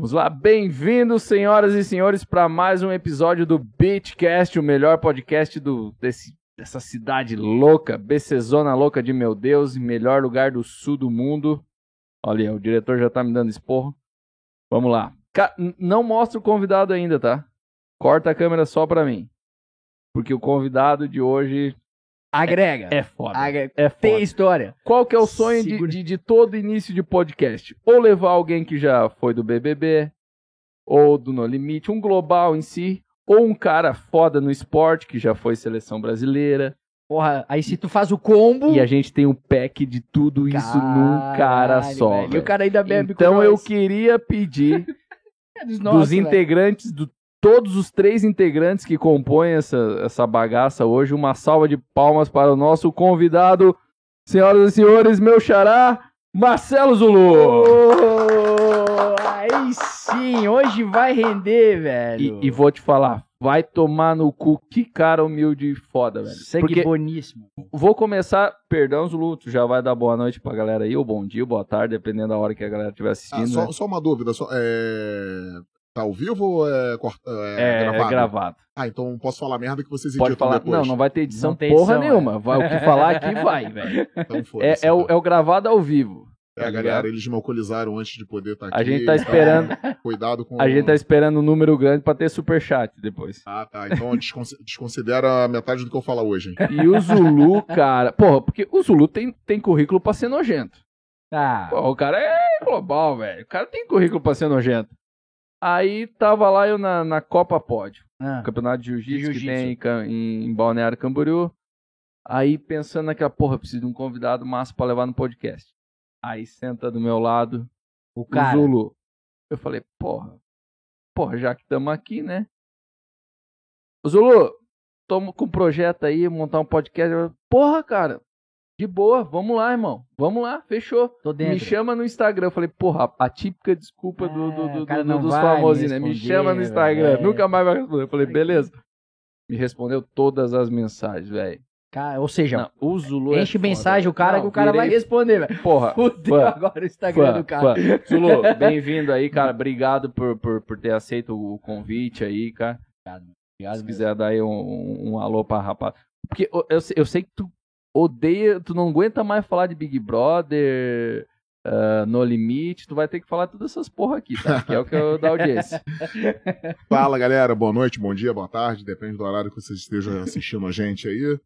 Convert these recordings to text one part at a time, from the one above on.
Vamos lá, bem-vindos, senhoras e senhores, para mais um episódio do Beatcast, o melhor podcast do, desse, dessa cidade louca, Becezona louca de meu Deus, melhor lugar do sul do mundo. Olha, o diretor já tá me dando esporro. Vamos lá. Ca- não mostra o convidado ainda, tá? Corta a câmera só pra mim. Porque o convidado de hoje Agrega. é foda. Agrega. É foda. Tem história. Qual que é o sonho de, de, de todo início de podcast? Ou levar alguém que já foi do BBB, ou do No Limite, um global em si, ou um cara foda no esporte, que já foi seleção brasileira. Porra, aí se tu faz o combo. E a gente tem um pack de tudo isso num cara Caralho, só. velho. E o cara ainda bebe com Então eu queria pedir É dos dos nossos, velho. integrantes, do, todos os três integrantes que compõem essa, essa bagaça hoje, uma salva de palmas para o nosso convidado, senhoras e senhores, meu xará, Marcelo Zulu. Ô, aí sim, hoje vai render, velho. E, e vou te falar, vai tomar no cu, que cara humilde e foda, velho. Porque boníssimo. vou começar, perdão, Zulu, tu já vai dar boa noite pra galera aí, ou bom dia, ou boa tarde, dependendo da hora que a galera estiver assistindo. Ah, só, né? só uma dúvida, só, é... tá ao vivo ou é, corta... é, É, gravado? é gravado. Ah, então posso falar merda que vocês Pode falar. depois. Não, não vai ter edição Não tem porra edição, nenhuma. Vai, o que falar aqui vai, velho. Então É, foda-se, é, o, então. é o gravado ao vivo. É, tá galera, eles me alcoolizaram antes de poder estar aqui. A gente tá então, esperando, Cuidado com... a gente tá esperando um número grande pra ter superchat depois. Ah, tá. Então desconsi- desconsidera metade do que eu falar hoje, hein? E o Zulu, cara. Porra, porque o Zulu tem, tem currículo pra ser nojento. Ah, Pô, o cara é global, velho. O cara tem currículo pra ser nojento. Aí tava lá eu na, na Copa Pódio, ah. campeonato de jiu-jitsu que Jiu-jitsu. tem em, em, Balneário Camboriú. Aí pensando naquela, porra, preciso de um convidado massa pra levar no podcast. Aí senta do meu lado o o cara. Zulu. Eu falei, porra, porra, já que estamos aqui, né? Zulu, tamo com um projeto aí, montar um podcast. Eu, Porra, cara, de boa, vamos lá, irmão. Vamos lá, fechou. Tô dentro. Me chama no Instagram. Eu falei, porra, a típica desculpa do, do, É, do- o cara do- não dos vai famosos, né? Me chama no Instagram. velho. Nunca mais vai responder. Eu falei, beleza. Me respondeu todas as mensagens, velho. Ou seja, Não, O Zulu é enche foda, mensagem o cara Não, que o cara vai virei- responder, velho. Porra, Fudeu fã. agora o Instagram Fã, do cara. fã. Zulu, bem-vindo aí, cara. Obrigado por, por, por ter aceito o convite aí, cara. Obrigado, Se mesmo. quiser dar aí um, um, um alô pra rapaz. Porque eu, eu, sei- eu sei que tu odeia, tu não aguenta mais falar de Big Brother, ah, No Limite, tu vai ter que falar todas essas porra aqui, tá? Que é o que eu da audiência. Fala, galera. Boa noite, bom dia, boa tarde. Depende do horário que vocês estejam assistindo a gente aí.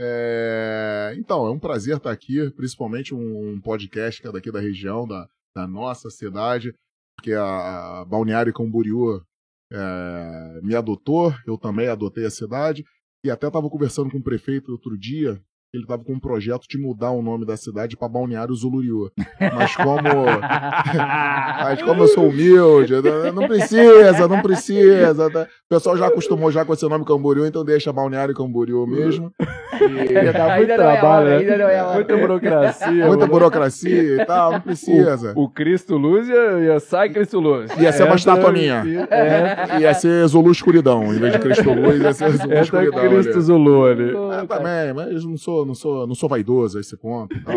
É, Então, é um prazer estar aqui, principalmente um podcast que é daqui da região, da, da nossa cidade, porque a Balneário Camboriú é, me adotou, eu também adotei a cidade, e até estava conversando com o prefeito outro dia, ele estava com um projeto de mudar o nome da cidade para Balneário Zuluriú. Mas como mas como eu sou humilde, não- precisa, não precisa. tá? O pessoal já acostumou já com esse nome Camboriú, então deixa Balneário Camboriú mesmo. Ainda dá muito é trabalho, hora, né? é. Muita burocracia. Muita mano. burocracia e tal, não precisa. O, o Cristo Luz ia, ia sai Cristo Luz. Ia ser uma Entra- estatuaninha. É, Ia ser Zulu Escuridão, em vez de Cristo Luz, ia ser Zulu entra Escuridão. Cristo ali. Zulu ali. Ah, também, mas não sou, não sou, não sou vaidoso a esse ponto. Então,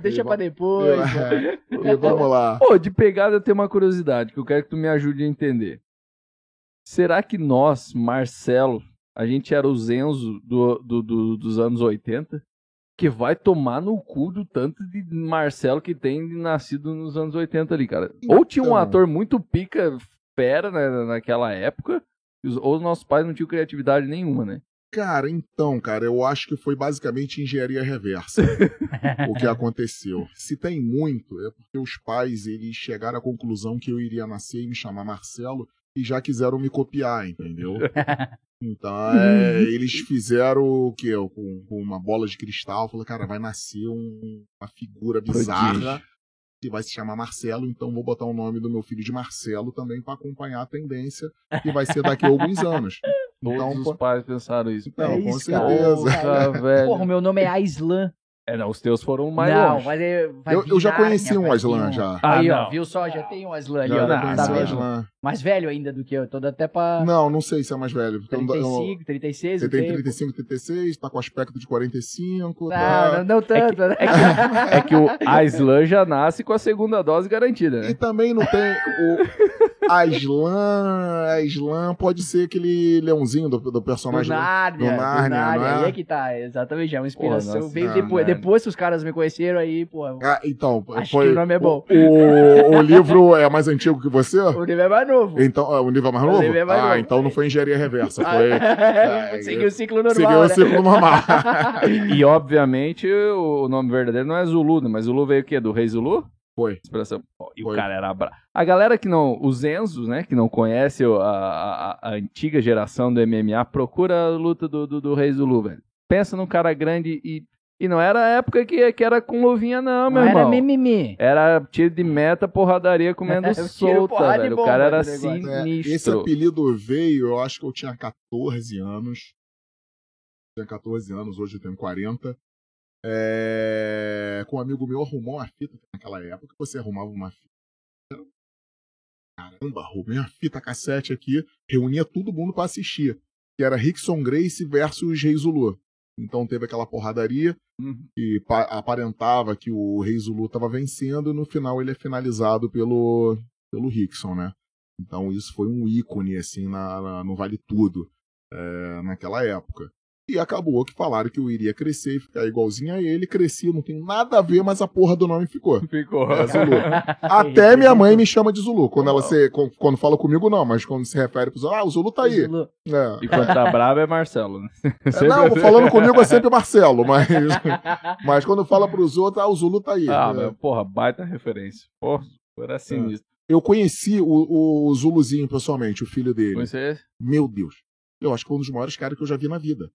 Deixa E pra depois. e vamos lá. Pô, de pegada eu tenho uma curiosidade que eu quero que tu me ajude a entender. Será que nós, Marcelo, a gente era o Zenzo do, do- do- dos anos 80? Que vai tomar no cu do tanto de Marcelo que tem nascido nos anos 80 ali, cara. Ou tinha um Então. ator muito pica, fera né, naquela época, os- ou os nossos pais não tinham criatividade nenhuma, né? Cara, então, cara, eu acho que foi basicamente engenharia reversa o que aconteceu. Se tem muito, é porque os pais eles chegaram à conclusão que eu iria nascer e me chamar Marcelo e já quiseram me copiar, entendeu? Então, é, eles fizeram o quê? Com, com uma bola de cristal, falaram, cara, vai nascer um- uma figura bizarra que vai se chamar Marcelo, então vou botar o nome do meu filho de Marcelo também para acompanhar a tendência que vai ser daqui a alguns anos. Todos Então, os pô, pais pensaram isso. Não, É com isso. Porra, velho. Porra, o meu nome é Aislan. É, não, os teus foram mais não, longe. vai, vai Eu, eu já conheci um Aslan vir já. Ah, Aí, ó, não. viu só? Já tem um Aslan ali, ó. já Tá vendo? Mais velho ainda do que eu. Tô até pra Não, não sei se é mais velho. porque eu não- eu- 35, 36, Você o tem tempo. 35, 36, tá com aspecto de 45. Não, tá... não, não tanto, né? É que o Aslan já nasce com a segunda dose garantida, E né? também não tem o Aslan. Aslan pode ser aquele leãozinho do, do Do personagem. Nárnia, do do Nárnia, Nárnia, não é? aí é que tá, exatamente, é uma inspiração. nossa, Veio depois, né? depois que os caras me conheceram aí, pô, o Ah, então, Acho foi. que o nome é bom. O, o livro é mais antigo que você? livro é mais novo. Então, é, o livro é mais O novo? livro é mais ah, novo. então não foi engenharia reversa, foi. Seguiu o ciclo normal, Seguiu o né? ciclo normal. E, obviamente, o nome verdadeiro não é Zulu, né? Mas Zulu veio o quê? Do rei Zulu? Foi. Expressão. E o Foi. cara era bra... A galera que não... Os Enzos, né? Que não conhece o- a, a- a antiga geração do MMA, procura a luta do, do, do rei Zulu, velho. Pensa num cara grande e... E não era a época que, que era com luvinha, não, meu Não era irmão. mimimi. Era tiro de meta, porradaria comendo solta, velho. O bomba cara era esse negócio. É, esse sinistro. apelido veio, eu acho que eu tinha 14 anos. Tinha 14 anos, hoje eu tenho 40. É, Com um amigo meu arrumou uma fita naquela época. Você arrumava uma fita. Caramba, arrumei uma fita cassete aqui, reunia todo mundo pra assistir. Que era Rickson Grace versus Rei Zulu. Então teve aquela porradaria Uhum. que pa- aparentava que o Rei Zulu estava vencendo e no final ele é finalizado pelo, pelo Rickson, né? Então isso foi um ícone, assim, na, na- no Vale Tudo, é, naquela época. E acabou que falaram que eu iria crescer e ficar igualzinho a ele, cresci, não tem nada a ver, mas a porra do nome ficou. Ficou. É Zulu. Até minha mãe me chama de Zulu. Quando ela se, quando, fala comigo, não, mas quando se refere pro Zulu, ah, o Zulu tá aí. Zulu. É. E quando tá bravo é Marcelo, né? É, Não, falando comigo é sempre Marcelo, mas, mas quando fala pros outros, ah, o Zulu tá aí. Ah, É. mas, porra, baita referência. Porra, era sinistro. Eu conheci o, o Zuluzinho pessoalmente, o filho dele. Conhece Meu Deus. Eu acho que foi um dos maiores caras que eu já vi na vida.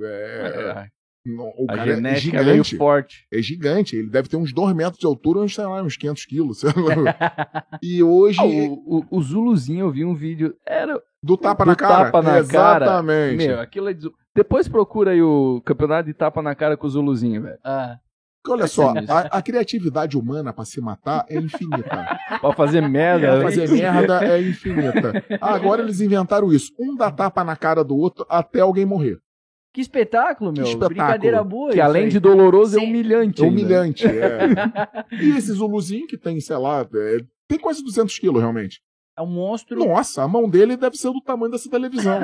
É, não, o a cara é genética é meio gigante. forte. É gigante. Ele deve ter uns 2 metros de altura, uns, sei lá, uns 500 quilos. e hoje, Ah, o, o, o Zuluzinho, eu vi um vídeo. Era do tapa do na cara. tapa na cara. Exatamente. Meu, aquilo é Depois procura aí o campeonato de tapa na cara com o Zuluzinho, velho. Ah, Porque olha é só, a, a criatividade humana pra se matar é infinita. Pra fazer merda. Pra né? fazer merda é infinita. Agora eles inventaram isso. Um dá tapa na cara do outro até alguém morrer. Que espetáculo, meu. Que espetáculo. Brincadeira boa. Que além aí. de doloroso, é Sim. humilhante. É ainda. humilhante. É. e esse Zuluzinho que tem, sei lá, é, tem quase 200 quilos realmente. É um monstro. Nossa, a mão dele deve ser do tamanho dessa televisão.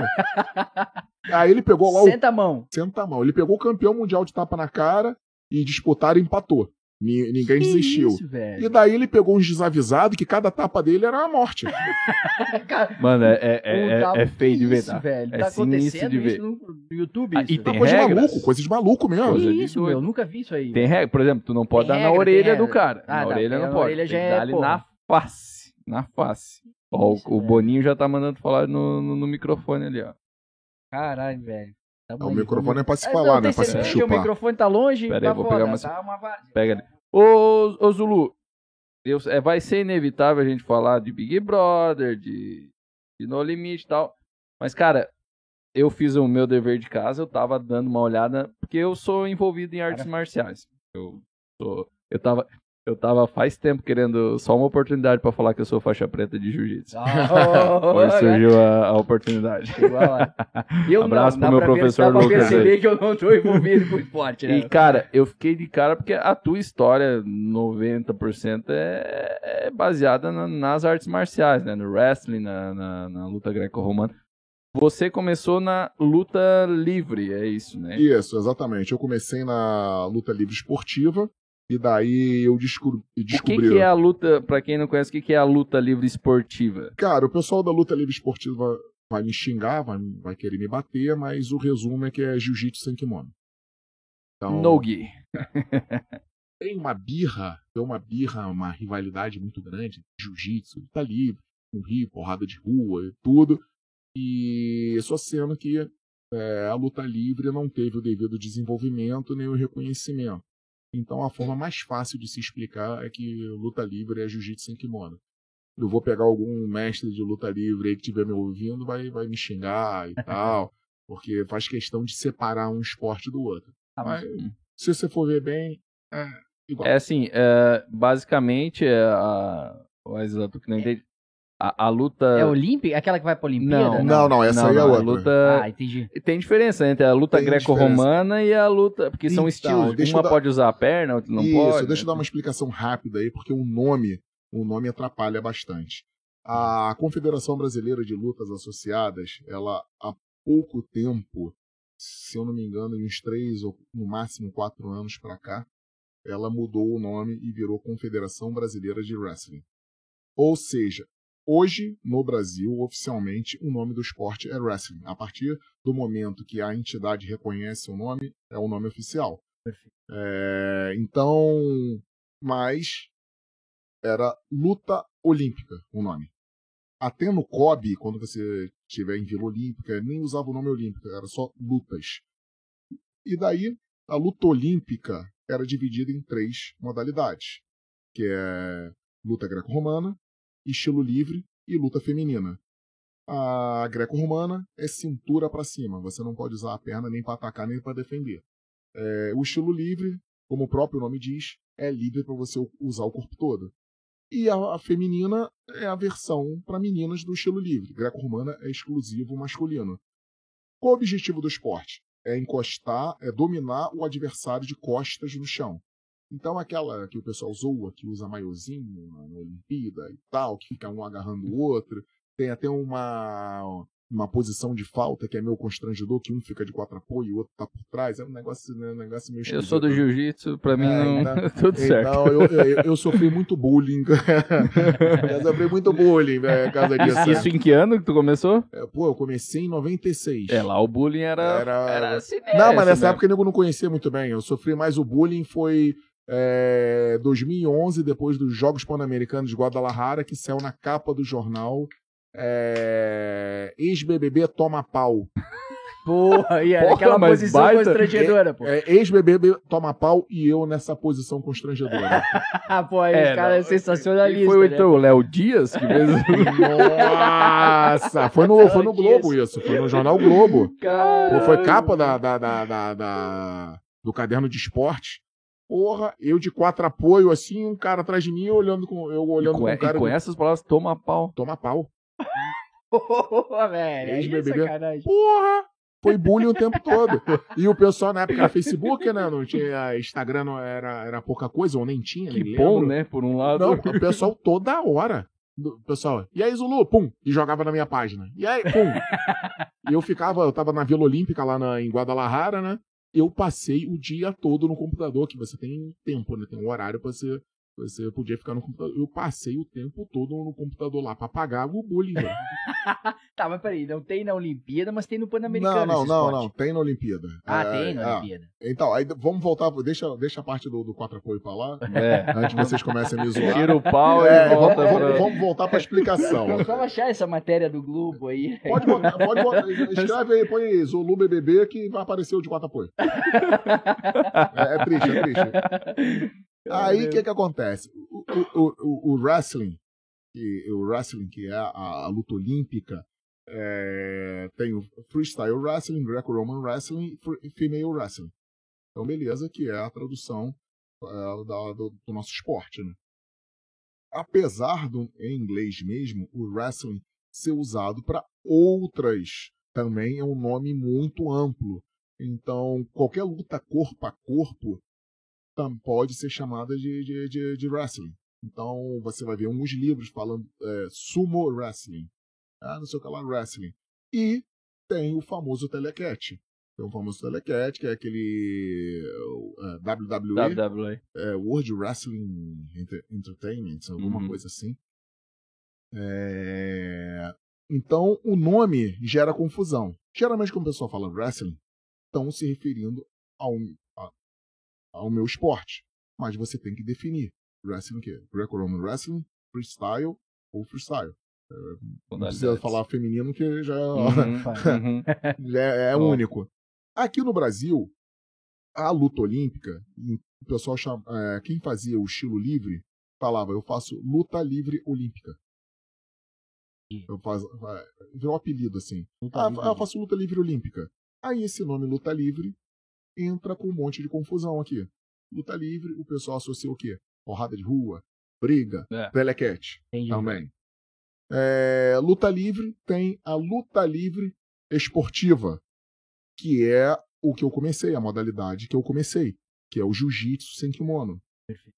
Aí ele pegou lá o. Senta a mão. Senta a mão. Ele pegou o campeão mundial de tapa na cara e disputaram e empatou. Ni- Ninguém Que desistiu. Isso, velho. E daí ele pegou uns desavisados que cada tapa dele era uma morte. Mano, é, é, é, tal- é feio de ver, isso, tá? velho. É tá sinistro acontecendo de ver. isso no YouTube. Ah, e tem coisa de regras. maluco, coisa de maluco mesmo. Coisa Que de isso, meu. Nunca vi isso aí. Tem regra, por exemplo, tu não pode Tem dar na orelha do cara. Ah, na orelha não pode. orelha já Tem que é, dar ali na face. Na face. Ó, o- Isso, o, velho. Boninho já tá mandando falar no, no, no microfone ali, ó. Caralho, velho. Tá bom o aí, microfone é pra se É, falar, não, né? Pra se que o chupar. microfone tá longe. Pera aí, tá vou foda, pegar uma- tá uma. Pega ali. Ô, ô Zulu, eu- é, vai ser inevitável a gente falar de Big Brother, de, de No Limite e tal. Mas, cara, eu fiz o meu dever de casa, eu tava dando uma olhada, porque eu sou envolvido em artes marciais. Eu sou. Eu tava. Eu tava faz tempo querendo só uma oportunidade pra falar que eu sou faixa preta de jiu-jitsu. Ah, Hoje surgiu a, a oportunidade. Eu Abraço não, pro dá meu pra ver- professor pra Lucas aí. que eu não tô envolvido com esporte, né? E, cara, eu fiquei de cara porque a tua história, 90%, é, é baseada na- nas artes marciais, né? No wrestling, na, na, na luta greco-romana. Você começou na luta livre, é isso, né? Isso, exatamente. Eu comecei na luta livre esportiva e daí eu descobri. O que, descobri que é a luta, pra quem não conhece, o que, que é a luta livre esportiva? Cara, o pessoal da luta livre esportiva vai me xingar, vai, vai querer me bater, mas o resumo é que é jiu-jitsu sem kimono. Então, No-gi. tem uma birra, tem uma birra, uma rivalidade muito grande, jiu-jitsu, luta livre, no Rio, porrada de rua e tudo. E só sendo que é, a luta livre não teve o devido desenvolvimento nem o reconhecimento. Então a forma mais fácil de se explicar é que luta livre é jiu-jitsu sem kimono. Eu vou pegar algum mestre de luta livre aí que estiver me ouvindo, vai, vai me xingar e tal, porque faz questão de separar um esporte do outro. Ah, mas Mas se você for ver bem, é igual. É assim, é, basicamente, é, a, o Aislato que não entende, a, a luta... É Olímpica? Aquela que vai pra Olimpíada? Não, Não, não, essa aí é não, a outra. luta... Ah, entendi. Tem diferença entre a luta greco-romana e a luta... Porque são Então, estilos. deixa eu Uma dar- pode usar a perna, outra não Isso, pode. deixa eu dar uma explicação rápida aí, porque o nome, o nome atrapalha bastante. A Confederação Brasileira de Lutas Associadas, ela há pouco tempo, se eu não me engano, em uns três ou no máximo quatro anos para cá, ela mudou o nome e virou Confederação Brasileira de Wrestling. Ou seja, hoje no Brasil, oficialmente, o nome do esporte é wrestling. A partir do momento que a entidade reconhece o nome, é o nome oficial. É, então, mas era luta olímpica o nome. Até no COB, quando você estiver em Vila Olímpica, nem usava o nome olímpica, era só lutas. E daí, a luta olímpica era dividida em três modalidades, que é luta greco-romana, estilo livre e luta feminina. A greco-romana é cintura para cima, você não pode usar a perna nem para atacar nem para defender. É, o estilo livre, como o próprio nome diz, é livre para você usar o corpo todo. E a, a feminina é a versão para meninas do estilo livre. Greco-romana é exclusivo masculino. Qual o objetivo do esporte? É encostar, é dominar o adversário de costas no chão. Então aquela que o pessoal zoa, que usa maiozinho na, na Olimpíada e tal, que fica um agarrando o outro, tem até uma uma posição de falta que é meio constrangedor, que um fica de quatro apoio e o outro tá por trás. É um negócio, né, um negócio meio Eu sou do jiu-jitsu, pra mim É, não... então- Tudo certo. Então, eu, eu, eu sofri muito bullying. eu sofri muito bullying, velho, por causa disso. Isso em que ano que tu começou? É, Pô, eu comecei em 96. É, lá o bullying era... Era- era Não, mas nessa né? época eu nego não conhecia muito bem. Eu sofri mais o bullying foi é, 2011, depois dos Jogos Pan-Americanos de Guadalajara, que saiu na capa do jornal. É, Ex-BBB toma pau. Porra, e era Porra, aquela posição baita- constrangedora, pô. É, Ex-BBB toma pau e eu nessa posição constrangedora. Ah, pô, aí É, o cara é não, sensacionalista, Foi o, né? então, o Léo Dias que fez... Nossa! Foi no, foi no Globo isso, foi no Jornal Globo. Pô, foi capa da, da, da, da- da- do caderno de esporte. Porra, eu de quatro apoio, assim, um cara atrás de mim, eu olhando com, eu E olhando com, com e o cara. com essas palavras, toma pau. Toma pau. Porra, velho. É. Porra! Foi bullying o tempo todo. E o pessoal na época era Facebook, né? Não tinha Instagram, não era, era pouca coisa, ou nem tinha. Que nem bom, lembro. né? Por um lado. Não, o pessoal toda hora. Do- Pessoal, e aí, Zulu? Pum! E jogava na minha página. E aí, pum! e eu ficava, eu tava na Vila Olímpica lá na, em Guadalajara, né? Eu passei o dia todo no computador, que você tem tempo, né? Tem um horário pra você. Você podia ficar no computador. Eu passei o tempo todo no computador lá pra pagar o bullying. velho. Tá, mas peraí, não tem na Olimpíada, mas tem no Pan-Americano. Não, não, esse não, esporte. não. Tem na Olimpíada. Ah, É, tem na é. Olimpíada. Então, aí vamos voltar. Deixa, deixa a parte do, do quatro apoio pra lá. É. Antes que vocês comecem a me zoar. Tira o pau É, e vamos, volta vamos- pra... vamos voltar pra explicação. Vamos só achar essa matéria do Globo aí. Pode botar, pode botar. Escreve aí, põe aí, Zulu BBB que vai aparecer o de quatro apoio. É, é triste, é triste. Aí o que que acontece? O, o, o, o wrestling, que, o wrestling que é a, a luta olímpica, é, tem o freestyle wrestling, greco-roman wrestling e female wrestling. Então beleza, que é a tradução é, da- do, do nosso esporte, né? Apesar do em inglês mesmo, o wrestling ser usado para outras também é um nome muito amplo. Então, qualquer luta corpo a corpo pode ser chamada de, de, de, de wrestling. Então, você vai ver alguns livros falando é, sumo wrestling, ah, não sei o que lá, wrestling. E tem o famoso telecat. Tem o famoso telecat, que é aquele é, WWE, WWE. é, World Wrestling Enter- Entertainment, alguma Uhum. coisa assim. É, Então, o nome gera confusão. Geralmente, quando o pessoal fala wrestling, estão se referindo a- ao meu esporte. Mas você tem que definir. Wrestling o quê? Greco-Roman Wrestling, Freestyle ou Freestyle. Não precisa falar feminino que já, Uhum, uhum. já é, é único. Aqui no Brasil, a luta olímpica, o pessoal chama, é, quem fazia o estilo livre falava, eu faço luta livre olímpica. Eu faço, é, virou um apelido assim. Luta Ah, livre. eu faço luta livre olímpica. Aí esse nome luta livre entra com um monte de confusão aqui. Luta livre, o pessoal associa o quê? Porrada de rua, briga, É. telequete Entendi. também. É, luta livre tem a luta livre esportiva, que é o que eu comecei, a modalidade que eu comecei, que é o jiu-jitsu sem kimono. Perfeito.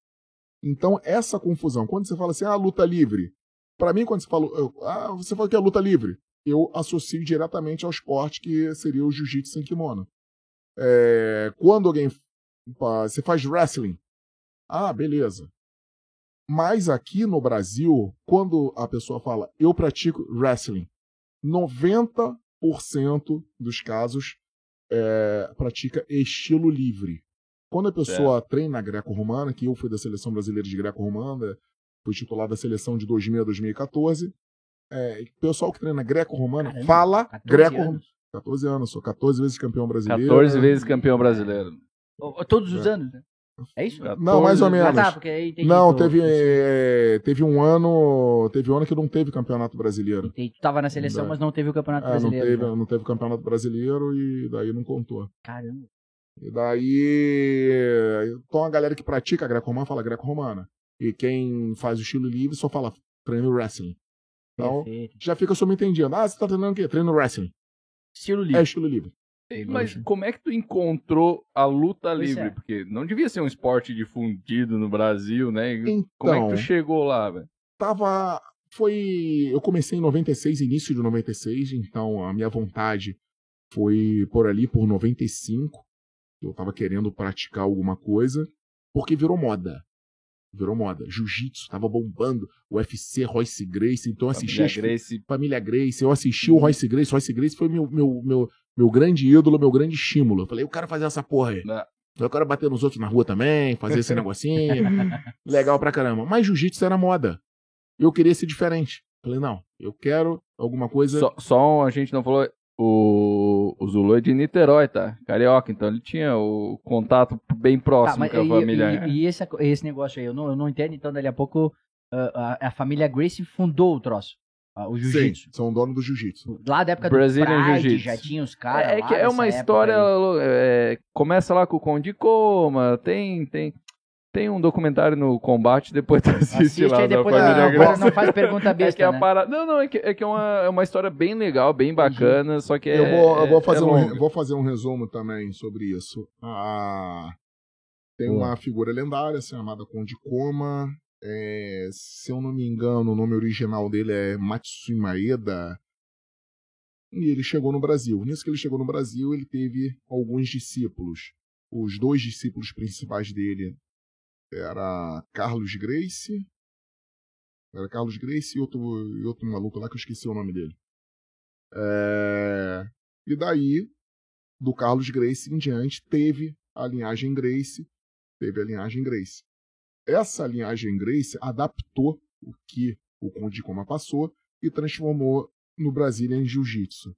Então, essa confusão, quando você fala assim, ah, luta livre, para mim, quando você fala, ah, você fala que é luta livre, eu associo diretamente ao esporte que seria o jiu-jitsu sem kimono. É, quando alguém, você faz wrestling, ah, beleza. Mas aqui no Brasil, quando a pessoa fala, eu pratico wrestling, 90% dos casos é, pratica estilo livre. Quando a pessoa treina greco-romana, que eu fui da seleção brasileira de greco-romana, fui titular da seleção de 2000 a 2014, é, o pessoal que treina greco-romana fala 14 greco-romana. anos. 14 anos, sou 14 vezes campeão brasileiro. 14 vezes campeão brasileiro. Todos os anos, né? É isso? 14 Não, mais ou menos. Ah, tá, porque aí entendi. Não, teve, é, teve um ano. Teve um ano que não teve campeonato brasileiro. entendi. Tu tava na seleção, Não. mas não teve o Campeonato não Brasileiro. teve, né? não teve campeonato brasileiro e daí não contou. Caramba. E daí. Então a galera que pratica greco-romana fala greco-romana. E quem faz o estilo livre só fala treino wrestling. Então Perfeito. já fica subentendido. Ah, você tá treinando o quê? Treino wrestling. Estilo É livre. estilo livre. Mas como é que tu encontrou a luta Pois livre? é. Porque não devia ser um esporte difundido no Brasil, né? Então, Como é que tu chegou lá, velho? tava. Foi. Eu comecei em 96, início de 96, então a minha vontade foi por ali, por 95. Eu tava querendo praticar alguma coisa, porque virou moda. Virou moda. Jiu-jitsu tava bombando. UFC, Royce Grace, então eu assisti Família as Gracie, Família Grace, eu assisti o Royce Grace, Royce Grace foi meu, meu, meu, meu grande ídolo, meu grande estímulo. Eu falei, eu quero fazer essa porra aí. né? Eu quero bater nos outros na rua também, fazer esse negocinho. Legal pra caramba. Mas jiu-jitsu era moda. Eu queria ser diferente. Falei, não, eu quero alguma coisa. Só, só a gente não falou. O, o Zulu é de Niterói, tá? Carioca, então ele tinha o contato bem Tá, próximo mas com a e, família. e- e esse, esse negócio aí, eu não, eu não entendo, então dali a pouco ah, a, a família Gracie fundou o troço, ah, o jiu-jitsu. são dono do jiu-jitsu. Lá da época Brazilian do Pride, Jiu-Jitsu. já tinha os caras É, lá que é uma história. é, começa lá com o Conde Coma, tem, tem, tem um documentário no combate, depois tu assiste, Assiste lá aí da depois família não, não faz pergunta É que besta, a né? para... Não, não, é que é, que é, uma, é uma história bem legal, bem bacana, só que é. eu, vou, eu vou, é- fazer é um, vou fazer um resumo também sobre isso. Ah, tem uma figura lendária chamada Conde Koma. É, se eu não me engano, o nome original dele é Matsui Maeda. E ele chegou no Brasil. Nisso que ele chegou no Brasil, ele teve alguns discípulos. Os dois discípulos principais dele era Carlos Grace. Era Carlos Grace e outro, e outro maluco lá que eu esqueci o nome dele. É, e daí, do Carlos Grace em diante, teve a linhagem Grace. Teve a linhagem Grace. Essa linhagem Grace adaptou o que o Conde Koma passou e transformou no Brazilian Jiu-Jitsu.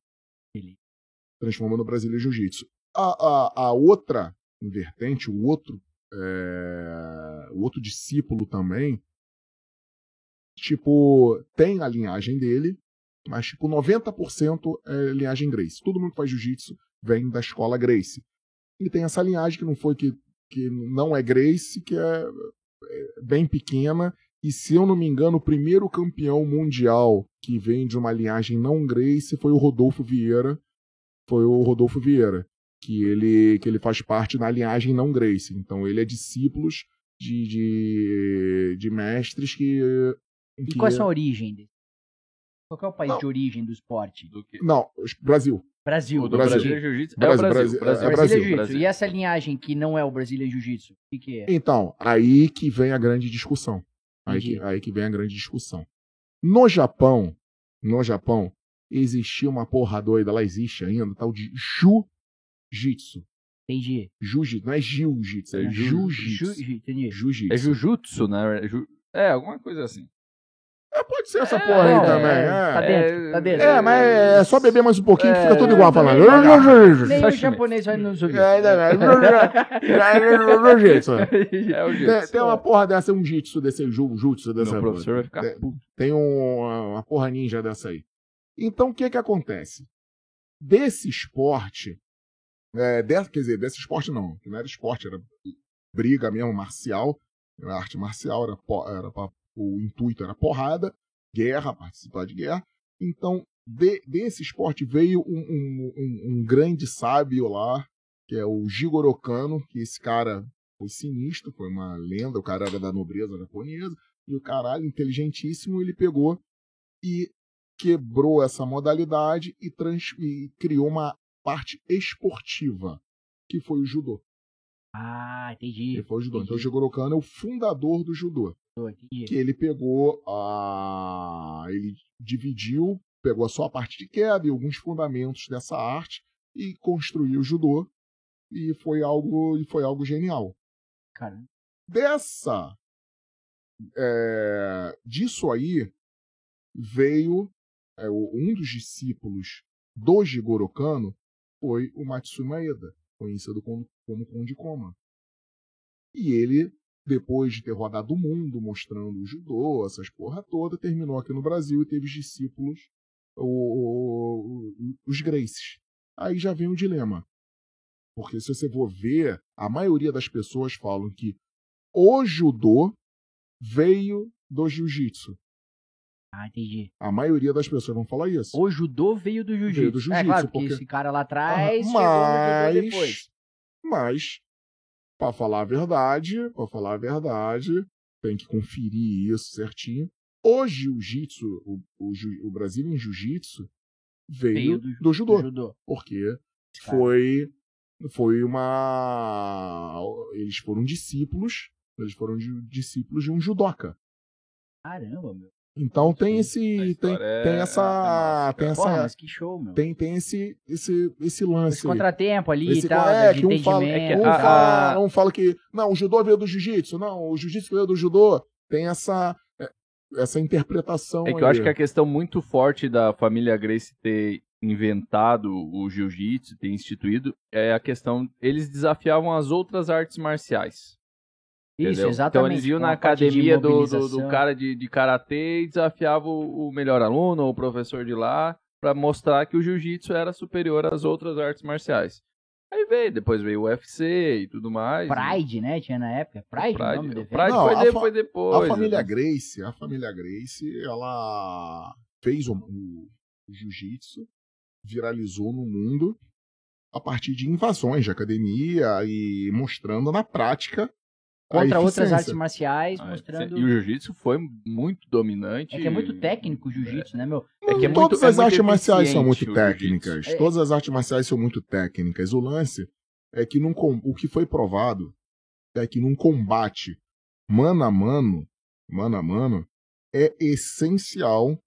Transformou no Brazilian Jiu-Jitsu. A, a, a outra vertente, o outro, é, o outro discípulo também, tipo, tem a linhagem dele, mas tipo 90% é linhagem Grace. Todo mundo que faz jiu-jitsu vem da escola Grace. Ele tem essa linhagem que não foi que, que não é Grace, que é, é bem pequena. E se eu não me engano, o primeiro campeão mundial que vem de uma linhagem não Grace foi o Rodolfo Vieira. Foi o Rodolfo Vieira, que ele, que ele faz parte da linhagem não Grace. Então ele é discípulos de, de, de mestres que. E que- qual é a sua origem? dele? Qual é o país Não. de origem do esporte? Do? Não, Brasil. Brasil. O do Brasil. Brasil Jiu-Jitsu? É o Brasil, Brasil. Brasil, Brasil. é Brasília Brasil, Jiu-Jitsu. Brasil. E essa linhagem que não é o Brazilian Jiu-Jitsu? O que, que é? Então, aí que vem a grande discussão. Aí que, aí que vem a grande discussão. No Japão, no Japão, existia uma porra doida, lá existe ainda, tal de Jiu-Jitsu. Entendi. Jiu-Jitsu, não é Jiu-Jitsu, é É Jiu- Jiu-Jitsu. Jiu-Jitsu. É Jujutsu, né? Ju- É, alguma coisa assim. É, pode ser essa É, porra aí não, também. é, É, tá dentro, tá dentro. É, mas é só beber mais um pouquinho que fica É, tudo igual falando. Nem o japonês vai nos ouvir. É, é, é, Jiu-Jitsu. É o Tem, Jitsu. tem uma porra dessa, um jitsu desse ju- jutsu dessa Meu professor vai ficar É, puto. Tem um- uma porra ninja dessa aí. Então, o que que acontece? Desse esporte, É, de- quer dizer, desse esporte não, que não era esporte, era briga mesmo, marcial, era arte marcial, era, era pra- o intuito era porrada, guerra, participar de guerra. Então, de- desse esporte veio um, um- um- um grande sábio lá, que é o Jigoro Kano, que esse cara foi sinistro, foi uma lenda, o cara era da nobreza japonesa, e o caralho, inteligentíssimo, ele pegou e quebrou essa modalidade e, trans- e criou uma parte esportiva, que foi o judô. Ah, entendi. Ele foi o judô. Então o Entendi. Jigoro Kano é o fundador do judô. entendi. Que ele pegou a. Ele dividiu, pegou só a parte de queda e alguns fundamentos dessa arte e construiu o judô. E foi algo, e foi algo genial. Cara, Dessa. é, disso aí veio é, o- um dos discípulos do Jigoro Kano foi o Matsui Maeda, conhecido como, como Konde Koma. E ele, depois de ter rodado o mundo mostrando o judô, essas porra toda, terminou aqui no Brasil e teve os discípulos, o- o- os Graces. Aí já vem o dilema. Porque se você for ver, a maioria das pessoas falam que o judô veio do jiu-jitsu. Ah, entendi. A maioria das pessoas vão falar isso. O judô veio do Veio jiu-jitsu. do é jiu-jitsu, claro, porque, porque- esse cara lá atrás chegou no judô depois. mas, mas, para falar a verdade, para falar a verdade, tem que conferir isso certinho. O jiu-jitsu, o, o, o Brazilian Jiu-Jitsu veio, Veio do, do- judô, Do judô. porque Cara. foi foi uma eles foram discípulos, eles foram di- discípulos de um judoca. Caramba, meu. Então tem esse tem, história é- tem é essa tem essa Porra, show, meu. tem tem esse esse esse lance Esse contratempo ali Esse e tal, é, de que um fala, é que um, a- tal. fala, um fala que não, o judô veio do jiu-jitsu, não, o jiu-jitsu veio do judô. Tem essa é, essa interpretação É que eu acho que a questão muito forte da família Grace ter inventado o jiu-jitsu, ter instituído, é a questão. Eles desafiavam as outras artes marciais. Isso, entendeu? exatamente. Então eles iam na academia do, do, do cara de, de karatê e desafiavam o, o melhor aluno ou o professor de lá pra mostrar que o jiu-jitsu era superior às outras artes marciais. Aí veio, depois veio o UFC e tudo mais. Pride, né? Tinha na época. Pride, o Pride, nome do o evento? Pride Não, foi, foi depois. A família né? Grace, a família Grace, ela fez o, o- o jiu-jitsu, viralizou no mundo a partir de invasões de academia e mostrando na prática Contra outras artes marciais, Ah, mostrando... E o jiu-jitsu foi muito dominante. É que é muito técnico o jiu-jitsu, né, meu? É que é muito- Todas é as muito artes marciais são muito técnicas. É. Todas as artes marciais são muito técnicas. O lance é que num, o que foi provado é que num combate mano a mano, mano a mano, é essencial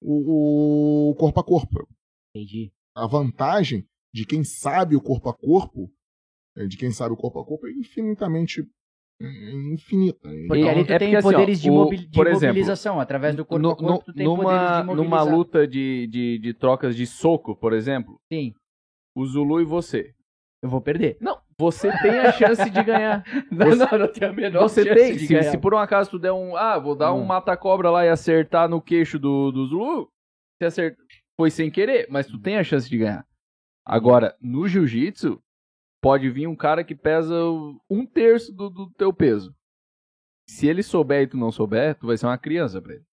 o, o corpo a corpo. Entendi. A vantagem de quem sabe o corpo a corpo, é, de quem sabe o corpo a corpo, é infinitamente é, infinita. Porque Então, ali tu é tem porque, assim, ó, poderes de, o- mobil... de por exemplo, mobilização. Através do corpo No- corpo, tu tem numa, poderes de numa mobilizar. luta de, de, de trocas de soco, por exemplo, Sim, o Zulu e você. eu vou perder. Não, você tem a chance de ganhar. Não, Você- não, não tenho a menor Você chance tem. de Se, ganhar. se por um acaso tu der um. Ah, vou dar um Hum. mata-cobra lá e acertar no queixo do, do Zulu. Você acerta. Foi sem querer, mas tu tem a chance de ganhar. Agora, no jiu-jitsu, pode vir um cara que pesa um terço do, do teu peso. Se ele souber e tu não souber, tu vai ser uma criança pra ele.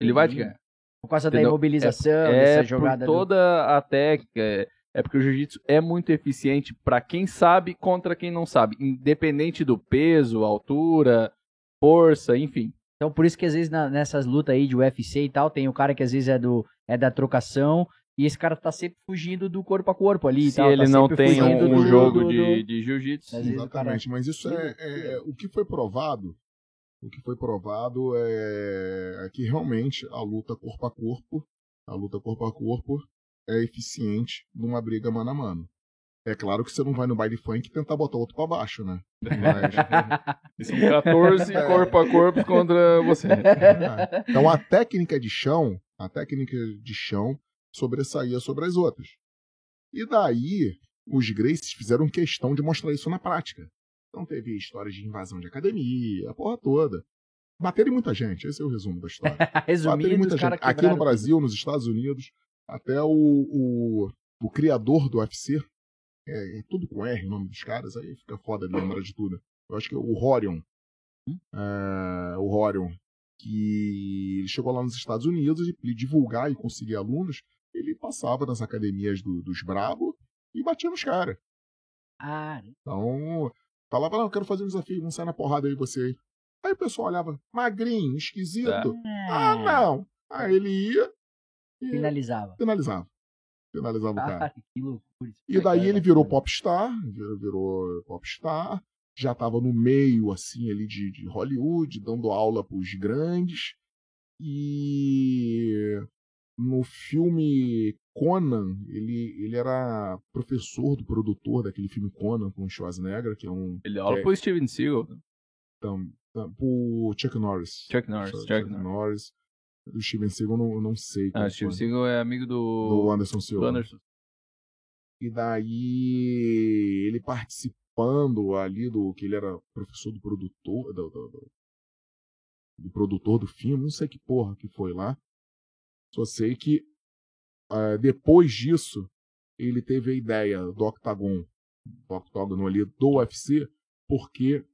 Ele vai te Entendi. ganhar. Por causa da Entendeu? imobilização, É dessa por jogada do- toda a técnica. É, é porque o jiu-jitsu é muito eficiente pra quem sabe contra quem não sabe. Independente do peso, altura, força, enfim. Então, por isso que às vezes na- nessas lutas aí de UFC e tal, tem o cara que às vezes é, do, é da trocação e esse cara tá sempre fugindo do corpo a corpo ali e Se tal. ele tá não tem um, um do- jogo do- de, do- de jiu-jitsu. Vezes o cara- Exatamente, mas isso é, é- o que foi provado. O que foi provado é, é que realmente a luta corpo a corpo, a luta corpo a corpo é eficiente numa briga mano a mano. É claro que você não vai no baile funk e tentar botar outro pra baixo, né? Mas, São 14 corpo a corpo contra você. é. Então a técnica de chão, a técnica de chão sobressaía sobre as outras. E daí os Gracies fizeram questão de mostrar isso na prática. Então teve histórias de invasão de academia, a porra toda. Bateram em muita gente, esse é o resumo da história. Resumindo, muita gente. Aqui quebraram no Brasil, nos Estados Unidos, até o, o, o criador do UFC, É, é tudo com R o nome dos caras, aí fica foda de lembrar de tudo. Eu acho que é o Horion. Hum? É, o Horion. Que ele chegou lá nos Estados Unidos e divulgar e conseguir alunos, passava nas academias do- dos Brabo e batia nos caras. Ah, Então, falava, não, eu quero fazer um desafio, vamos sair na porrada aí você aí. Aí o pessoal olhava, magrinho, esquisito. Ah, não. Aí ele ia e Finalizava. finalizava. Finalizava o cara. Cara, que loucura. E daí ele virou popstar, virou, virou popstar, já estava no meio, assim, ali de, de Hollywood, dando aula pros grandes. E no filme Conan, ele, ele era professor do produtor daquele filme Conan com o Schwarzenegger, que é um... Ele aula É. pro Steven Seagal. tam- pro Chuck Norris. Chuck Norris. Chuck, Chuck Norris. Norris. Do Steven Seagal, eu não, sei. Ah, Steven foi. Seagal é amigo Do do... Anderson do Silva. Anderson. E daí ele participando ali do que ele era professor do produtor do, do- do- do produtor do filme, não sei que porra que foi lá. Só sei que ah, depois disso ele teve a ideia do octagon, do octógono ali do UFC, porque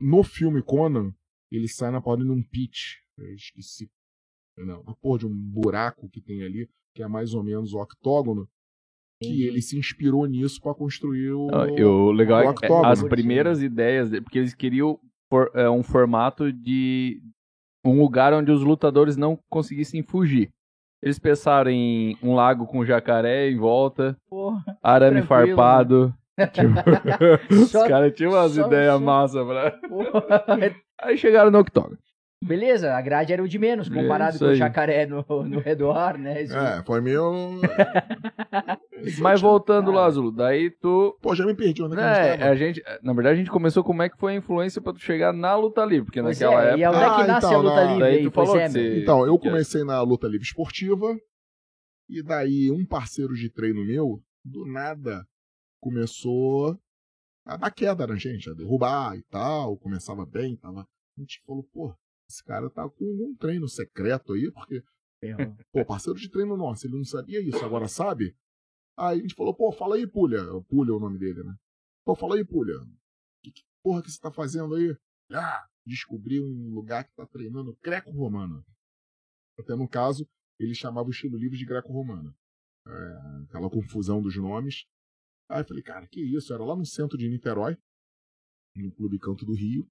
no filme Conan ele sai na porra de um pitch, eu esqueci, não, uma porra de um buraco que tem ali, que é mais ou menos o octógono, que ele se inspirou nisso pra construir o. Ah, o legal é o octógono. as primeiras ideias, porque eles queriam for- é, um formato de um lugar onde os lutadores não conseguissem fugir. Eles pensaram em um lago com jacaré em volta, Porra. arame Tranquilo, farpado. Os Só- caras tinham umas ideias massas pra... Porra. Aí chegaram no octógono. Beleza, a grade era o de menos, comparado com o jacaré no, no redor, né? Isso- É, foi meio. Mas voltando lá, Zulu, daí tu... Pô, já me perdi onde é que a É, gente tava. a gente, na verdade, a gente começou como é que foi a influência pra tu chegar na luta livre, porque Pois naquela é, e época... onde é que Ah, nasce então, a luta não. livre Daí aí? tu Pois falou é, que meu. você- Então, eu que- comecei na luta livre esportiva, e daí um parceiro de treino meu, do nada, começou a dar queda na gente, a derrubar e tal, começava bem, tava. A gente falou, pô, esse cara tá com um treino secreto aí, porque, Ferrou. pô, parceiro de treino nosso, ele não sabia isso, agora sabe? Aí a gente falou, pô, fala aí, Pulha. Pulha é o nome dele, né? Pô, fala aí, Pulha. Que, que porra que você tá fazendo aí? Ah, descobri um lugar que tá treinando greco-romano. Até no caso, ele chamava o estilo livre de greco-romano. É, aquela confusão dos nomes. Aí eu falei, cara, que isso? Era lá no centro de Niterói, no Clube Canto do Rio.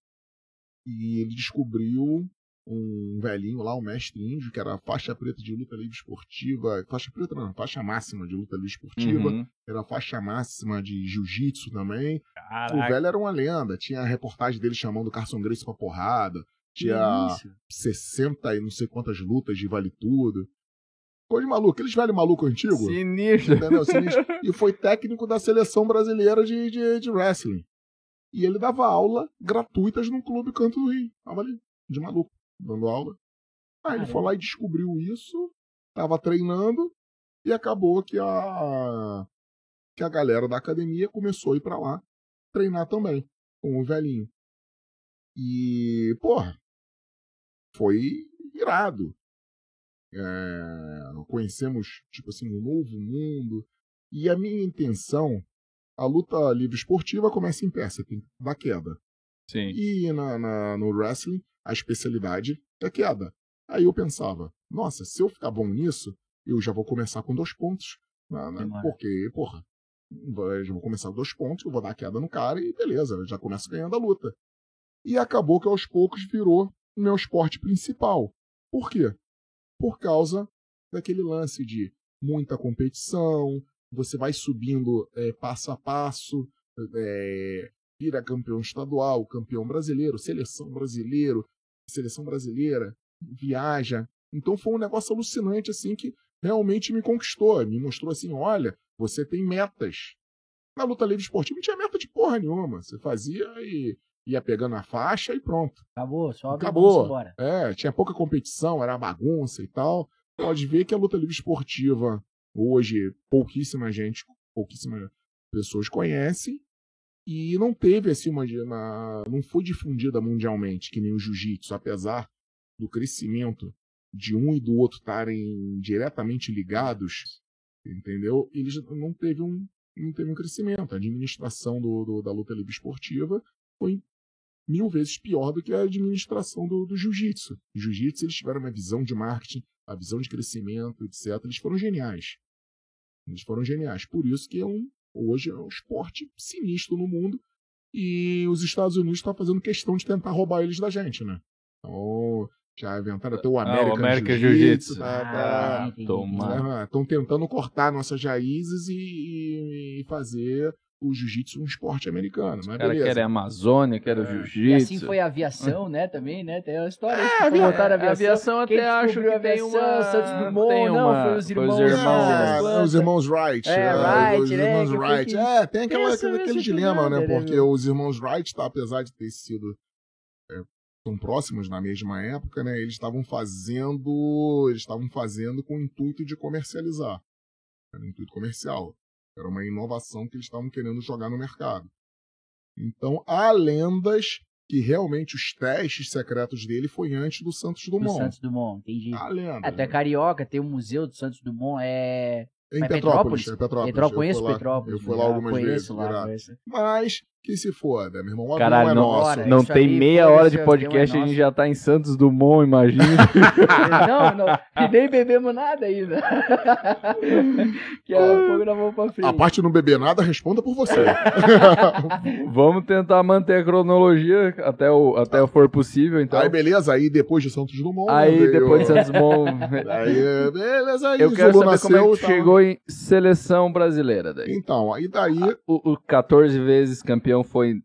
E ele descobriu um velhinho lá, um mestre índio, que era faixa preta de luta livre esportiva. Faixa preta não, faixa máxima de luta livre esportiva. Uhum. Era faixa máxima de jiu-jitsu também. O Caraca. velho era uma lenda. Tinha a reportagem dele chamando o Carson Grace pra porrada. Tinha isso? 60 e não sei quantas lutas de vale tudo. Coisa de maluco. Aqueles velhos malucos antigos. Sinistro. Entendeu? Sinistro. e foi técnico da seleção brasileira de, de, de wrestling. E ele dava aula gratuitas num clube Canto do Rio. Tava ali, de maluco, dando aula. Aí ele foi lá e descobriu isso, tava treinando, e acabou que a, que a galera da academia começou a ir pra lá treinar também, com o velhinho. E, porra, foi irado. É, conhecemos, tipo assim, um novo mundo. E a minha intenção, a luta livre esportiva começa em pé, você tem dar queda. Sim. E na, na- no wrestling, a especialidade é queda. Aí eu pensava, nossa, se eu ficar bom nisso, eu já vou começar com dois pontos. Na, na- Demora. porque, porra, já vou começar com dois pontos, eu vou dar a queda no cara e beleza, eu já começo ganhando a luta. E acabou que aos poucos virou o meu esporte principal. Por quê? Por causa daquele lance de muita competição, você vai subindo é, passo a passo, é, vira campeão estadual, campeão brasileiro, seleção brasileiro, seleção brasileira, viaja. Então foi um negócio alucinante assim que realmente me conquistou, me mostrou assim, olha, você tem metas. Na luta livre esportiva não tinha meta de porra nenhuma, você fazia e ia pegando a faixa e pronto. Acabou, só Acabou. embora. É, tinha pouca competição, era bagunça e tal. Pode ver que a luta livre esportiva hoje pouquíssima gente, pouquíssimas pessoas conhecem e não teve assim uma, uma não foi difundida mundialmente que nem o jiu-jitsu, apesar do crescimento de um e do outro estarem diretamente ligados, entendeu? Eles não teve um não teve um crescimento. A administração do, do- da luta livre esportiva foi mil vezes pior do que a administração do, do jiu-jitsu. Jiu-jitsu, eles tiveram uma visão de marketing, a visão de crescimento, etc. Eles foram geniais. Eles foram geniais. Por isso que é um, hoje é um esporte sinistro no mundo e os Estados Unidos estão fazendo questão de tentar roubar eles da gente, né? Então, já inventaram até o American, Ah, American Jiu-Jitsu. Jiu-Jitsu. tá- Ah, tá- entendi. Toma. Estão tentando cortar nossas raízes e, e fazer o jiu-jitsu um esporte americano. Mas Os caras beleza. querem a Amazônia, querem o E jiu-jitsu. assim foi a aviação, né, também, né? Tem a história É, que a aviação. aviação até acho que tem uma... Santos Dumont, tem não, uma- foi os foi irmãos- irmãos. Planta. os irmãos Wright. É, é, Wright, os né, irmãos foi Wright. que- É, tem aquela, aquele dilema, né? né, Porque os irmãos Wright, tá, apesar de ter sido é, tão próximos na mesma época, né? Eles estavam fazendo. Eles estavam fazendo com o intuito de comercializar. Era um intuito comercial. Era uma inovação que eles estavam querendo jogar no mercado. Então, há lendas que realmente os testes secretos dele foi antes do Santos Do Dumont. Santos Dumont, entendi. Há lenda. É, tu é carioca, tem o museu do Santos Dumont, é... Em Mas Petrópolis. Petrópolis? É Petrópolis. Petrópolis, Eu conheço lá- Petrópolis. Eu fui lá algumas conheço vezes. lá. Mas que se foda, meu irmão. O Caralho, é não, nosso. Não tem aí, meia hora de é podcast e a gente já tá em Santos Dumont, imagina. não, não, e nem bebemos nada ainda. que a pouco vamos pra frente. A parte de não beber nada, responda por você. Vamos tentar manter a cronologia até o, até o for possível, então. Aí, beleza. Aí, depois de Santos Dumont. Aí, veio- depois de Santos Dumont... Aí, beleza. Aí, Eu quero Zulu saber como é nasceu que chegou em seleção brasileira daí. Então, aí daí. O, o 14 vezes campeão foi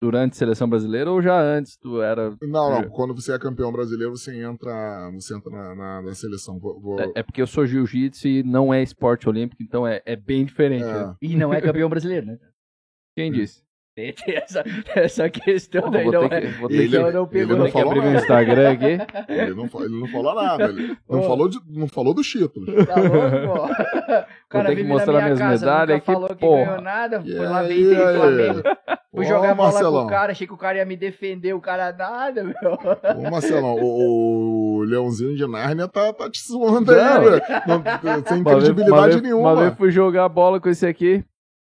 durante a seleção brasileira ou já antes tu era... Não, não. Quando você é campeão brasileiro, você entra, você entra na, na- na seleção. Vou, vou- É, é porque eu sou jiu-jitsu e não é esporte olímpico, então é, é bem diferente. É. né? E não é campeão brasileiro, né? Quem disse? Essa, essa questão Porra, daí, não é. que- ter Ele- Então não ele pegou. não falou abrir meu nada. Instagram aqui. ele, não, ele não falou nada. Ele não, Ô. falou de, não falou dos títulos. Tá louco? O ter que mostrar minhas casa, medalhas aqui, falou que porra. ganhou nada, E foi lá tem aí? Flamengo. Fui Ô, jogar bola Marcelão. com o cara, achei que o cara ia me defender, o cara nada, meu. Ô, Marcelão, o, o Leãozinho de Nárnia tá, tá te suando aí, Não. velho. Sem credibilidade nenhuma. Uma vez fui jogar bola com esse aqui.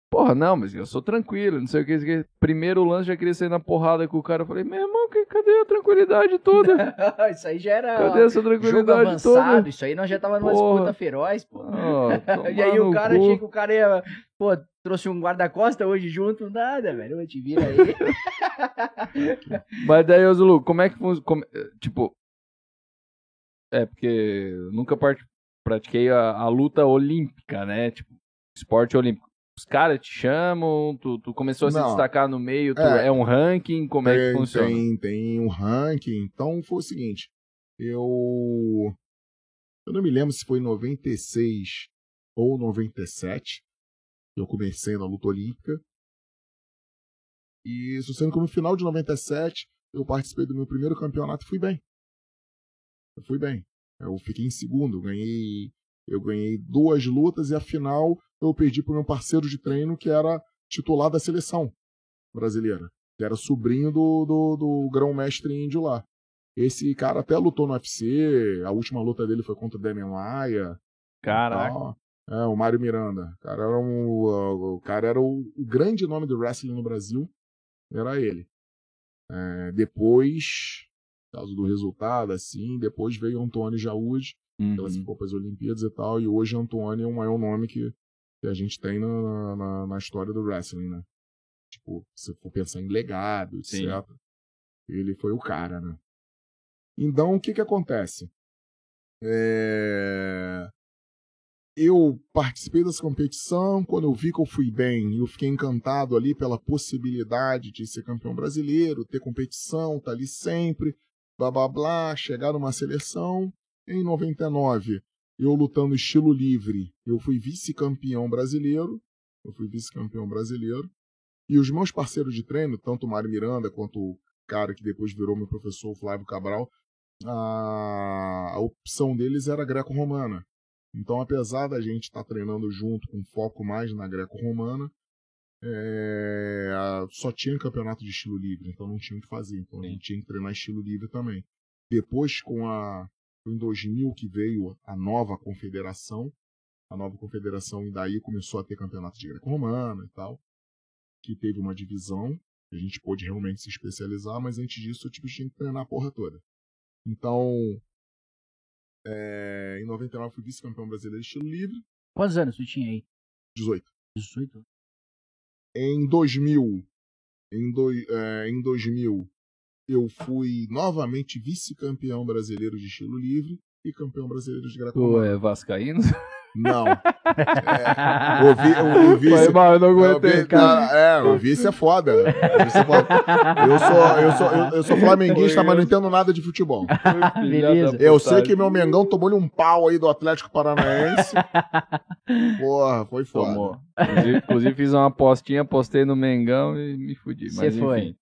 Porra, não, mas eu sou tranquilo, não sei o que. que. Primeiro lance já queria sair na porrada com o cara. Eu falei, meu irmão, que- cadê a tranquilidade toda? isso aí já era Cadê essa jogo tranquilidade avançado, toda? isso aí nós já tava numa Porra. disputa feroz, pô. Tomar e aí o cara cu. achei que o cara ia. Pô, trouxe um guarda-costa hoje junto, nada, velho. Eu te vira aí. Mas daí, Zulu, como é que funciona? Tipo. É, porque eu nunca part- pratiquei a, a luta olímpica, né? Tipo, esporte olímpico. Os caras te chamam, tu, tu começou a se Não. destacar no meio, tu- É. é. um ranking, como é que tem, funciona? Tem, tem um ranking. Então foi o seguinte. Eu. Eu não me lembro se foi em 96 ou 97. que Eu comecei na luta olímpica. E isso sendo que no final de 97 eu participei do meu primeiro campeonato e fui bem. Eu fui bem. Eu fiquei em segundo, ganhei eu ganhei duas lutas e a final eu perdi para meu parceiro de treino que era titular da seleção brasileira, que era sobrinho do, do, do grão-mestre índio lá. Esse cara até lutou no UFC, a última luta dele foi contra o Demian Maia. Caraca. É, o Mário Miranda. O cara era, um, o cara era o, o grande nome do wrestling no Brasil. Era ele. É, depois, por causa do resultado, assim, depois veio o Antônio Jaúde, Uhum. classificou para as Olimpíadas e tal, e hoje Antônio é o maior nome que, que a gente tem na, na, na história do wrestling, né? Tipo, se for pensar em legado, etc. Sim. Ele foi o cara, né? Então, o que que acontece? É... Eu participei dessa competição, quando eu vi que eu fui bem, eu fiquei encantado ali pela possibilidade de ser campeão brasileiro, ter competição, tá ali sempre, blá blá blá, chegar numa seleção. Em 99, eu lutando estilo livre, eu fui vice-campeão brasileiro, eu fui vice-campeão brasileiro, e os meus parceiros de treino, tanto o Mário Miranda quanto o cara que depois virou meu professor, o Flávio Cabral, a, a opção deles era greco-romana. Então, apesar da gente estar treinando junto com foco mais na greco-romana, é, só tinha campeonato de estilo livre, então não tinha o que fazer. Então a gente tinha que treinar estilo livre também. Depois, com a em 2000 que veio a nova confederação, a nova confederação, e daí começou a ter campeonato de greco-romano e tal, que teve uma divisão, a gente pôde realmente se especializar, mas antes disso, tipo, tinha que treinar a porra toda. Então, é, em 99 fui vice-campeão brasileiro de estilo livre, Quantos anos tu tinha aí? 18. 18? Em 2000, em, doi- é, em 2000, eu fui novamente vice-campeão brasileiro de estilo livre e campeão brasileiro de Tu greco-romano. é vascaíno? Não. É, o, vi, o, o vice... Foi mal, eu não aguentei, vi- cara. é, o vice é foda. O vice é foda. Eu sou, eu sou, eu, eu sou flamenguista, mas não entendo nada de futebol. Beleza. Eu sei que meu Mengão tomou-lhe um pau aí do Atlético Paranaense. Porra, foi foda. Tomou. Inclusive, inclusive fiz uma apostinha, postei no Mengão e me fudi. Cê Mas foi.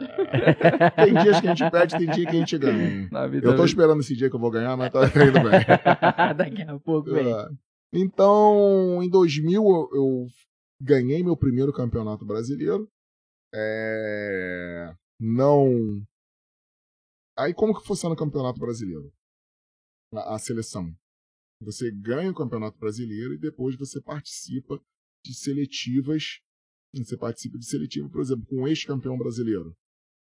é. Tem dias que a gente perde, tem dia que a gente ganha. na vida... Eu tô esperando esse dia que eu vou ganhar, mas tá indo bem. Daqui a pouco, velho. É. Então, em 2000, eu, ganhei meu primeiro campeonato brasileiro. É, Não. Aí, como que funciona o campeonato brasileiro? A, a seleção. Você ganha o campeonato brasileiro e depois você participa de seletivas. Você participa de seletiva, por exemplo, com o ex-campeão brasileiro.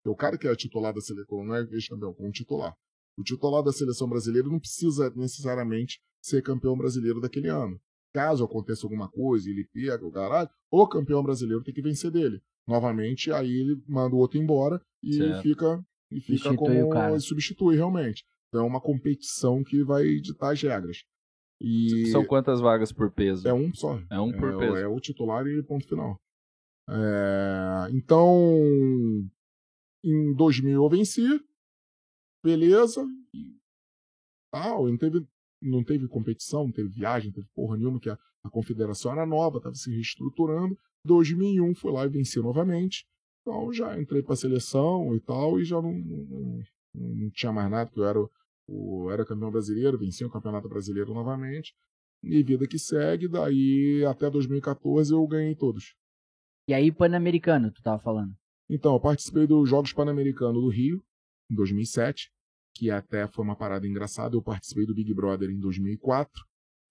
É o cara que é titular da seleção, não é ex-campeão, com o titular. O titular da seleção brasileira não precisa necessariamente ser campeão brasileiro daquele ano. Caso aconteça alguma coisa, ele pega o caralho, o campeão brasileiro tem que vencer dele. Novamente, aí ele manda o outro embora e Certo. fica, e fica Substitui como e substitui realmente. Então é uma competição que vai ditar as regras. E São quantas vagas por peso? é um só. É um por é, peso. é o titular e ponto final. É, então, em 2000 eu venci, beleza, tal, não teve, não teve competição, não teve viagem, não teve porra nenhuma, que a, a confederação era nova, estava se reestruturando. 2001 fui lá e venci novamente, então já entrei para a seleção e tal, e já não, não, não- tinha mais nada, porque eu era, o- o, era campeão brasileiro, venci o campeonato brasileiro novamente, e vida que segue, daí até 2014 eu ganhei todos. E aí, Pan-Americano, tu tava falando. Então, eu participei dos Jogos Pan-Americanos do Rio, em 2007, que até foi uma parada engraçada. Eu participei do Big Brother em 2004,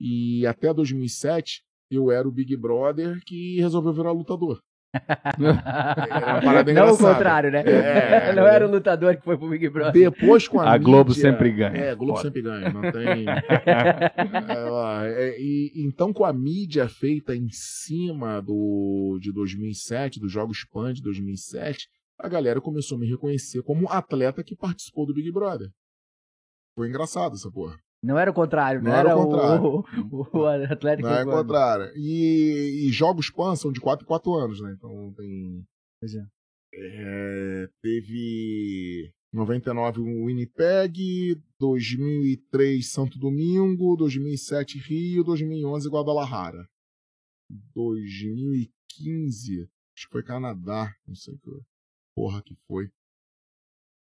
e até 2007 eu era o Big Brother que resolveu virar lutador. Era uma parada Não o engraçada. contrário, né? É. não era o lutador que foi pro Big Brother. Depois com a, A Globo mídia- sempre ganha. É, a Globo Foda. sempre ganha, não tem... É, ó, é, e, então, com a mídia feita em cima do de 2007, dos Jogos Pan de 2007, a galera começou a me reconhecer como um atleta que participou do Big Brother. Foi engraçado essa porra. Não era o contrário, não, Não era era, o contrário. O, o, o Atlético. Não é Goiano. contrário. E, e Jogos Pan são de 4 em 4 anos, né? Então tem. Pois é. É, teve 99 o Winnipeg, 2003 Santo Domingo, 2007 Rio, 2011 Guadalajara. 2015, acho que foi Canadá, não sei que porra que foi.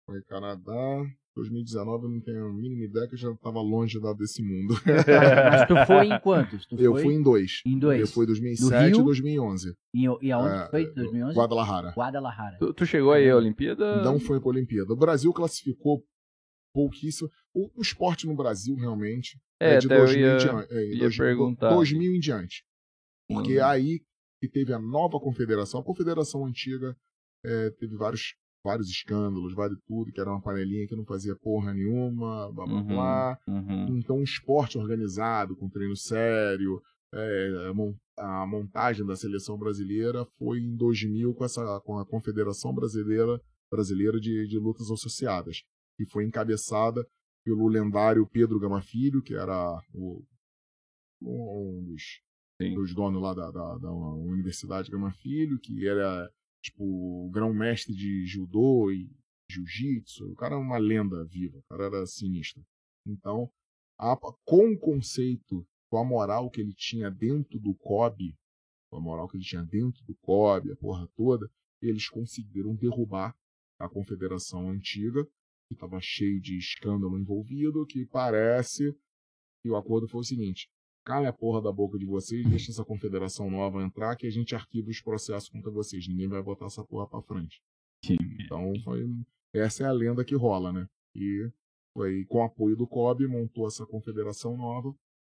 Foi Canadá. 2019 eu não tenho a mínima ideia que eu já tava longe da, desse mundo. Mas tu foi em quantos? Tu eu foi fui em dois. em dois. Eu fui Do 2007 Rio? e 2011. E, e aonde É, foi? 2011? Guadalajara. Guadalajara. Tu, tu chegou aí à Olimpíada? Não foi para a Olimpíada. O Brasil classificou pouquíssimo. O, o esporte no Brasil, realmente, É, é, de até eu 2000 ia, em diante. É, ia dois- perguntar. 2000 em diante. Porque Uhum. aí que teve a nova confederação. A confederação antiga é, teve vários, vários escândalos, vários tudo, que era uma panelinha que não fazia porra nenhuma, blá blá Uhum, blá. uhum. Então, um esporte organizado, com treino sério, é, a mon- a montagem da seleção brasileira foi em 2000 com, essa, com a Confederação Brasileira, Brasileira de, de Lutas Associadas, que foi encabeçada pelo lendário Pedro Gama Filho, que era o, um dos, dos donos lá da, da, da Universidade Gama Filho, que era tipo grão-mestre de judô e jiu-jitsu. O cara é uma lenda viva, o cara era sinistro. Então, a- com o conceito, com a moral que ele tinha dentro do COB, com a moral que ele tinha dentro do COB, a porra toda, eles conseguiram derrubar a confederação antiga, que estava cheio de escândalo envolvido, que parece que o acordo foi o seguinte: cala a porra da boca de vocês, deixa essa confederação nova entrar, que a gente arquiva os processos contra vocês. Ninguém vai botar essa porra pra frente. Sim. Então, foi, essa é a lenda que rola, né? E foi com o apoio do COB, montou essa confederação nova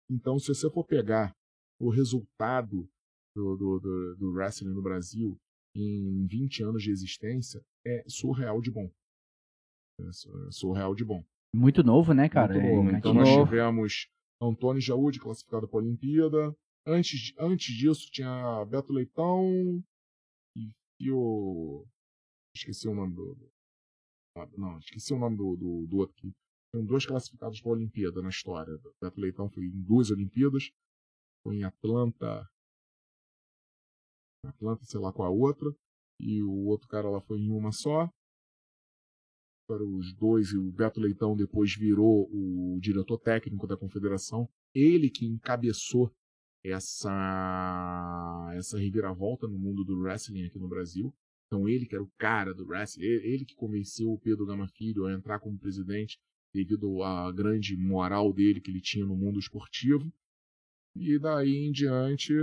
Então, se você for pegar o resultado do, do, do, do wrestling no Brasil em 20 anos de existência, é surreal de bom. É surreal de bom. Muito novo, né, cara? Muito É, novo. muito então novo. nós tivemos Antônio Jaúde classificado para a Olimpíada. Antes, antes disso tinha Beto Leitão e, e o. Esqueci o nome do. do- Não, esqueci o nome do, do, do outro aqui. Tem dois classificados para a Olimpíada na história. Beto Leitão foi em duas Olimpíadas. Foi em Atlanta. Atlanta, sei lá qual a outra. E o outro cara lá foi em uma só. Foram os dois, e o Beto Leitão depois virou o diretor técnico da confederação. Ele que encabeçou essa, essa reviravolta no mundo do wrestling aqui no Brasil. Então ele que era o cara do wrestling, ele que convenceu o Pedro Gama Filho a entrar como presidente devido à grande moral dele que ele tinha no mundo esportivo. E daí em diante,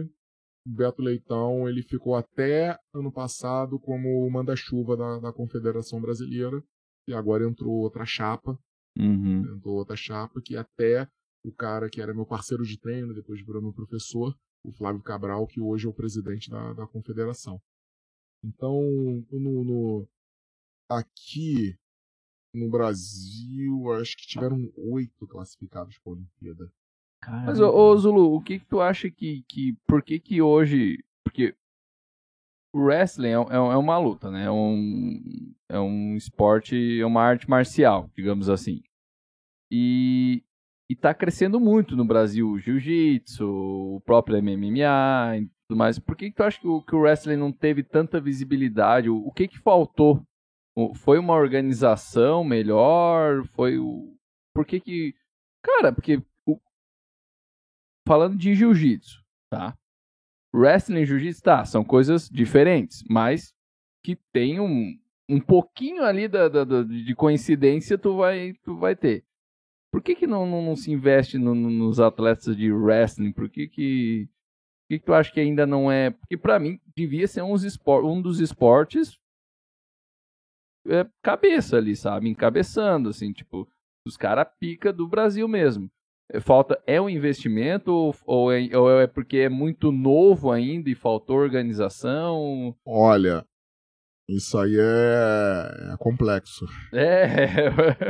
Beto Leitão ele ficou até ano passado como o manda-chuva da, da Confederação Brasileira. E agora entrou outra chapa, Uhum. entrou outra chapa que até o cara que era meu parceiro de treino, depois virou meu professor, o Flávio Cabral, que hoje é o presidente da, da confederação. Então, no, no- aqui no Brasil, acho que tiveram oito classificados para a Olimpíada. Caramba. Mas, ô, ô, Zulu, o que, que tu acha que, que. Por que que hoje. Porque wrestling é, é, é uma luta, né? É um, é um esporte, é uma arte marcial, digamos assim. E, e tá crescendo muito no Brasil o jiu-jitsu, o próprio MMA e tudo mais. Por que, que tu acha que o, que o wrestling não teve tanta visibilidade? O, o que que faltou? Foi uma organização melhor? Foi o. Por que que. Cara, porque o- falando de jiu-jitsu, tá? Wrestling e jiu-jitsu, tá, são coisas diferentes, mas que tem um, um pouquinho ali da, da- da- de coincidência tu vai, tu vai ter. Por que que não, não, não se investe no- no- nos atletas de wrestling? Por que que, por que que tu acha que ainda não é... Porque pra mim devia ser uns espor, um dos esportes é, cabeça ali, sabe? Encabeçando, assim, tipo, os caras pica do Brasil mesmo. É, Falta, é um investimento ou, ou é, ou é porque é muito novo ainda e faltou organização? Olha, isso aí é, é complexo. É,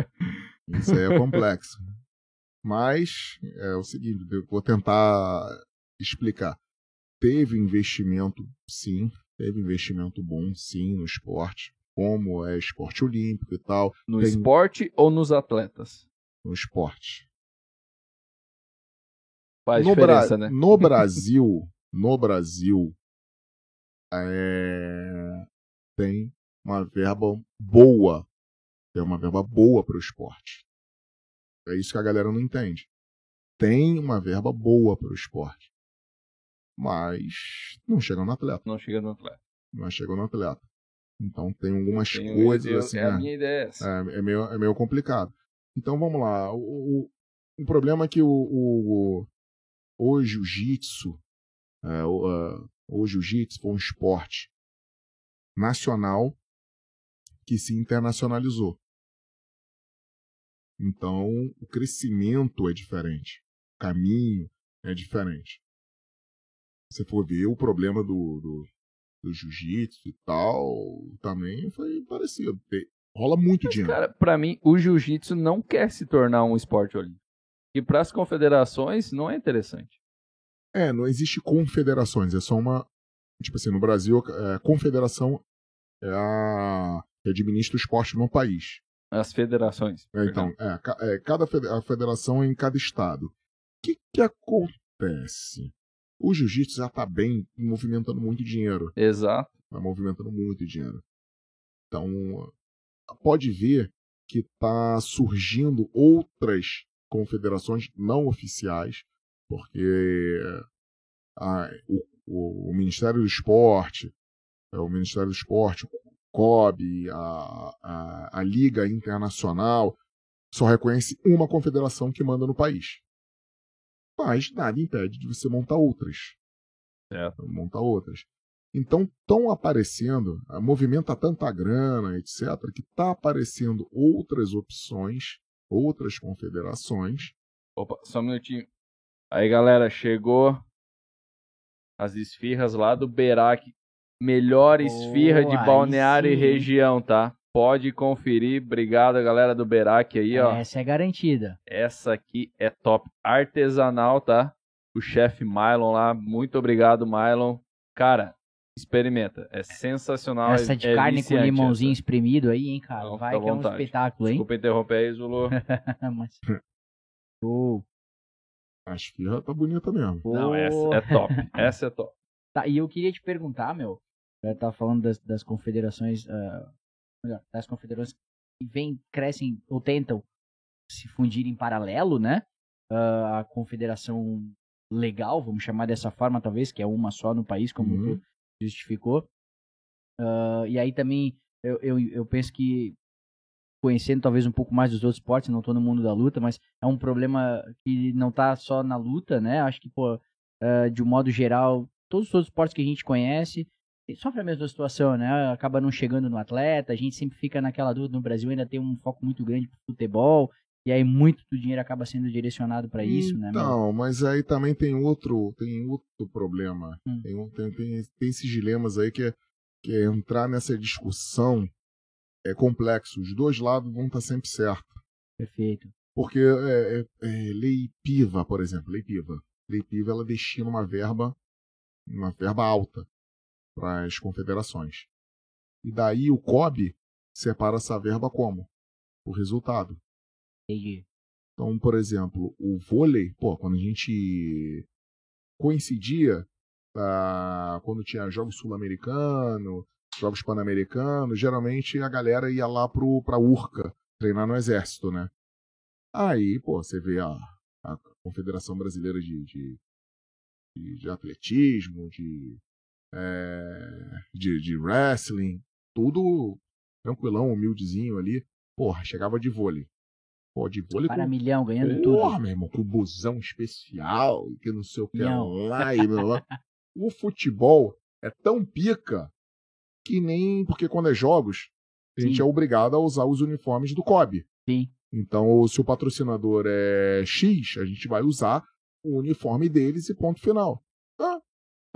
Isso aí é complexo. Mas é o seguinte, eu vou tentar explicar. Teve investimento, sim, teve investimento bom, sim, no esporte, como é esporte olímpico e tal, no Tem- esporte ou nos atletas? no esporte. Faz no, Bra- diferença, né? no Brasil, no Brasil, é, tem uma verba boa, tem uma verba boa para o esporte. É isso que a galera não entende. Tem uma verba boa para o esporte, mas não chega no atleta, Não chega no atleta. não chega no atleta. Então tem algumas coisas eu- assim. é a né? minha ideia é. É, é meio, é meio complicado. Então vamos lá. O, o, o problema é que o, o, o jiu-jitsu, é, o, ah, o jiu-jitsu foi um esporte nacional que se internacionalizou. Então o crescimento é diferente, o caminho é diferente. Se for ver o problema do, do, do jiu-jitsu e tal, também foi parecido. Rola muito dinheiro. Cara, pra mim, o jiu-jitsu não quer se tornar um esporte olímpico. E para as confederações não é interessante. É, não existe confederações, é só uma. Tipo assim, no Brasil, é, confederação é a que administra o esporte no país. As federações. É, então, é, é, cada federação é em cada estado. O que, que acontece? O jiu-jitsu já está bem movimentando muito dinheiro. Exato. Está movimentando muito dinheiro. Então, pode ver que está surgindo outras confederações não oficiais, porque a- o, o- o Ministério do Esporte, é, o Ministério do Esporte, o COB, a, a, a Liga Internacional, só reconhece uma confederação que manda no país. Mas nada impede de você montar outras. Certo. Montar outras. Então estão aparecendo, movimenta tanta grana, etc., que está aparecendo outras opções, outras confederações. Opa, só um minutinho. Aí, galera, chegou as esfirras lá do Berac. Melhor esfirra Boa, de balneário e região, tá? Pode conferir. Obrigado, galera do Berac aí, ó. Essa é garantida. Essa aqui é top. Artesanal, tá? O chefe Mylon lá. Muito obrigado, Mylon. Cara, experimenta. É sensacional. Essa é- de é carne com limãozinho essa. espremido aí, hein, cara? Não, Vai que é um vontade. espetáculo, hein? Desculpa interromper aí, Zulu. Mas... Show. A esfirra tá bonita mesmo. Não, essa é top. Essa é top. Tá, e eu queria te perguntar, meu, eu tava falando das, das confederações, ah, melhor, das confederações que vêm, crescem ou tentam se fundir em paralelo, né? Ah, a confederação legal, vamos chamar dessa forma, talvez, que é uma só no país, como Uhum. tu justificou. Ah, e aí também, eu, eu, eu penso que, conhecendo talvez um pouco mais dos outros esportes, não tô no mundo da luta, mas é um problema que não tá só na luta, né? Acho que, pô, ah, de um modo geral, todos os outros esportes que a gente conhece sofre a mesma situação, né? Acaba não chegando no atleta, a gente sempre fica naquela dúvida. No Brasil ainda tem um foco muito grande pro futebol, e aí muito do dinheiro acaba sendo direcionado para isso, né? Então, mas aí também tem outro, tem outro problema. Hum. Tem, tem, tem, tem esses dilemas aí que é, que é entrar nessa discussão é complexo. Os dois lados vão estar sempre certos. Perfeito. Porque é, é, é, lei PIVA, por exemplo, lei PIVA. Lei PIVA ela destina uma verba, uma verba alta para as confederações. E daí o COB separa essa verba como? O resultado. Entendi. Então, por exemplo, o vôlei, pô, quando a gente coincidia, ah, quando tinha jogos sul-americano, jogos pan-americanos, geralmente a galera ia lá pro, pra URCA, treinar no exército, né? Aí, pô, você vê a, a Confederação Brasileira de, de, de, de Atletismo, de, é, de, de wrestling, tudo tranquilão, humildezinho ali. Porra, chegava de vôlei. Pô, de vôlei Para com milhão, ganhando tudo. Porra, meu irmão, com busão especial, que não sei o que Não. lá e blá, blá. O futebol é tão pica que nem. Porque quando é jogos, a gente Sim. é obrigado a usar os uniformes do COB. Sim. Então, se o patrocinador é X, a gente vai usar o uniforme deles e ponto final. Pô,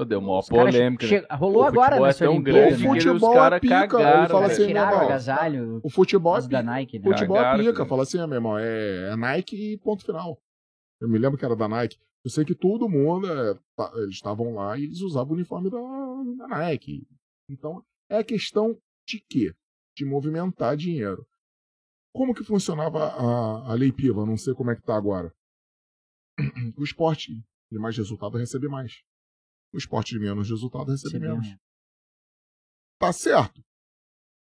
Deu uma Os polêmica. né? che- rolou agora futebol é nessa tão Olimpíada. grande O que futebol os caras é pica, cagaram. fala Os assim, tiraram irmão, agasalho O futebol é os da. Nike, né? Futebol é Cagaram, pica. cara. Fala assim, meu irmão, é, é Nike e ponto final. Eu me lembro que era da Nike. Eu sei que todo mundo, é, tá- eles estavam lá e eles usavam o uniforme da, da Nike. Então, é questão de quê? De movimentar dinheiro. Como que funcionava a, a Lei Piva? Não sei como é que tá agora. O esporte de mais resultado recebe mais. O esporte de menos resultado recebe menos. né? Tá certo.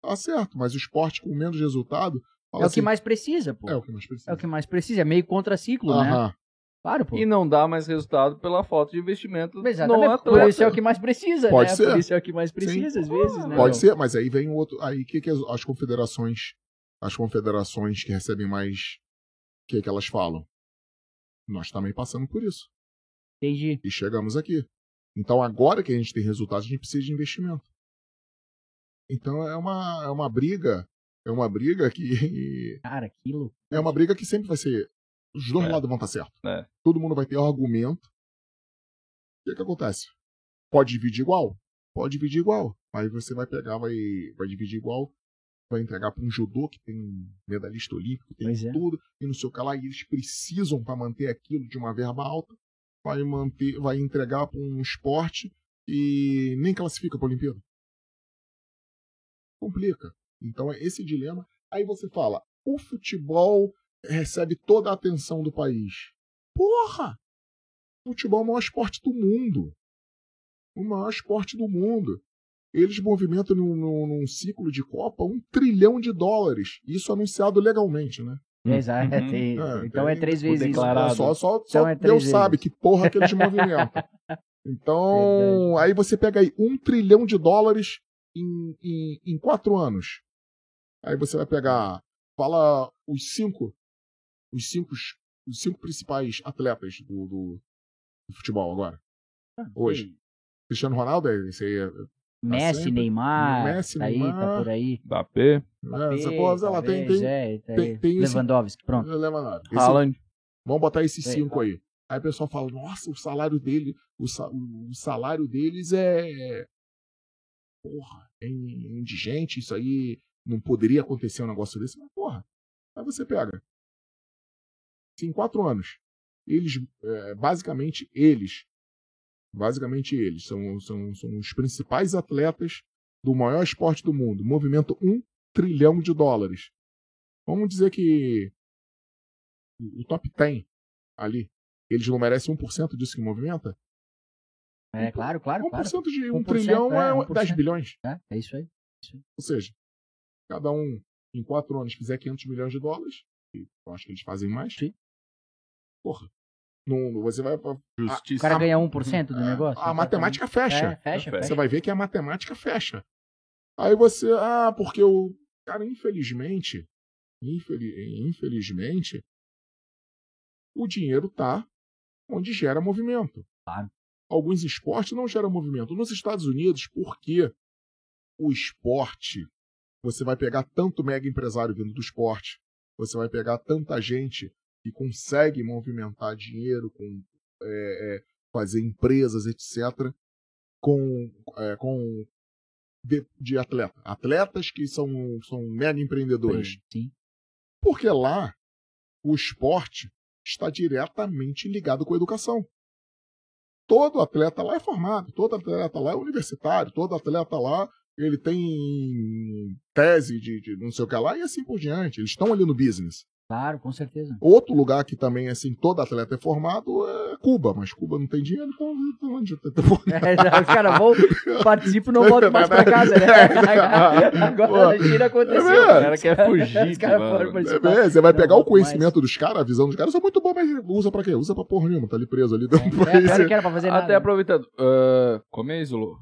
Tá certo, mas o esporte com menos resultado. fala É o que assim, mais precisa, pô. É o que mais precisa. É o que mais precisa. É meio contraciclo, né? Aham. Claro, pô. E não dá mais resultado pela falta de investimento no Exatamente. Por atleta. isso é o que mais precisa, Pode né? ser. Por isso é o que mais precisa, às vezes, né? Pode ser, mas aí vem o outro. Aí o que, que as, as confederações. As confederações que recebem mais. O que, que elas falam? Nós também passamos por isso. Entendi. E chegamos aqui. Então agora que a gente tem resultados, a gente precisa de investimento. Então é uma, é uma briga. É uma briga que. Cara, aquilo. É uma briga que sempre vai ser. Os dois É. lados vão estar certos. É. Todo mundo vai ter argumento. O que, que acontece? Pode dividir igual? Pode dividir igual. Aí você vai pegar, vai, vai dividir igual, vai entregar para um judô que tem um medalhista olímpico, tem Pois é. tudo, e não sei o que lá, e eles precisam para manter aquilo de uma verba alta, vai manter, vai entregar para um esporte e nem classifica para a Olimpíada. Complica. Então é esse dilema. Aí você fala, o futebol recebe toda a atenção do país. Porra! Futebol é o maior esporte do mundo. O maior esporte do mundo. Eles movimentam num, num- num ciclo de Copa um trilhão de dólares. Isso anunciado legalmente, né? Exato. Uhum. É, então é três vezes isso. declarado. Só, só, só Então é três Deus vezes. sabe que porra que eles movimentam. Então, Verdade. aí você pega aí um trilhão de dólares em, em, em quatro anos. Aí você vai pegar, fala os cinco, os cinco, os cinco principais atletas do, do, do futebol agora. Hoje. Sim. Cristiano Ronaldo, é esse aí, é, Messi, sempre. Neymar, Messi, tá aí, tá Neymar. por aí. Mbappé, é, essa porra, sei lá, tem, tem, é, tá tem- tem esse- Lewandowski, pronto. Esse- Haaland. Vamos botar esses É, cinco aí. Aí o pessoal fala, nossa, o salário dele, o, sa- o salário deles é. Porra, é indigente, isso aí não poderia acontecer um negócio desse, mas porra. Aí você pega. Em quatro anos, eles, é, basicamente eles, basicamente eles, são, são, são os principais atletas do maior esporte do mundo, movimento um trilhão de dólares. Vamos dizer que o top 10 ali, eles não merecem 1% disso que movimenta? É, claro, claro, 1% claro. de 1 1%, trilhão é, é, 1%. 10 bilhões. É, é isso aí. Ou seja, cada um em 4 anos fizer 500 milhões de dólares, e eu acho que eles fazem mais. Sim. Porra. Não, você vai. O Justiça. cara ganha 1% do É, negócio. A matemática fecha. É, fecha, Você Você fecha. vai ver que a matemática fecha. Aí você, ah, porque o cara, infelizmente, infeli- infelizmente, o dinheiro tá onde gera movimento. Claro. Alguns esportes não geram movimento. Nos Estados Unidos, porque o esporte, você vai pegar tanto mega empresário vindo do esporte, você vai pegar tanta gente que consegue movimentar dinheiro com é, é, fazer empresas, etc., com, é, com de, de atleta. Atletas que são, são mega empreendedores. Sim. Porque lá o esporte está diretamente ligado com a educação. Todo atleta lá é formado, todo atleta lá é universitário, todo atleta lá ele tem tese de, de não sei o que lá e assim por diante. Eles estão ali no business. Claro, com certeza. Outro lugar que também, assim, todo atleta é formado é Cuba, mas Cuba não tem dinheiro, então então onde eu tô É, não, os caras vão, participam e não voltam mais pra casa, né? Agora a China aconteceu. É, O cara quer fugir, Os caras foram É, participar. bem, você vai Não pegar o conhecimento dos caras, a visão dos caras, é muito bom, mas usa pra quê? Usa pra porra nenhuma, tá ali preso ali dentro do É, pior país. que era pra fazer Até nada. aproveitando. ah, come aí, Zulu.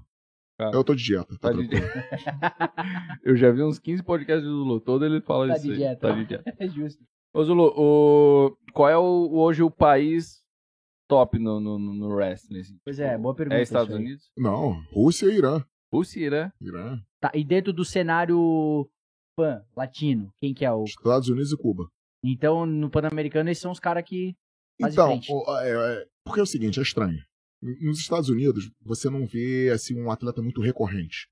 Eu tô de dieta, tá Tá de... tranquilo. Eu já vi uns 15 podcasts do Zulu. Todo ele fala Tá isso de dieta. Tá de dieta. É justo. Ô, Zulu, o... qual é o- hoje o país top no, no, no wrestling? assim? Pois é, boa pergunta. É Estados. Unidos? Não, Rússia e Irã. Rússia, Irã? Irã. Tá, e dentro do cenário pan, latino, quem que é o... Estados Unidos e Cuba. Então, no Pan-Americano, esses são os caras que... Então, o- é, é, porque é o seguinte, é estranho. Nos Estados Unidos, você não vê assim um atleta muito recorrente.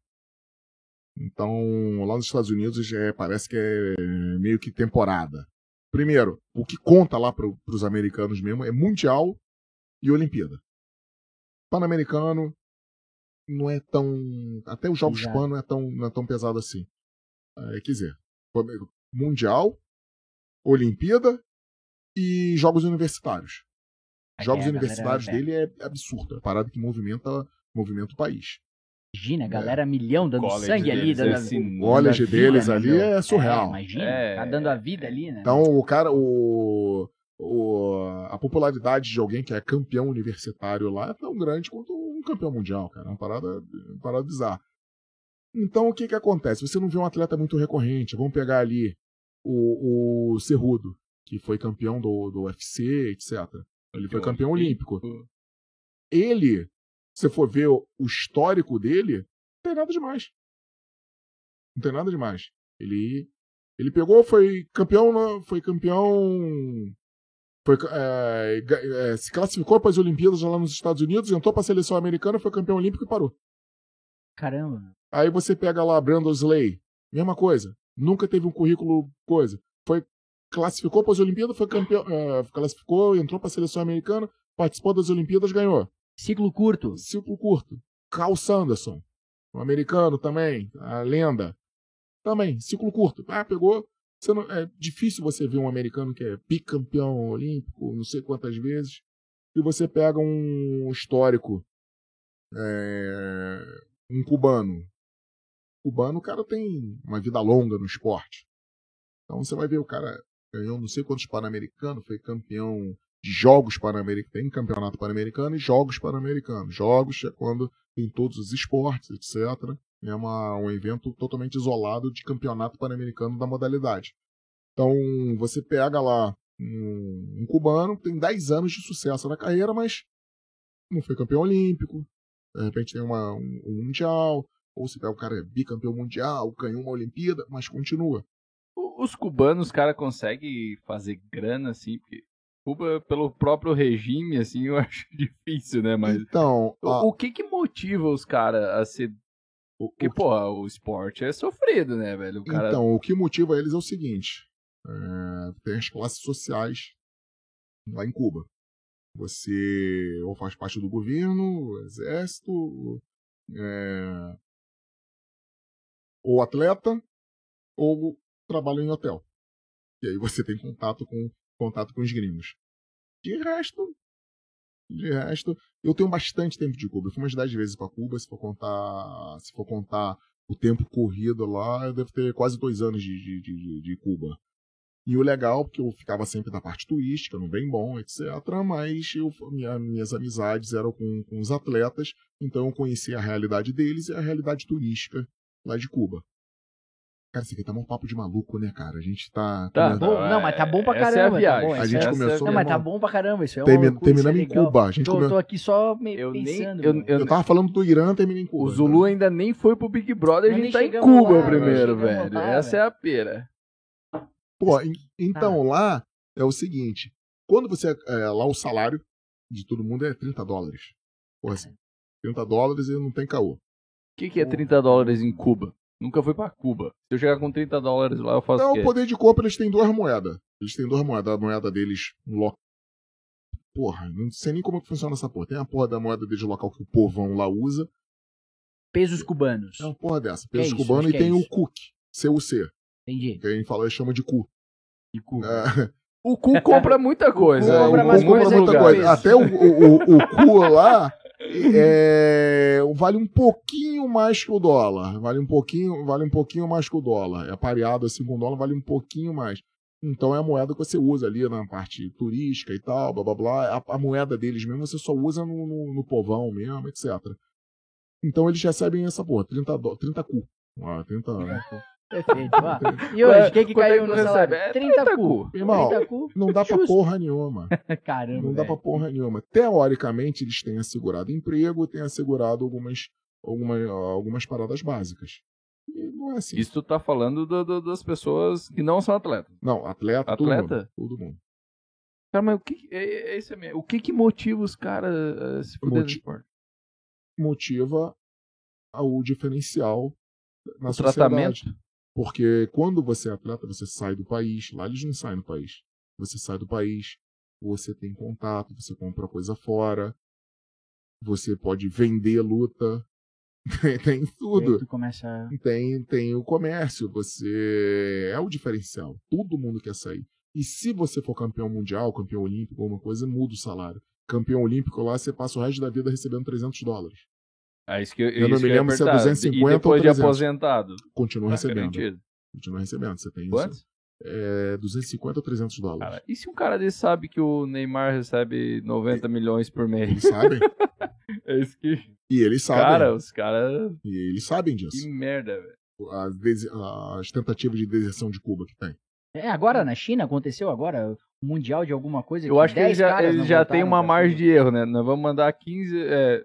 Então, lá nos Estados Unidos, é, parece que é meio que temporada. Primeiro, o que conta lá para os americanos mesmo é Mundial e Olimpíada. Pan-americano não é tão. Até os Jogos. Pan não é tão, não é tão pesado assim. É, quer dizer, Mundial, Olimpíada e Jogos Universitários. É, Jogos a galera universitários é- dele é absurdo. É uma parada que movimenta, movimenta o país. Imagina, a galera milhão dando College sangue ali. Dando, é dando. O college vida, deles né, ali meu? é surreal. imagina, É. tá dando a vida ali, né? Então, o cara, o, o- a popularidade de alguém que é campeão universitário lá é tão grande quanto um campeão mundial, cara. É uma parada, uma parada bizarra. Então, o que que acontece? Você não vê um atleta muito recorrente. Vamos pegar ali o, o Cerrudo, que foi campeão do, do UFC, etc. Ele foi campeão olímpico. Ele, se você for ver o, histórico dele, não tem nada demais. Não tem nada demais. Ele ele pegou, foi campeão, foi campeão, foi, é, é, se classificou para as Olimpíadas lá nos Estados Unidos, entrou para a seleção americana, foi campeão olímpico e parou. Caramba. Aí você pega lá Brandon Slay, mesma coisa, nunca teve um currículo coisa, foi classificou para as Olimpíadas, foi campeão, é, classificou, entrou para a seleção americana, participou das Olimpíadas, ganhou. Ciclo curto. Ciclo curto. Carl Sanderson, um americano também, a lenda. Também, ciclo curto. Ah, pegou. Não- é difícil você ver um americano que é bicampeão olímpico, não sei quantas vezes, e você pega um histórico, é, um cubano. Cubano, o cara tem uma vida longa no esporte. Então você vai ver o cara ganhou não sei quantos pan-americanos, foi campeão de jogos pan-americanos, tem campeonato pan-americano e jogos pan-americanos. Jogos é quando tem todos os esportes, etc. É uma, um evento totalmente isolado de campeonato pan-americano da modalidade. Então você pega lá um, um cubano que tem 10 anos de sucesso na carreira, mas não foi campeão olímpico, de repente tem uma, um, um mundial, ou se pega o cara é bicampeão mundial, ganhou uma Olimpíada, mas continua. Os cubanos, cara, conseguem fazer grana assim, porque Cuba, pelo próprio regime, assim, eu acho difícil, né? Mas Então, a- o, que que motiva os caras a ser... Porque, o- porra, o esporte é sofrido, né, velho? O cara... Então, o que motiva eles é o seguinte: é, tem as classes sociais lá em Cuba. Você ou faz parte do governo, exército, é, ou atleta, ou trabalha em hotel. E aí você tem contato com contato com os gringos. De resto, de resto, eu tenho bastante tempo de Cuba. Eu fui umas 10 vezes para Cuba, se for contar, se for contar o tempo corrido lá, eu devo ter quase dois anos de, de, de- de Cuba. E o legal, porque eu ficava sempre na parte turística, no bem bom, etc. Mas eu, minha- minhas amizades eram com, com os atletas, então eu conhecia a realidade deles e a realidade turística lá de Cuba. Cara, isso aqui tá um papo de maluco, né, cara? A gente tá. Tá, Bom, não, mas tá bom pra Essa é a caramba. tá bom, A essa gente é- começou- Não, mas tá bom pra caramba. Isso é uma Termi- loucura, terminamos é em legal. Cuba. A gente tô, come- tô aqui só me Eu nem- pensando. eu- mano. eu- Eu tava falando do Irã, terminei em Cuba. O Zulu ainda nem foi pro Big Brother, a gente nem tá em Cuba lá, primeiro, velho. lá, Essa é a pera. Pô, en- então Ah. lá é o seguinte: quando você. é, lá o salário de todo mundo é 30 dólares. Porra, assim, 30 dólares e não tem caô. O que, que é 30 dólares em Cuba? Nunca fui pra Cuba. Se eu chegar com 30 dólares lá, eu faço Então, o o poder de compra, eles têm duas moedas. Eles têm duas moedas. A moeda deles. Lo... Porra, não sei nem como que funciona essa porra. Tem a porra da moeda deles local que o povão lá usa. Pesos cubanos. É uma porra dessa. É Peso isso? cubano Acho e que é tem o. CUC. CUC. Entendi. Que a gente fala, chama de cu. De Cuba. É, O cu compra muita coisa. É, compra o mais cu compra muita coisa. Até o, o, o, o cu lá é, vale um pouquinho mais que o dólar. Vale um pouquinho, vale um pouquinho mais que o dólar. É pareado assim com o dólar, vale um pouquinho mais. Então é a moeda que você usa ali na parte turística e tal, blá blá blá. A, a moeda deles mesmo você só usa no, no, no povão mesmo, etc. Então eles recebem essa porra, 30, dó- 30 cu. Ah, 30, Perfeito. Ó, E hoje, o que, é caiu que no tu salário? recebe? É 30 30 cu. Irmão, 30 cu. não dá pra porra nenhuma. Caramba. Não dá pra porra nenhuma. Teoricamente, eles têm assegurado emprego, têm assegurado algumas, algumas, algumas paradas básicas. E não é assim. Isso tu tá falando do- do- das pessoas que não são atletas. Não, atleta, Atleta? todo mundo. Todo mundo. Cara, mas o que, é, é isso mesmo. O que que motiva os caras a se fuder no Moti-? Motiva o diferencial na O sociedade. tratamento? Porque quando você é atleta, você sai do país. Lá eles não saem do país. Você sai do país, você tem contato, você compra coisa fora, você pode vender luta. tem tudo. tu começa. tem, tem o comércio, você é o diferencial. Todo mundo quer sair. E se você for campeão mundial, campeão olímpico, alguma coisa, muda o salário. Campeão olímpico lá, você passa o resto da vida recebendo 300 dólares. Ah, isso que eu, Eu não isso me que lembro se é perguntar. 250 e depois ou de 300. aposentado. Continua Tá recebendo. garantido. Continua recebendo. Você tem isso. Quantos? É 250 ou 300 dólares. Cara, e se um cara desse sabe que o Neymar recebe 90 milhões por mês? Eles sabem. É isso que. e eles sabem. Cara, os caras. E eles sabem Que disso. merda, velho. As, desi- as tentativas de deserção de Cuba que tem. É, agora na China aconteceu agora mundial de alguma coisa. Eu acho que 10 eles já, não já têm uma margem de erro, né? Nós vamos mandar 15. É,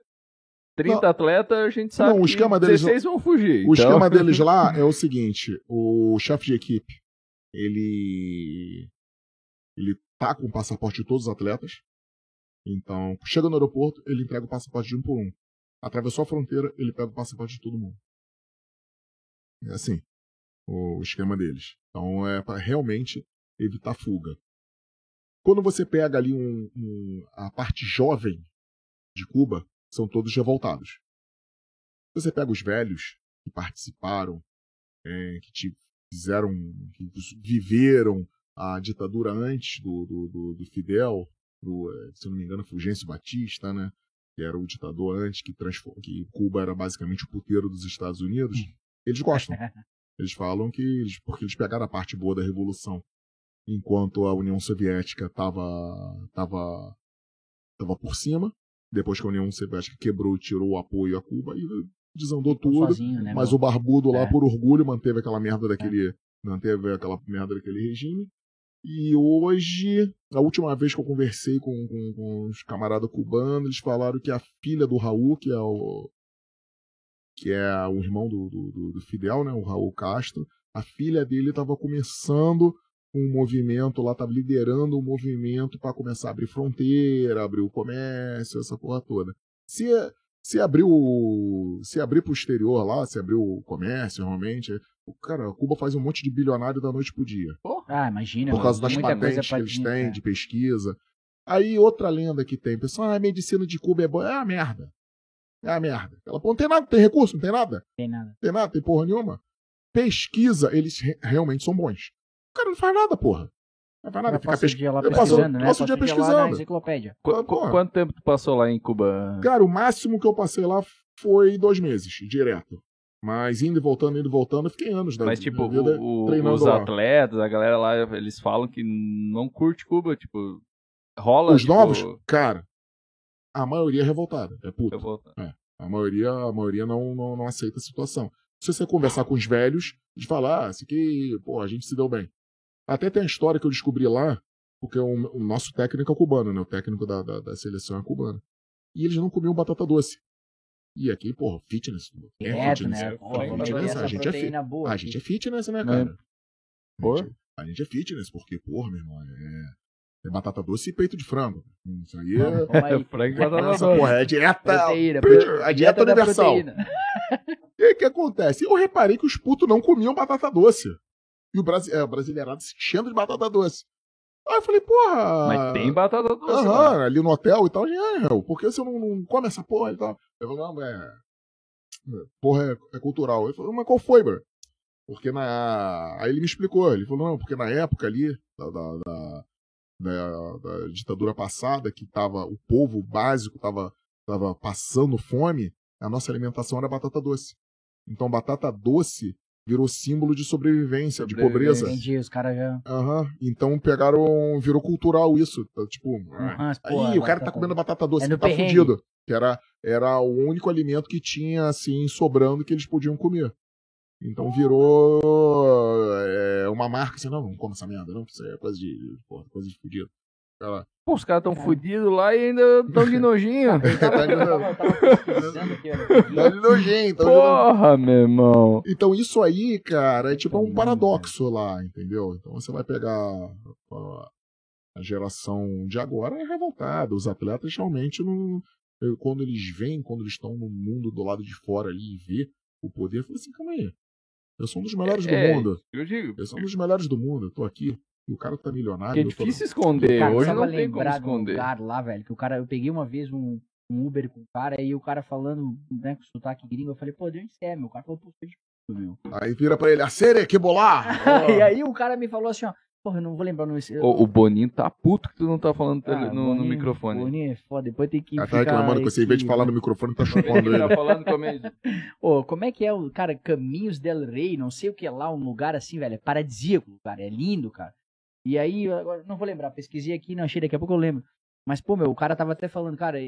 30 Não. atletas, a gente sabe Não, o que esquema deles- 16 vão fugir. O então... esquema deles lá é o seguinte: o chefe de equipe, ele. Ele tá com o passaporte de todos os atletas. Então, chega no aeroporto, ele entrega o passaporte de um por um. Atravessou a fronteira, ele pega o passaporte de todo mundo. É assim o esquema deles. Então é para realmente evitar fuga. Quando você pega ali um- um- a parte jovem de Cuba, são todos revoltados. Você pega os velhos que participaram, é, que te fizeram, que viveram a ditadura antes do, do, do, do Fidel, do, eh, se não me engano, Fulgêncio Batista, né? Que era o ditador antes, que, que Cuba era basicamente o puteiro dos Estados Unidos. Eles gostam. Eles falam que eles, porque eles pegaram a parte boa da revolução, enquanto a União Soviética estava tava, tava por cima. Depois que a União Soviética quebrou e tirou o apoio a Cuba, e desandou Ficou tudo. sozinho, né, Mas meu? o barbudo lá, É. por orgulho, manteve aquela merda daquele. Manteve aquela merda daquele regime. E hoje, a última vez que eu conversei com, com, com os camaradas cubanos, eles falaram que a filha do Raul, que é o. que é o irmão do, do, do- do Fidel, né? O Raul Castro, a filha dele estava começando um movimento lá, estava liderando um movimento para começar a abrir fronteira, abrir o comércio, essa porra toda. Se, se abriu se abrir para o exterior lá, se abriu o comércio realmente, o cara, Cuba faz um monte de bilionário da noite pro dia. Ah, imagina. Por causa das patentes que eles têm, de pesquisa. Aí outra lenda que tem, pessoal, ah, a medicina de Cuba é boa. É uma merda. É uma merda. Ela, não tem nada, não tem recurso, não tem nada. Tem nada. Não tem nada, tem porra nenhuma. Pesquisa, eles re- realmente são bons. O cara não faz nada, porra. Não faz nada. Eu Fica passo o pesquisando. dia lá Eu passo- pesquisando, né? passo o dia lá na pesquisando. enciclopédia. Qu- Ah, quanto tempo tu passou lá em Cuba? Cara, o máximo que eu passei lá foi dois meses, direto. Mas indo e voltando, indo e voltando, eu fiquei anos da Mas, tipo, vida o- treinando os lá. atletas, a galera lá, eles falam que não curte Cuba, tipo, rola. Os tipo, novos, cara, a maioria é revoltada, é puta. vou- A maioria, a maioria não, não, não aceita a situação. Se você conversar com os velhos, eles falam, ah, isso aqui, pô, a gente se deu bem. Até tem a história que eu descobri lá, porque o, o nosso técnico é cubano, né? O técnico da, da, da seleção é cubano. E eles não comiam batata doce. E aqui, porra, fitness. É fitness. né? é Pô, fitness, batata a gente é fi- boa. a gente é fitness, né, É. cara? A Por? gente, a gente é fitness, porque, porra, meu irmão, é, é batata doce e peito de frango. Isso aí é. Aí. Frango e batata doce. porra é dieta. Proteína. A dieta da universal. E aí o que acontece? Eu reparei que os putos não comiam batata doce. E o, brasi é, o brasileirado se enchendo de batata doce. Aí eu falei, porra. Mas tem batata doce. Aham, ali no hotel e tal. É, por que você não, não come essa porra e tal? Eu falei, não, é. Porra, é, é cultural. Ele falou, mas qual foi, bro? Porque na. Aí ele me explicou. Ele falou, não, porque na época ali, da, da, da, da- da ditadura passada, que tava. O povo básico tava, tava passando fome, a nossa alimentação era batata doce. Então batata doce virou símbolo de sobrevivência, de pobreza. Entendi, os caras já. Aham. Então pegaram. Virou cultural isso. Tá, Tipo. ah, Uhum, porra, Aí o cara tá batata- comendo batata doce, É tá perrengue. fudido. Que era, era o único alimento que tinha, assim, sobrando que eles podiam comer. Então virou é, uma marca assim, não, não come essa merda, não, isso aí é coisa de, porra, coisa de fudido. Pô, os caras tão fudidos lá e ainda tão de nojinho. Tá de nojento, tá de. Porra, meu irmão. Então isso aí, cara, é tipo um paradoxo lá, entendeu? Então você vai pegar a, a geração de agora é revoltada. Os atletas realmente não. Quando eles vêm, quando eles estão no mundo do lado de fora ali e vê o poder, eu falo assim, calma aí. Eu sou um dos melhores É, do mundo. Eu digo. Eu sou um dos melhores do mundo. Eu tô aqui. E o cara tá milionário. Que é eu tô- difícil esconder. Cara, Hoje precisava não tem como lembrar de um esconder. lugar lá, velho, que o cara, eu peguei uma vez um, um Uber com o cara, e o cara falando, né, com sotaque gringo, eu falei, pô, de onde você é, meu? O cara falou, pô, de meu. Aí vira pra ele, a série que bolar! e aí o cara me falou assim, ó, porra, eu não vou lembrar o nome. eu- O, o Boninho tá puto que tu não tá falando Ah, no, no Boninho- microfone. Boninho é foda, depois tem que Ela tá ficar reclamando com você, em vez de falar no microfone, tá Ele chupando tá ele. falando comigo. Ô, como é que é o, cara, Caminhos del Rei, não sei o que é lá, um lugar assim, velho, é paradisíaco, cara, é lindo, cara. E aí, agora não vou lembrar, pesquisei aqui, não achei, daqui a pouco eu lembro. Mas, pô, meu, o cara tava até falando, cara,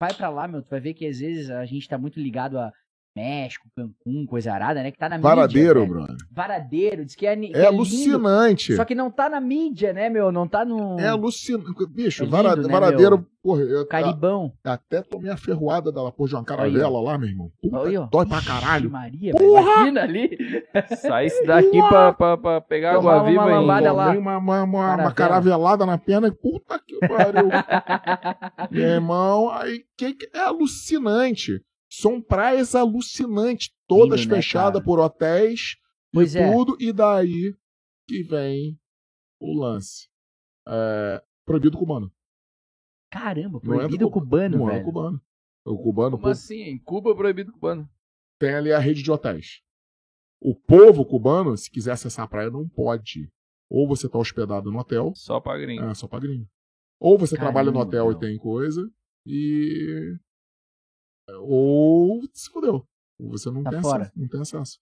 vai pra lá, meu, tu vai ver que às vezes a gente tá muito ligado a México, Cancún, coisa arada, né, que tá na Varadeiro, mídia. velho. brother. Varadeiro, diz que é, ni- que É lindo, alucinante. Só que não tá na mídia, né, meu, não tá no É alucinante. Bicho, É lindo, vara- né, varadeiro, meu? porra, eu Caribão. até tomei a ferroada dela, porra, de uma Aí, caravela lá, meu irmão. Puta, Aí, dói pra Ixi, caralho. Maria, velho, imagina ali. Saísse daqui pra, pra, pra pegar Tomar água uma viva lambada em... lá. Uma, uma, uma, uma Caravela. caravelada na perna e puta que pariu. meu irmão, aí que, que- é alucinante. São praias alucinantes, todas Lindo, né, fechadas cara? por hotéis Pois e é. tudo, e daí que vem o lance. É, proibido cubano. Caramba, Não é do proibido Cu- cubano, não é velho. cubano. O cubano Como assim? Em Cuba proibido cubano. tem ali a rede de hotéis. O povo cubano, se quiser acessar a praia, não pode. Ou você tá hospedado no hotel, Só pra gringo. é só pra gringo. Ou você Caramba, trabalha no hotel meu. e tem coisa, e. Ou se fudeu. Ou você não, Tá tem fora. acesso, não tem acesso.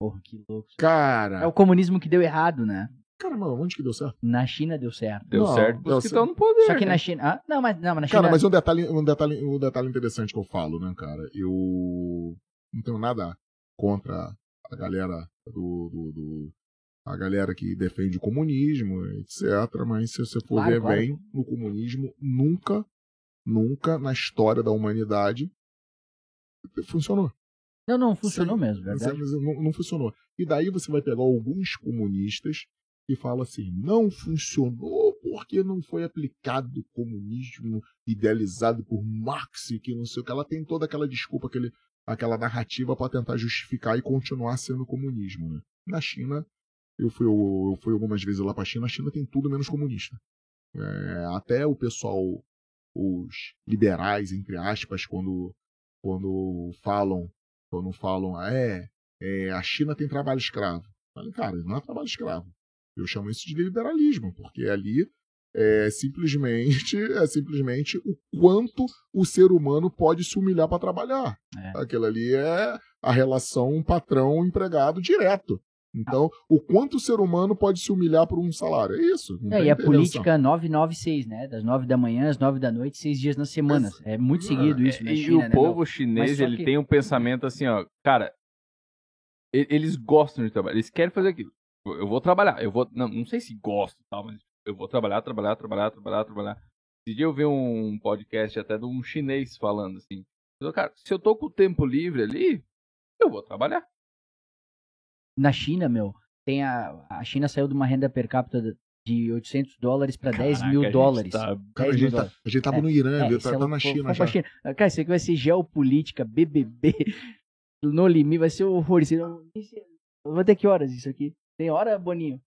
Porra, que louco. Cara, É o comunismo que deu errado, né? cara, mano, onde que deu certo? Na China deu certo. Deu Não, certo deu que estão no poder. Só que né? na China. Ah, não, mas, não, mas na China. Cara, mas um detalhe, um, detalhe, um detalhe interessante que eu falo, né, cara? Eu não tenho nada contra a galera do, do, do- a galera que defende o comunismo, etc. Mas se você for Claro, ver claro. bem, o comunismo nunca, nunca na história da humanidade funcionou. Não, não, funcionou Sim. mesmo, verdade. Não, não funcionou. E daí você vai pegar alguns comunistas e fala assim: não funcionou porque não foi aplicado o comunismo idealizado por Marx, que não sei o que. Ela tem toda aquela desculpa, aquele, aquela narrativa para tentar justificar e continuar sendo comunismo. Né? Na China, eu fui, eu fui algumas vezes lá para a China, a China tem tudo menos comunista. É, até o pessoal, os liberais, entre aspas, quando, quando falam, quando falam, ah, é, é, a China tem trabalho escravo. Falei, cara, não é trabalho escravo. Eu chamo isso de liberalismo, porque ali é simplesmente, é simplesmente o quanto o ser humano pode se humilhar para trabalhar. É. Aquilo ali é a relação patrão-empregado direto. Então, o quanto o ser humano pode se humilhar por um salário? É isso. É, e a política 996, né? Das 9 da manhã às 9 da noite, seis dias na semana. É muito seguido isso na e China, E o povo chinês, ele que... tem um pensamento assim, ó. Cara, eles gostam de trabalhar. Eles querem fazer aquilo. Eu vou trabalhar. Eu vou. Não, não sei se gosto tal, mas eu vou trabalhar, trabalhar, trabalhar, trabalhar, trabalhar. Esse dia eu vi um podcast até de um chinês falando assim. Cara, se eu tô com o tempo livre ali, eu vou trabalhar na China, meu, tem a, a China saiu de uma renda per capita de 800 dólares para 10 mil dólares. Tá, cara, a, gente tá, a gente tava é, no Irã, é, tá, tá na China já. China. Cara, isso aqui vai ser geopolítica, BBB, no limite, vai ser horror. Vou ter que horas isso aqui? Tem hora, Boninho?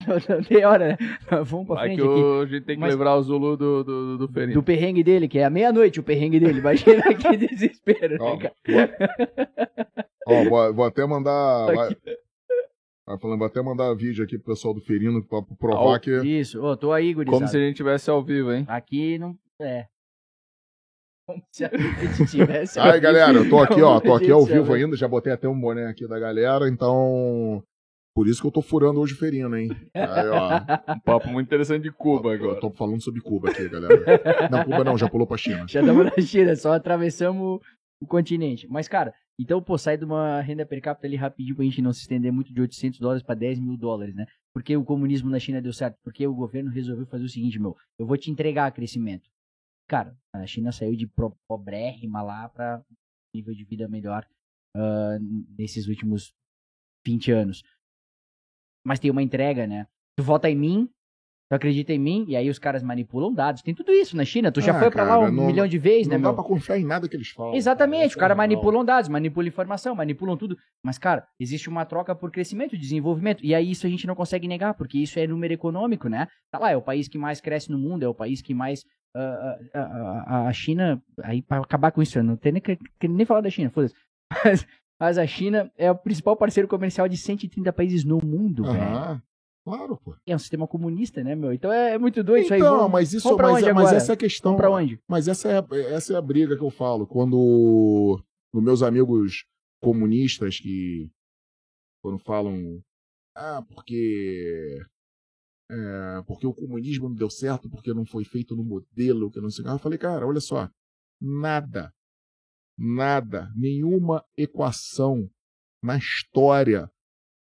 Tem hora, né? Vamos pra frente que aqui. a gente tem que Mas, lembrar o Zulu do, do, do Do perrengue dele, que é a meia-noite o perrengue dele. Imagina que desespero, né, cara? Ó, vou, vou até mandar... Vai, Tá falando, vou até mandar vídeo aqui pro pessoal do Ferino pra provar oh, que. Isso, ô, oh, tô aí, gurizada. Como se a gente tivesse ao vivo, hein? Aqui não. É. Como se a gente tivesse. Ai, galera, eu tô aqui, ó, tô aqui ao vivo ainda, já botei até um boné aqui da galera, então. Por isso que eu tô furando hoje o Ferino, hein? Aí, ó. Um papo muito interessante de Cuba agora. Eu tô falando sobre Cuba aqui, galera. Não, Cuba não, já pulou pra China. Já estamos na China, só atravessamos o continente. Mas, cara, então, pô, sai de uma renda per capita ali rapidinho pra gente não se estender muito de 800 dólares para 10 mil dólares, né? Porque o comunismo na China deu certo? Porque o governo resolveu fazer o seguinte, meu, eu vou te entregar crescimento. Cara, a China saiu de pobrérrima lá pra nível de vida melhor uh, nesses últimos 20 anos. Mas tem uma entrega, né? Tu vota em mim, Tu acredita em mim? E aí os caras manipulam dados. Tem tudo isso na China. Tu já ah, foi para lá um não, milhão de vezes, né, Não dá pra confiar em nada que eles falam. Exatamente. Cara. O cara manipulam dados, manipulam informação, manipulam tudo. Mas, cara, existe uma troca por crescimento, desenvolvimento. E aí isso a gente não consegue negar, porque isso é número econômico, né? Tá lá, é o país que mais cresce no mundo, é o país que mais... Uh, uh, uh, a China... Aí, pra acabar com isso, eu não tenho nem, que, nem falar da China, foda-se. Mas, mas, a China é o principal parceiro comercial de 130 países no mundo, velho. Claro, pô. É um sistema comunista, né, meu? Então é, é muito doido então, isso aí. Então, mas isso mas, é, mas essa é a questão. Vamos onde? Mas essa é, essa é a briga que eu falo. Quando os meus amigos comunistas que quando falam ah, porque é, porque o comunismo não deu certo, porque não foi feito no modelo, que não sei. Eu falei, cara, olha só, nada, nada, nenhuma equação na história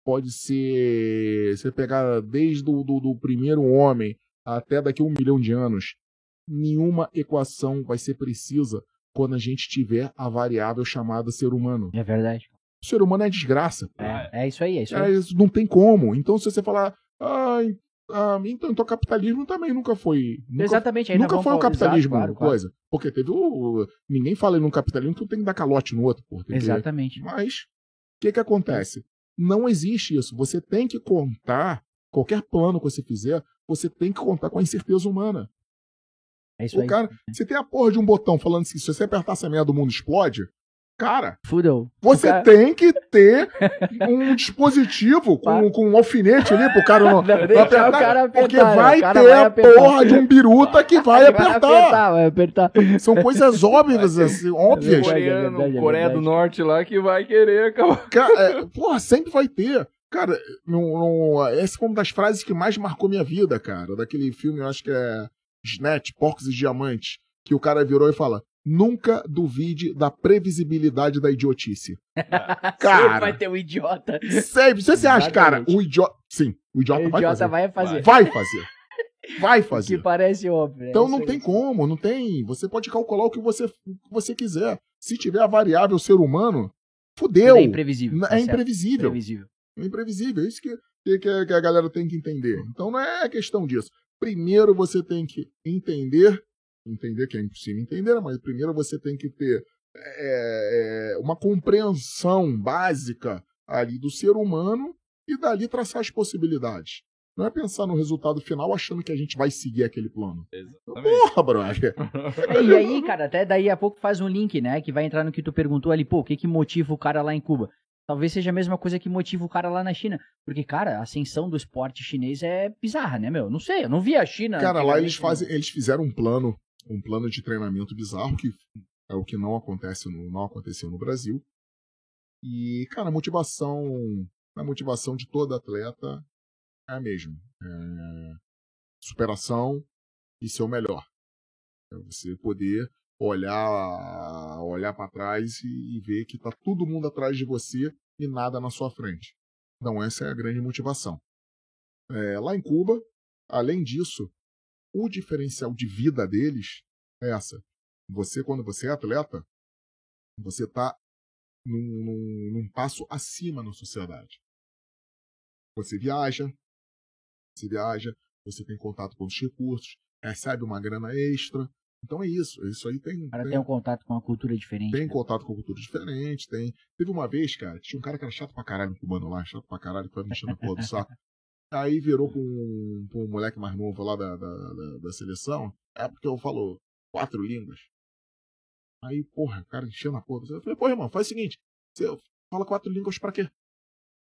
pode ser. Você pegar desde o do, do primeiro homem até daqui a um milhão de anos, nenhuma equação vai ser precisa quando a gente tiver a variável chamada ser humano. É verdade. O ser humano é desgraça. É, é isso aí, é isso aí. É, não tem como. Então, se você falar, ah, ah então, então capitalismo também nunca foi. Nunca, Exatamente, nunca foi o capitalismo claro, coisa. Claro. Porque teve o. Ninguém fala no capitalismo que tem que dar calote no outro. Exatamente. Que... Mas, o que que acontece? Não existe isso. Você tem que contar, qualquer plano que você fizer, você tem que contar com a incerteza humana. É isso o aí. Cara, você tem a porra de um botão falando assim, se você apertar essa merda, o mundo explode. Cara, Fudeu. você cara... tem que ter um dispositivo com, com um alfinete ali pro cara não, não, não apertar, o cara apertar, porque vai ter vai a porra de um biruta que vai, apertar. Vai apertar, vai apertar. São coisas óbvias, assim, óbvias. É Coreano, é Coreia do Norte lá que vai querer acabar. Cara, é, porra, sempre vai ter. Cara, essa foi uma das frases que mais marcou minha vida, cara. Daquele filme, eu acho que é Snatch, Porcos e Diamantes. Que o cara virou e fala: Nunca duvide da previsibilidade da idiotice. cara, sempre vai ter um idiota. Sempre. Você, você acha, cara, o idiota. Sim, o idiota, o vai, idiota fazer. vai fazer. Vai fazer. Vai fazer. Que parece óbvio. Né? Então não tem como, não tem. Você pode calcular o que você, o que você quiser. Se tiver a variável ser humano, fudeu. É imprevisível. É tá imprevisível. imprevisível. É imprevisível. É isso que, que, que a galera tem que entender. Então não é questão disso. Primeiro você tem que entender, entender que é impossível entender, mas primeiro você tem que ter é, é, uma compreensão básica ali do ser humano e dali traçar as possibilidades. Não é pensar no resultado final achando que a gente vai seguir aquele plano. Exatamente. Porra, brother. É, E aí, cara, até daí a pouco faz um link, né? Que vai entrar no que tu perguntou ali, pô, o que que motiva o cara lá em Cuba? Talvez seja a mesma coisa que motiva o cara lá na China. Porque, cara, a ascensão do esporte chinês é bizarra, né, meu? Não sei, eu não vi a China. Cara, lá eles antigamente, fazem, eles fizeram um plano, um plano de treinamento bizarro que é o que não acontece no, não aconteceu no Brasil. E, cara, a motivação, a motivação de todo atleta é a mesma. É superação e ser o melhor. É você poder olhar, olhar para trás e, e ver que tá todo mundo atrás de você e nada na sua frente. Então essa é a grande motivação. É, lá em Cuba, além disso, o diferencial de vida deles é essa. Você, quando você é atleta, você está num, num, num passo acima na sociedade. Você viaja, você viaja, você tem contato com os recursos, recebe uma grana extra. Então é isso. Isso aí tem. Cara tem- tem um contato com uma cultura diferente. tem cara. contato com cultura diferente, tem. Teve uma vez, cara, tinha um cara que era chato pra caralho, um cubano lá, chato pra caralho, que tava me enchendo a porra do saco. Aí virou pra um, pra um moleque mais novo lá da, da, da, da seleção. É porque eu falo quatro línguas. Aí, porra, o cara enchendo a porra. Eu falei, pô, irmão, faz o seguinte. Você fala quatro línguas pra quê?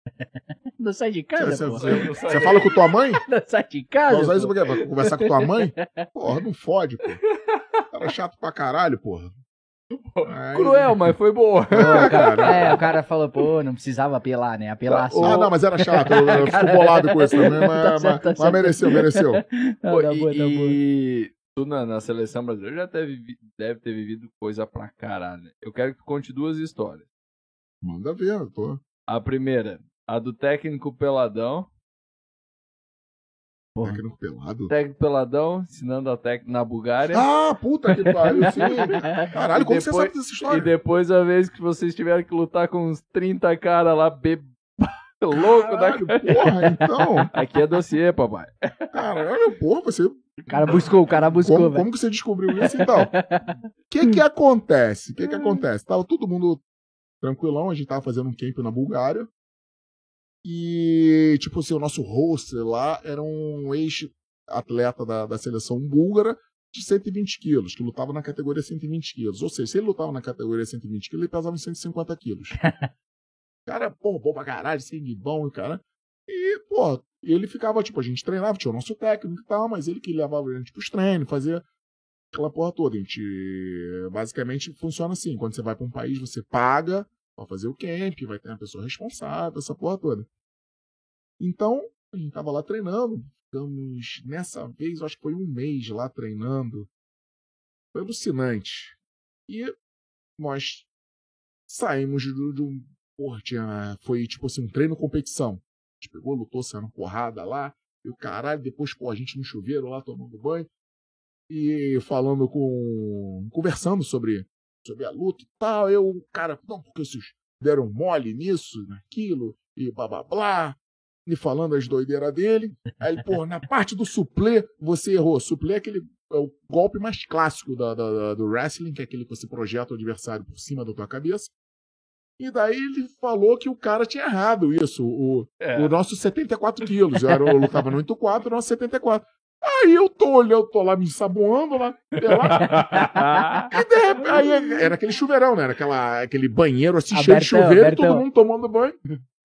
Não sai de casa, Você, você- você fala com tua mãe? Não sai de casa, pra conversar com tua mãe? Porra, não fode, pô. Cara chato pra caralho, porra. Aí- Cruel, mas foi boa. Pô, cara, é, o cara falou, pô, não precisava apelar, né? Apelar só. Ah, não, mas era chato. Eu, eu fico bolado com isso também, mas, Tá certo, mas- tá mas mereceu, mereceu. Não, Pô, tá e, boa, tá boa. e tu na, na seleção brasileira já teve, vi- deve ter vivido coisa pra caralho. né? Eu quero que tu conte duas histórias. Manda ver, eu tô. A primeira, a do técnico peladão. Porra. Técnico pelado. Técnico peladão, ensinando a técnica na Bulgária. Ah, puta que pariu, sim. Caralho, E como você depois- sabe dessa E história? depois a vez que vocês tiveram que lutar com uns 30 caras lá, be... louco da Caralho, porra, então. Aqui é dossiê, papai. Caralho, porra, você. O cara buscou, o cara buscou, Como, como que você descobriu isso então? O que que acontece? O que que acontece? Tava todo mundo tranquilão, a gente tava fazendo um camp na Bulgária. E, tipo assim, o nosso host lá era um ex-atleta da, da seleção búlgara de 120 quilos, que lutava na categoria 120 quilos. Ou seja, se ele lutava na categoria 120 quilos, ele pesava uns 150 quilos. cara, pô, bom pra caralho, sangue bom, cara. E, pô, ele ficava, tipo, a gente treinava, tinha o nosso técnico e tal, mas ele que levava a gente pros treinos, fazia aquela porra toda. A gente, basicamente, funciona assim. Quando você vai pra um país, você paga pra fazer o camp, vai ter uma pessoa responsável, essa porra toda. Então, a gente tava lá treinando, ficamos, nessa vez, acho que foi um mês lá treinando. Foi alucinante. E nós saímos de, um. Foi tipo assim, um treino competição. A gente pegou, lutou, saindo porrada lá. E o caralho, depois, pô, a gente no chuveiro lá tomando banho. E falando com. conversando sobre, sobre a luta e tal. Eu, cara, não, porque vocês deram mole nisso, naquilo, e blá blá blá. E falando as doideiras dele. Aí ele, pô, na parte do suplê, você errou. Suplê é aquele. É o golpe mais clássico da, da- da- do wrestling, que é aquele que você projeta o adversário por cima da tua cabeça. E daí ele falou que o cara tinha errado isso. O, É. o nosso 74 quilos. Eu, era, eu lutava no 84, o nosso 74. Aí eu tô olhando, tô lá me ensaboando lá. lá e de repente, aí era aquele chuveirão, né? Era aquela, aquele banheiro assim, cheio de chuveiro, abertão. todo mundo tomando banho.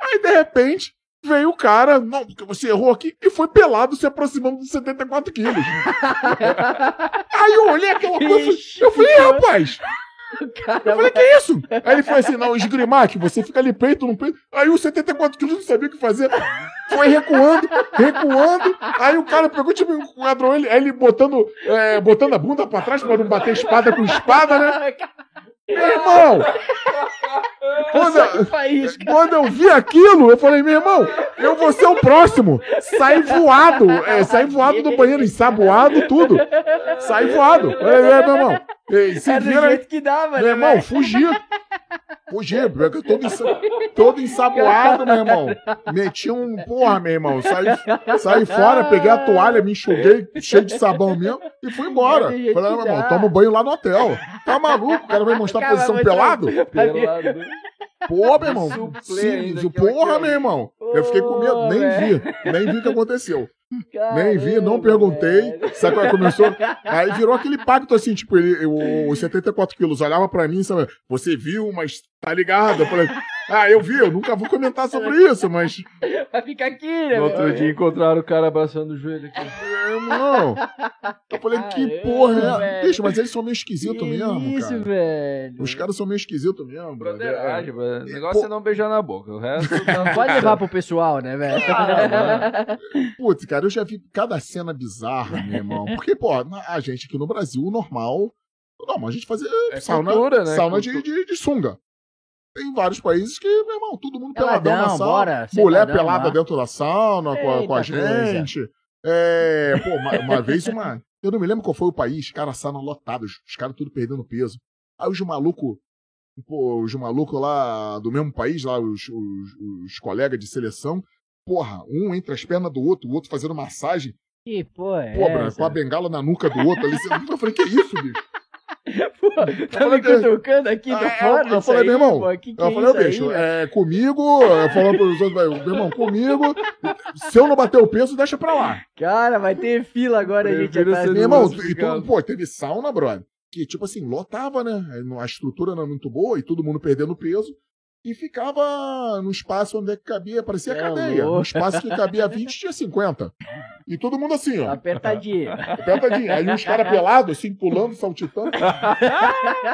Aí de repente veio o cara, não, porque você errou aqui, e foi pelado se aproximando dos 74 quilos. Aí eu olhei aquela coisa, Ixi, eu falei, "Ih, rapaz, cara, eu falei, que isso? Aí ele foi assim, não, esgrimar, que você fica ali peito no peito. Aí os 74 quilos não sabia o que fazer. Foi recuando, recuando. Aí o cara pegou, tipo, enquadrou ele, aí ele botando, é, botando a bunda pra trás pra não bater espada com espada, né? Meu irmão! Quando eu, quando eu vi aquilo, eu falei, meu irmão, eu vou ser o próximo. Saí voado, é, saí voado do banheiro, ensaboado, tudo. Saí voado. É, é, meu irmão. É, se É do vira jeito que dava, Meu né, irmão, velho? fugi. Fugi, porque todo, ensa... todo ensaboado, meu irmão. Meti um. Porra, meu irmão. Saí, saí fora, peguei a toalha, me enxuguei, cheio de sabão mesmo, e fui embora. Falei, meu irmão, toma banho lá no hotel. Tá maluco? O cara vai mostrar Cara, posição pelado? Pelado. Pô, meu irmão. Suplê Sim, aquela porra, meu irmão. Eu fiquei com medo, nem vi. Nem vi o que aconteceu. Nem vi, não Caramba, perguntei. velho. Sabe qual é que começou? Aí virou aquele pacto assim, tipo, ele, os 74 quilos olhava pra mim e sabe, você viu, mas tá ligado? Eu falei, ah, eu vi, eu nunca vou comentar sobre isso, mas. Vai ficar aqui, né? No outro dia encontraram o cara abraçando o joelho aqui. Irmão. Eu falei, que Caramba, porra. velho. Bicho, mas eles são meio esquisitos Que mesmo, isso, cara. velho. Os caras são meio esquisitos mesmo. É. Broderagem, velho. O negócio Pô. é não beijar na boca. O resto. Não pode levar pro pessoal, né, velho? Putz, cara, eu já vi cada cena bizarra, meu irmão. Porque, pô, a gente aqui no Brasil, o normal. Normal, a gente fazer É sauna, cultura, né? sauna de, de, de sunga. Tem vários países que, meu irmão, todo mundo peladão Peladão, na sauna. bora. Mulher pelada lá. dentro da sauna com a, com a coisa. gente. É, pô, uma, uma vez uma. Eu não me lembro qual foi o país, cara, sauna lotada, os, os caras tudo perdendo peso. Aí os malucos, pô, os malucos lá do mesmo país, lá, os, os, os colegas de seleção, porra, um entre as pernas do outro, o outro fazendo massagem, Que porra é pô, essa? com a bengala na nuca do outro ali. Eu falei, que isso, bicho? Pô, tá me cutucando aqui, tô Ah, fora eu disso falei, aí, meu irmão, pô, que que Eu é falei, aí, bicho, velho? é, comigo, eu falando pros outros, meu irmão, comigo, se eu não bater o peso, deixa pra lá. Cara, vai ter fila agora, a gente do- Meu irmão, e tu, pô, teve sauna, brother, que tipo assim, lotava, né? A estrutura não era muito boa e todo mundo perdendo peso. E ficava no espaço onde é que cabia, parecia É cadeia. louco. No espaço que cabia 20, tinha 50. E todo mundo assim, ó. Apertadinho. Apertadinho. Aí uns caras pelados, assim, pulando, saltitando.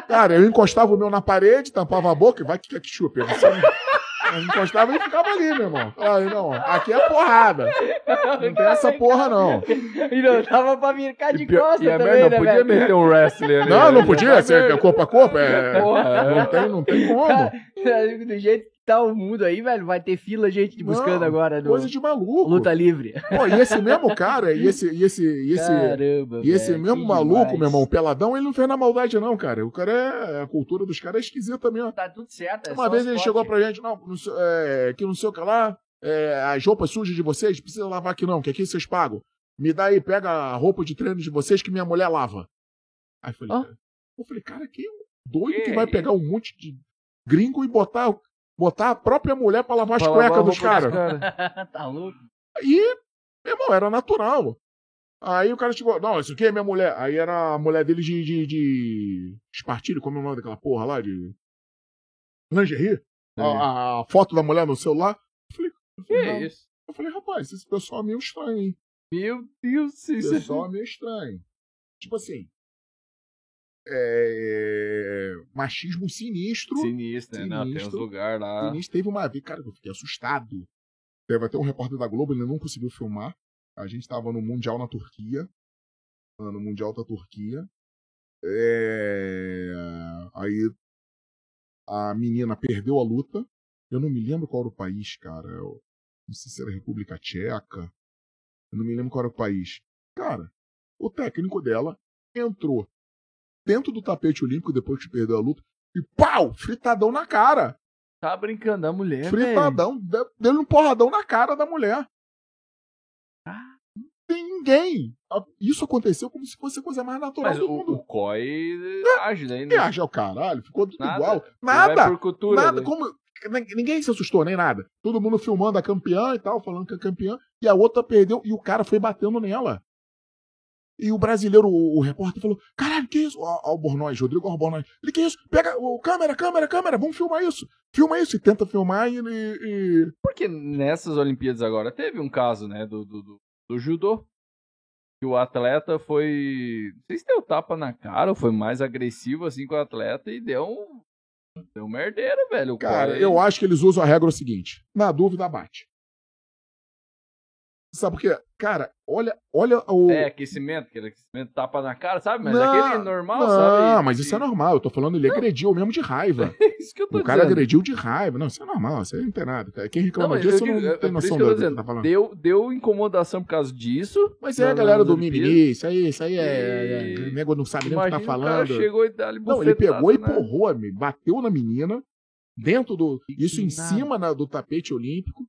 Cara, eu encostava o meu na parede, tampava a boca e vai que quer que chupa. Eu eu encostava e ficava ali, meu irmão. Aí, não, aqui é porrada. Não tem essa porra, não. E não dava pra ficar de pior- costas e a também, merda, né, não podia velho? meter um wrestling ali. Não, né? não podia ser corpo a corpo. É... Porra, Não tem, não tem como. Do jeito que tá o mundo aí, velho, vai ter fila gente te buscando Não, agora no Coisa de maluco. Luta Livre. Pô, e esse mesmo cara, e esse, e esse, e esse, Caramba, e esse velho, mesmo maluco, demais. meu irmão, peladão, ele não fez na maldade, não, cara. O cara é. A cultura dos caras é esquisita mesmo. Tá tudo certo. é Uma vez ele chegou pra gente, não, é, que não sei o que lá, é, as roupas sujas de vocês, precisa lavar aqui não, que aqui vocês pagam. Me dá aí, pega a roupa de treino de vocês que minha mulher lava. Aí eu falei, cara, eu falei, cara, que doido que Que vai pegar um monte de gringo e botar, botar a própria mulher pra lavar as Pra lavar cuecas dos caras. tá louco? Aí, meu irmão, era natural. Aí o cara chegou, não, isso aqui é minha mulher. Aí era a mulher dele de, de, de espartilho, como é o nome daquela porra lá, de lingerie. É. A, a foto da mulher no celular. Eu falei, eu Que falei, não. isso? Eu falei, rapaz, esse pessoal é meio estranho, hein? Meu Deus, Esse pessoal é meio estranho. Tipo assim, é, machismo sinistro. Sinistro, né? Não, tem uns Sinistro. lugares lá. Sinistro. Teve uma vez, cara, que eu fiquei assustado. Teve até um repórter da Globo, ele não conseguiu filmar. A gente tava no Mundial na Turquia. No Mundial da Turquia. É, Aí a menina perdeu a luta. Eu não me lembro qual era o país, cara. Eu... Não sei se era República Tcheca. Eu não me lembro qual era o país. Cara, o técnico dela entrou dentro do tapete olímpico depois que perdeu a luta e pau! Fritadão na cara! Tá brincando da mulher, velho. Fritadão, de- deu um porradão na cara da mulher. Ah. Não tem ninguém. Isso aconteceu como se fosse a coisa mais natural Mas do o, mundo. o COI age daí, né? E acha o caralho, ficou tudo Nada. igual. Ele Nada! cultura, Nada, né? como. nin- Ninguém se assustou, nem nada. Todo mundo filmando a campeã e tal, falando que é campeã, e a outra perdeu, e o cara foi batendo nela. E o brasileiro, o, o repórter, falou: caralho, que isso? Albornoz, Rodrigo Albornoz. Ele, que isso? Pega, o, câmera, câmera, câmera, vamos filmar isso. Filma isso, e tenta filmar e. e- Porque nessas Olimpíadas agora teve um caso, né, do, do, do, do judô. Que o atleta foi. Não sei se deu tapa na cara ou foi mais agressivo assim com o atleta e deu um. Deu um merdeiro, velho. Cara, COI- eu acho que eles usam a regra o seguinte: na dúvida, bate. Sabe por quê? Cara, olha, olha o. É, aquecimento, aquele aquecimento tapa na cara, sabe? Mas Não, aquele normal, não, sabe? mas isso é normal. Eu tô falando, ele agrediu mesmo de raiva. isso que eu tô O cara dizendo. agrediu de raiva. Não, isso é normal, isso aí não tem nada. cara. Quem Não, reclama mas disso eu não é tem por isso noção que eu do tô que tá falando. deu, deu incomodação por causa disso. Mas é a galera do mimimi, isso aí, isso aí é. E- O nego não sabe nem o que tá Imagina o cara falando. chegou e dá ali Não, ele pegou e né? porrou, me bateu na menina, Dentro do. Isso em nada. cima na- do tapete olímpico.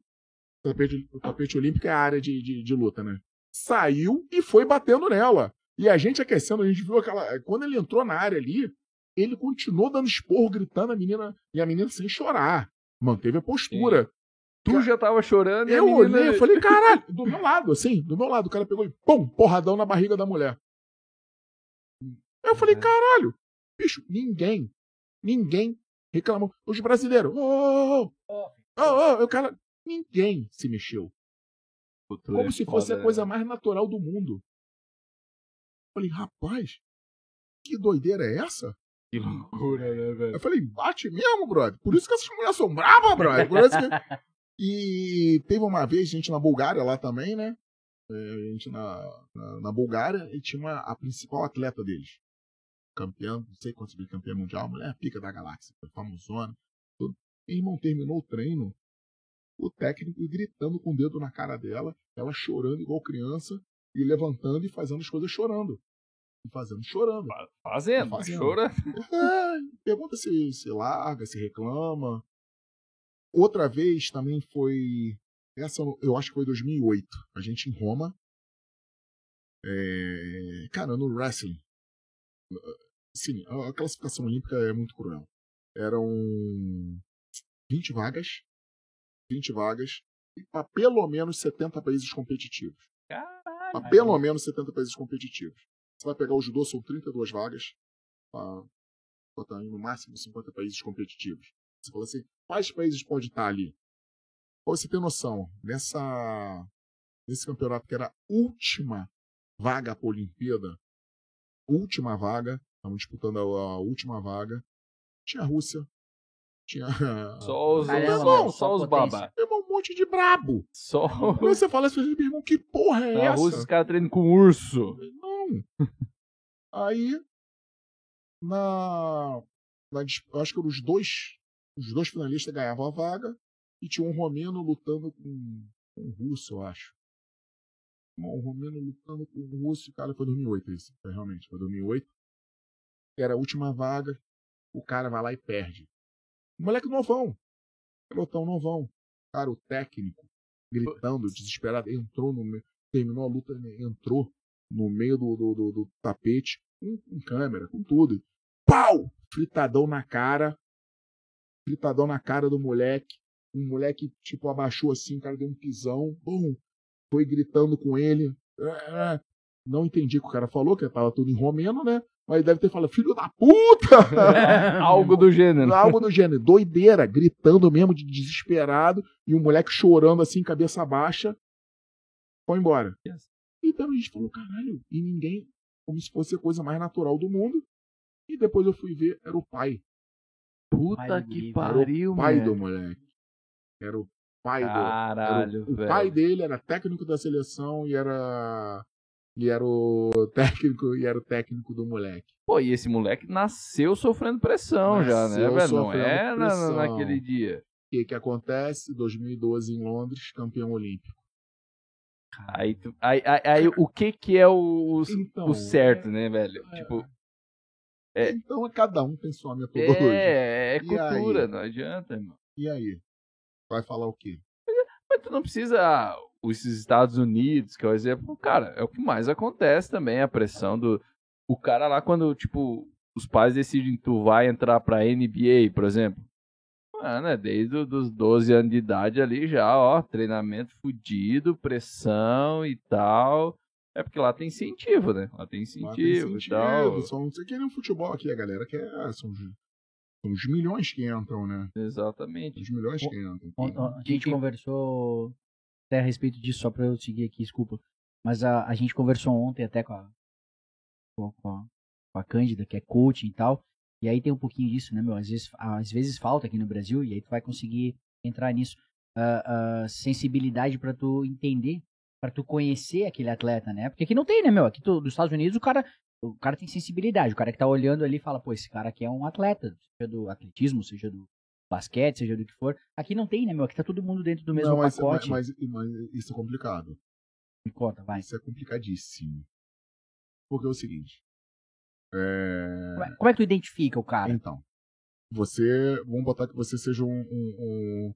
O tapete, o tapete olímpico é a área de, de, de luta, né? Saiu e foi batendo nela. E a gente aquecendo, a gente viu aquela. Quando ele entrou na área ali, ele continuou dando esporro, gritando a menina. E a menina sem chorar. Manteve a postura. Tu já tava chorando e Eu menina... olhei e falei, caralho, do meu lado, assim, do meu lado. O cara pegou e pum, porradão na barriga da mulher. Eu falei, É. caralho, bicho, ninguém, ninguém reclamou. Os brasileiros, ô, ô, ô, ô, ô, o cara, ninguém se mexeu. Futuro Como é se fosse foda, a coisa né? mais natural do mundo. Eu falei, rapaz, que doideira é essa? Que loucura, né, velho? Eu falei, bate mesmo, brother. Por isso que essas mulheres são bravas, brother. Por isso que- E teve uma vez, gente na Bulgária lá também, né? É, a gente na, na, na Bulgária e tinha uma, a principal atleta deles. Campeã, não sei quantos vezes campeã mundial, mulher pica da galáxia, famosona. Tudo. E, irmão, terminou o treino, o técnico gritando com o dedo na cara dela, ela chorando igual criança, e levantando e fazendo as coisas chorando. E fazendo chorando. Fazendo, Fazendo. chora. É, pergunta se, se larga, se reclama. Outra vez também foi. Essa eu acho que foi 2008. A gente em Roma. É, cara, no wrestling. Sim, a classificação olímpica é muito cruel. Eram 20 vagas. 20 vagas. E para pelo menos 70 países competitivos. Caralho. Para pelo menos 70 países competitivos. Você vai pegar o judô, são 32 vagas. Pra botar aí no máximo 50 países competitivos. Você fala assim, quais países pode estar ali? Pra você ter noção, nessa, nesse campeonato que era a última vaga para a Olimpíada, última vaga, estamos disputando a, a última vaga, tinha a Rússia, tinha Só os, Caramba, só, mano, só só os. Meu irmão, um monte de brabo. Só Aí você fala assim, meu irmão, que porra é na essa? Rússia os caras treinam com urso. Não. Aí, na, na acho que os dois, os dois finalistas ganhavam a vaga e tinha um romeno lutando com, com um russo, eu acho. Um romeno lutando com um russo, cara, foi 2008 isso, foi realmente, foi 2008. Era a última vaga, o cara vai lá e perde. Moleque novão, pelotão novão. Cara, o técnico, gritando, desesperado, entrou no meio, terminou a luta, entrou no meio do, do, do- do tapete, com, com câmera, com tudo. Pau! Fritadão na cara. Fritadão na cara do moleque. O moleque, tipo, abaixou assim, o cara deu um pisão. Bum! Foi gritando com ele. É, Não entendi o que o cara falou, que tava tudo em romeno, né? Mas deve ter falado, filho da puta! Algo do gênero. Algo do gênero. Doideira, gritando mesmo, de desesperado. E o moleque chorando assim, cabeça baixa. Foi embora. Yes. Então a gente falou, caralho, e ninguém, como se fosse a coisa mais natural do mundo. E depois eu fui ver, era o pai. Puta Pai que pariu, Pai mano. do moleque. Era o pai do. Caralho, era o, pai dele era técnico da seleção e era. E era o técnico, e era o técnico do moleque. Pô, e esse moleque nasceu sofrendo pressão já, né, Nasceu velho? Não é na- pressão. naquele dia. O que, que acontece? 2012 em Londres, campeão olímpico. Aí, tu- aí, aí, aí o que que é o, o- Então, o certo, né, velho? é. Tipo, É. Então cada um tem sua metodologia. é, é cultura, não adianta, irmão. E aí? Vai falar o quê? Mas tu não precisa. Ah, Os Estados Unidos, que é o exemplo, cara, é o que mais acontece também, a pressão do. O cara lá, quando, tipo, os pais decidem que tu vai entrar pra NBA, por exemplo. Mano, é desde os 12 anos de idade ali já, ó, treinamento fudido, pressão e tal. É porque lá tem incentivo, né? Lá tem Lá tem incentivo, e tal. São, não sei que nem o futebol aqui, a galera que é, são, os, são os milhões que entram, né? Exatamente. Os milhões que entram. A gente conversou até a respeito disso, só pra eu seguir aqui, desculpa. Mas a, a gente conversou ontem até com a, com a, com a Cândida, que é coaching e tal. E aí tem um pouquinho disso, né, meu? Às vezes, às vezes falta aqui no Brasil, e aí tu vai conseguir entrar nisso. Ah, ah, sensibilidade pra tu entender, pra tu conhecer aquele atleta, né? Porque aqui não tem, né, meu? Aqui tu, dos Estados Unidos o cara, o cara tem sensibilidade. O cara que tá olhando ali fala, pô, esse cara aqui é um atleta, seja do atletismo, seja do basquete, seja do que for. Aqui não tem, né, meu? Aqui tá todo mundo dentro do mesmo Não, mas, pacote. mas, mas- mas isso é complicado. Me conta, vai. Isso é complicadíssimo. Porque é o seguinte. É... Como é, como é que tu identifica o cara? Então, Você, vamos botar que você seja um, um, um,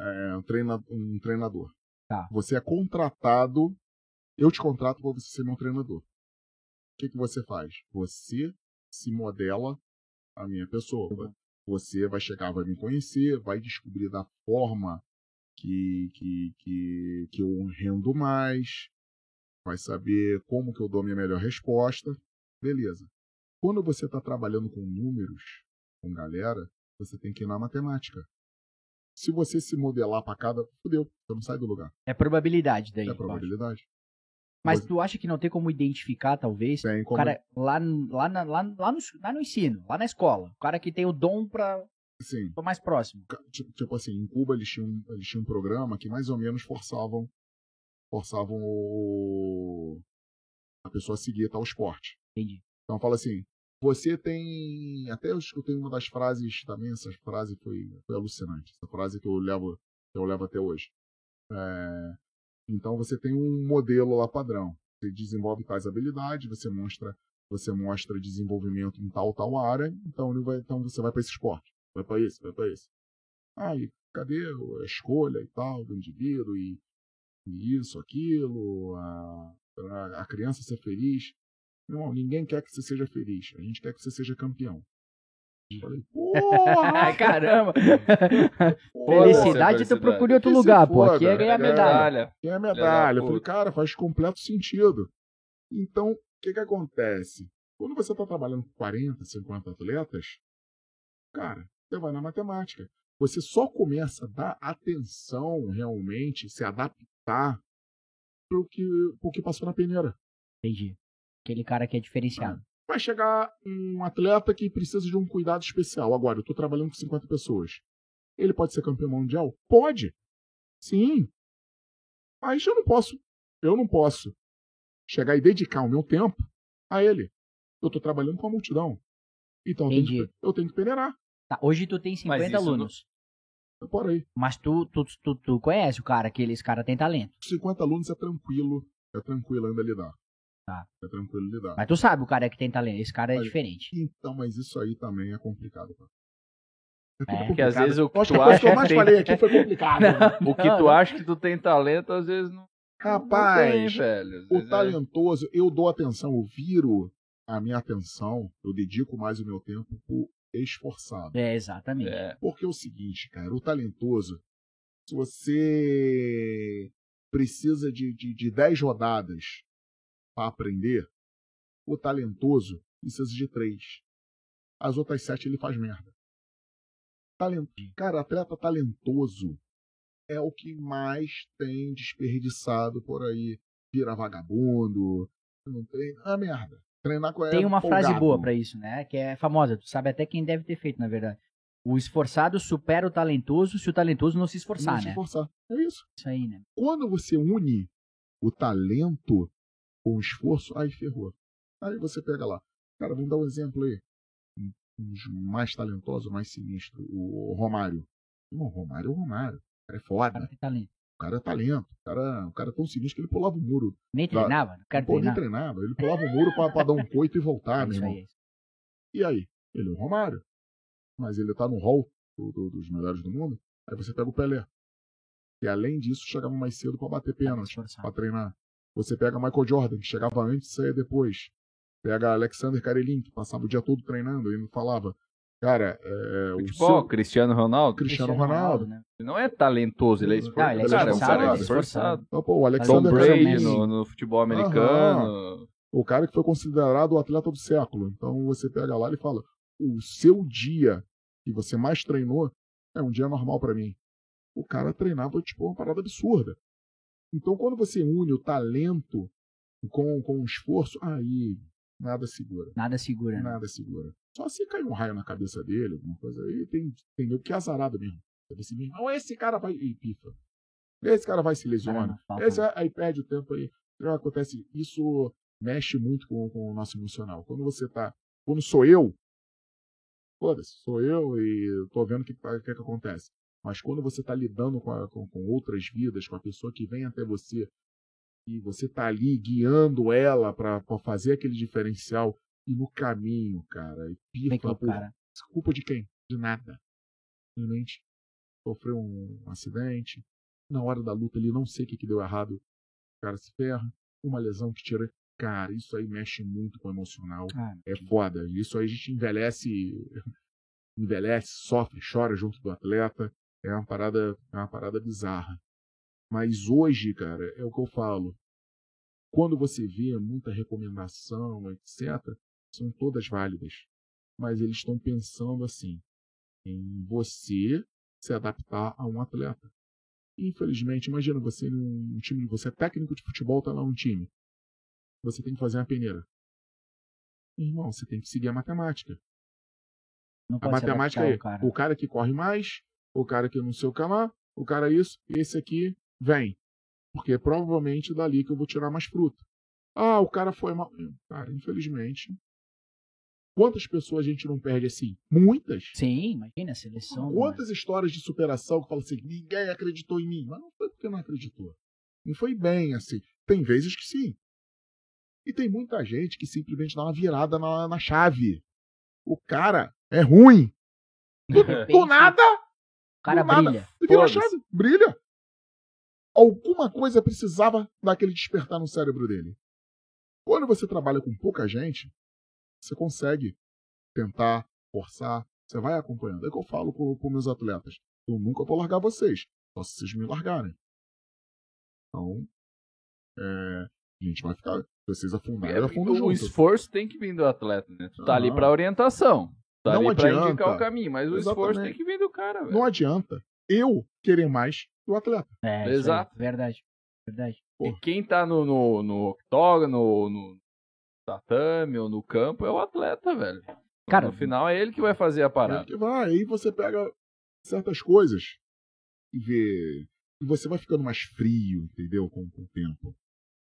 é, um, treina, um treinador. Tá. Você é contratado, eu te contrato para você ser meu treinador. O que, que você faz? Você se modela a minha pessoa. Você vai chegar, vai me conhecer, vai descobrir da forma que, que, que, que eu rendo mais, vai saber como que eu dou a minha melhor resposta. Beleza. Quando você está trabalhando com números, com galera, você tem que ir na matemática. Se você se modelar para cada, fudeu, você não sai do lugar. É probabilidade daí. É probabilidade. Mas tu acha que não tem como identificar, talvez? Tem O como. cara lá, lá, na- lá, lá, no, lá no ensino, lá na escola. O cara que tem o dom pra Sim. pra mais próximo. Tipo, tipo assim, em Cuba eles tinham, eles tinham um programa que mais ou menos forçavam forçavam o, a pessoa a seguir tal esporte. Entendi. Então fala assim, você tem. Até eu escutei uma das frases também, essa frase foi, foi alucinante. Essa frase que eu levo, que eu levo até hoje. É, então você tem um modelo lá padrão. Você desenvolve tais habilidades, você mostra, você mostra desenvolvimento em tal, tal área, então, ele vai, então você vai para esse esporte. Vai para esse, vai para esse. Ah, e cadê a escolha e tal do indivíduo e, e isso, aquilo, a, a, a criança ser feliz. Não, ninguém quer que você seja feliz. A gente quer que você seja campeão. Falei, porra! Caramba! porra, Felicidade, tu procura em outro lugar, pô. Aqui é ganhar é. medalha. É da medalha. Eu falei, cara, faz completo sentido. Então, o que que acontece? Quando você está trabalhando com 40, 50 atletas, cara, você vai na matemática. Você só começa a dar atenção realmente, se adaptar para o que, pro que passou na peneira. Entendi. Aquele cara que é diferenciado. Vai chegar um atleta que precisa de um cuidado especial. Agora, eu estou trabalhando com 50 pessoas. Ele pode ser campeão mundial? Pode. Sim. Mas eu não posso. Eu não posso chegar e dedicar o meu tempo a ele. Eu estou trabalhando com a multidão. Então eu tenho, Entendi. que, eu tenho que peneirar. Tá, hoje tu tem 50 isso não- alunos. Por aí. Mas tu, tu, tu, tu conhece o cara, que esse cara tem talento. 50 alunos é tranquilo. É tranquilo ainda lidar. Tá. É tranquilo lidar. Mas tu sabe o cara que tem talento. Esse cara é Olha, diferente. Então, mas isso aí também é complicado. Cara. É É, Porque às vezes o que tu que a coisa que eu acha mais tem- falei aqui foi complicado. né? O que tu acha que tu tem talento, às vezes não, não tem, Rapaz, velho. O é- talentoso, eu dou atenção, eu viro a minha atenção, eu dedico mais o meu tempo pro esforçado. É, exatamente. É, Porque é o seguinte, cara, o talentoso, se você precisa de, de, de 10 rodadas para aprender, o talentoso precisa de 3. As outras 7 ele faz merda. Talento. Cara, atleta talentoso é o que mais tem desperdiçado por aí. Vira vagabundo, não treina. Ah, merda. Treinar com Tem uma frase folgado. boa pra isso, né? Que é famosa. Tu sabe até quem deve ter feito, na verdade. O esforçado supera o talentoso se o talentoso não se esforçar, Não se né? esforçar. É isso. Isso aí, né? Quando você une o talento com o esforço, aí ferrou. Aí você pega lá. Cara, vamos dar um exemplo aí. Um dos mais talentosos, mais sinistro, o Romário. Não, o Romário é o Romário. O cara é O foda. cara tem talento. O cara é talento. O cara, o cara é tão sinistro que ele pulava o muro. Nem treinava? Não quero Pô, nem treinar. treinava. Ele pulava o muro pra, pra dar um coito e voltar, É meu irmão. aí. E aí? Ele é o Romário. Mas ele tá no hall do- do- dos melhores do mundo. Aí você pega o Pelé. E além disso, chegava mais cedo pra bater pênalti, pra treinar. Você pega Michael Jordan, que chegava antes e saía depois. Pega Alexander Karelin, que passava o dia todo treinando e não falava. Cara, é, o futebol, seu Cristiano Ronaldo, Cristiano Ronaldo. né? não é talentoso, ele é Não, esforçado. ele é cara, é esforçado, cara ele é esforçado. Então, pô, o Tom Alexander Brady no, no futebol americano. o cara que foi considerado o atleta do século. Então você pega lá e fala: o seu dia que você mais treinou é um dia normal pra mim. O cara treinava tipo uma parada absurda. Então quando você une o talento com, com o esforço, aí nada segura. Nada segura, né? Nada segura. Só se cair um raio na cabeça dele, alguma coisa aí, tem, tem que é azarado mesmo. Você assim, não, esse cara vai. E pifa. Esse cara vai se falta Esse aí perde o tempo aí. Então, acontece, isso mexe muito com, com o nosso emocional. Quando você tá. Quando sou eu, foda-se, sou eu e tô vendo o que, o que, que acontece. Mas quando você tá lidando com, a- com, com outras vidas, com a pessoa que vem até você, e você tá ali guiando ela pra fazer aquele diferencial, e no caminho, cara, e pifa o por cara. culpa de quem? de nada. Simplesmente sofreu um acidente. Na hora da luta ali, não sei o que, que deu errado. O cara se ferra. Uma lesão que tira. Cara, isso aí mexe muito com o emocional. Ah, É foda. Isso aí a gente envelhece, envelhece, sofre, chora junto do atleta. É uma parada, é uma parada bizarra. Mas hoje, cara, é o que eu falo. Quando você vê muita recomendação, etc., são todas válidas. Mas eles estão pensando assim, em você se adaptar a um atleta. Infelizmente, imagina você num time, você é técnico de futebol, tá lá um time. Você tem que fazer uma peneira. Irmão, você tem que seguir a matemática. não A matemática é ao cara. o cara que corre mais, o cara que não sei o que lá, o cara isso, esse aqui vem. Porque é provavelmente dali que eu vou tirar mais fruta. Ah, o cara foi mal. Cara, infelizmente. Quantas pessoas a gente não perde assim? Muitas. Sim, imagina a seleção. né? Quantas histórias de superação que falam assim, ninguém acreditou em mim. Mas não foi porque não acreditou. Não foi bem assim. Tem vezes que sim. E tem muita gente que simplesmente dá uma virada na, na chave. O cara é ruim. Do, do nada, O cara brilha. e. Brilha. Alguma coisa precisava daquele despertar no cérebro dele. Quando você trabalha com pouca gente, você consegue tentar, forçar, você vai acompanhando. É o que eu falo com, meus atletas. Eu nunca vou largar vocês, só se vocês me largarem. Então, é, a gente vai ficar. Vocês afundarem, eu afundo o junto. esforço tem que vir do atleta, né? Tu tá ali Aham. pra orientação. Tá Não ali pra adianta. indicar o caminho, mas o esforço Exatamente. tem que vir do cara, velho. Não adianta eu querer mais que o atleta. É, isso aí, Exato. Verdade. Verdade. E quem tá no, no, no octógono, no tatame ou no campo é o atleta, velho. Cara, no final é ele que vai fazer a Ele parada. que vai, aí você pega certas coisas e vê. E você vai ficando mais frio, entendeu? Com, com o tempo.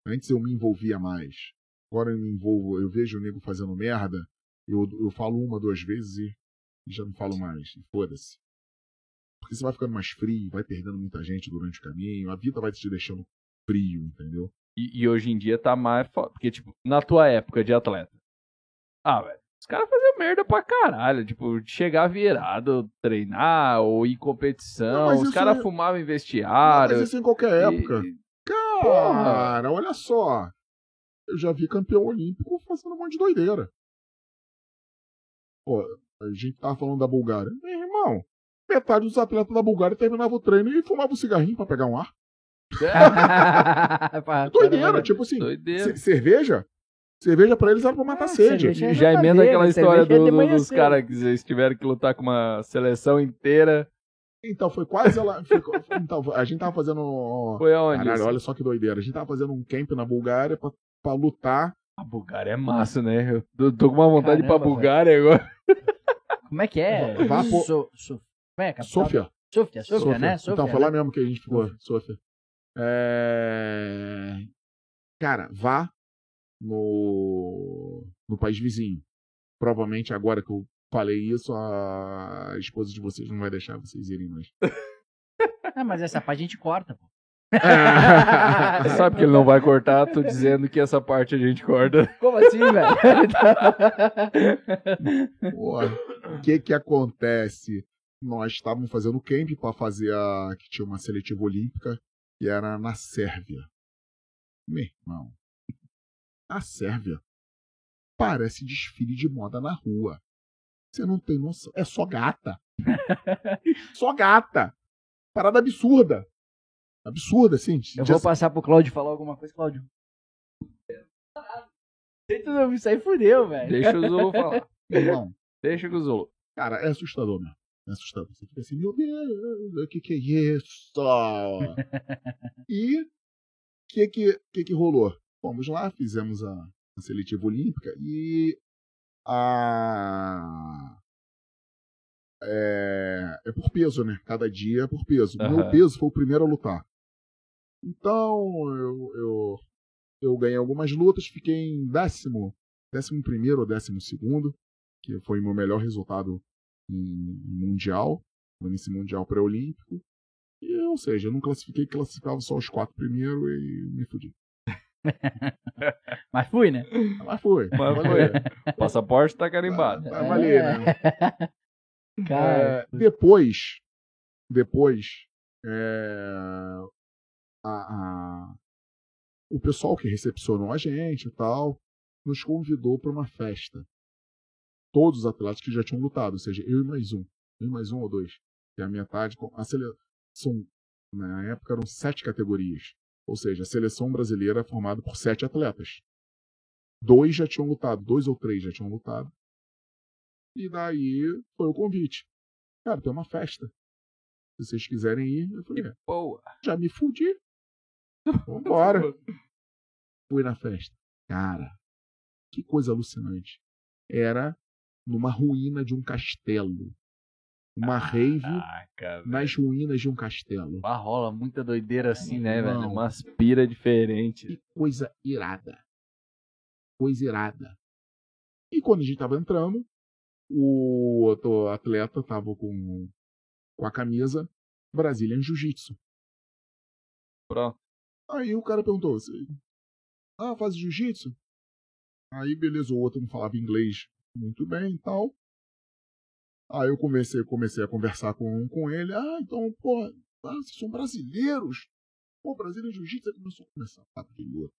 Antes eu me envolvia mais. Agora eu me envolvo, eu vejo o nego fazendo merda, eu, eu falo uma, duas vezes e, e já não falo mais. E foda-se. Porque você vai ficando mais frio, vai perdendo muita gente durante o caminho, a vida vai te deixando frio, entendeu? E, e hoje em dia tá mais foda. Porque, tipo, na tua época de atleta. Ah, velho. Os caras faziam merda pra caralho. Tipo, chegar virado, treinar ou ir em Não, competição. mas Os caras é- fumavam em vestiário. mas isso em qualquer época. E- Cara, olha só. Eu já vi campeão olímpico fazendo um monte de doideira. Pô, a gente tava falando da Bulgária. Meu irmão, metade dos atletas da Bulgária terminava o treino e fumava um cigarrinho pra pegar um ar. Pra- Doideira, para- tipo assim, Doideira. ce- cerveja? Cerveja pra eles era pra matar Ah, sede. cerveja. Já é emenda aquela história cerveja é do- de do- dos caras que eles tiveram que lutar com uma seleção inteira. Então, foi quase ela. foi- então, a gente tava fazendo. Foi aonde? Caralho, olha só que doideira. A gente tava fazendo um camp na Bulgária pra, pra lutar. A Bulgária é massa, né? Eu tô, tô com uma vontade de ir pra Caramba, Bulgária agora. Como é que é? Vá pro- So, so, como é? Capital? Sofia. Sofia, Sofia, né? Sofia, então, foi né? lá mesmo que a gente ficou, Sofia. É... Cara, vá no... no país vizinho. Provavelmente agora que eu falei isso, a esposa de vocês não vai deixar vocês irem mais. Ah, mas essa parte a gente corta, pô. Você sabe que ele não vai cortar, tô dizendo que essa parte a gente corta. Como assim, velho? O que que acontece? Nós estávamos fazendo camp para fazer a... que tinha uma seletiva olímpica, que era na Sérvia. Meu irmão, a Sérvia parece desfile de moda na rua. Você não tem noção. É só gata. só gata. Parada absurda. Absurda, assim. Eu Já- vou passar pro Cláudio falar alguma coisa, Cláudio. Se tu não me sair, fudeu, velho. Deixa o Zulu falar. Irmão, Deixa o Zulu. Cara, é assustador mesmo. É assustador. Você fica assim, meu Deus, o que que é isso? e o que que, que que rolou? Fomos lá, fizemos a, a seletiva olímpica e a... É, é por peso, né? Cada dia é por peso. O meu peso foi o primeiro a lutar. Então, eu, eu, eu ganhei algumas lutas, fiquei em décimo, décimo primeiro ou décimo segundo que foi o meu melhor resultado em mundial, nesse mundial pré-olímpico. E, ou seja, eu não classifiquei, classificava só os quatro primeiro e me fudi. Mas fui, né? Mas foi. Mas Vai foi. passaporte tá carimbado. Vai valer, né? Cara, É, depois, depois, é, a- a- o pessoal que recepcionou a gente e tal, nos convidou para uma festa. Todos os atletas que já tinham lutado, ou seja, eu e mais um, eu e mais um ou dois, que é a metade. com- A sele... São, na época eram sete categorias, ou seja, a seleção brasileira é formada por sete atletas. Dois já tinham lutado, dois ou três já tinham lutado. E daí foi o convite. Cara, tem uma festa. Se vocês quiserem ir, eu falei, é, Boa. já me fudi. Vambora. Fui na festa. Cara, que coisa alucinante. Era numa ruína de um castelo. Uma rave Caraca, nas ruínas de um castelo. Ah, rola muita doideira assim, né, velho? Não. Umas pira diferentes. Que coisa irada. Coisa irada. E quando a gente tava entrando, o outro atleta tava com, com a camisa Brazilian Jiu-Jitsu. Pronto. Aí o cara perguntou: Ah, faz jiu-jitsu? Aí, beleza, o outro não falava inglês muito bem e tal. Aí eu comecei, comecei a conversar com, com ele. Ah, então, pô, ah, vocês são brasileiros. Pô, Brasília Jiu-Jitsu começou a começar papo de luta.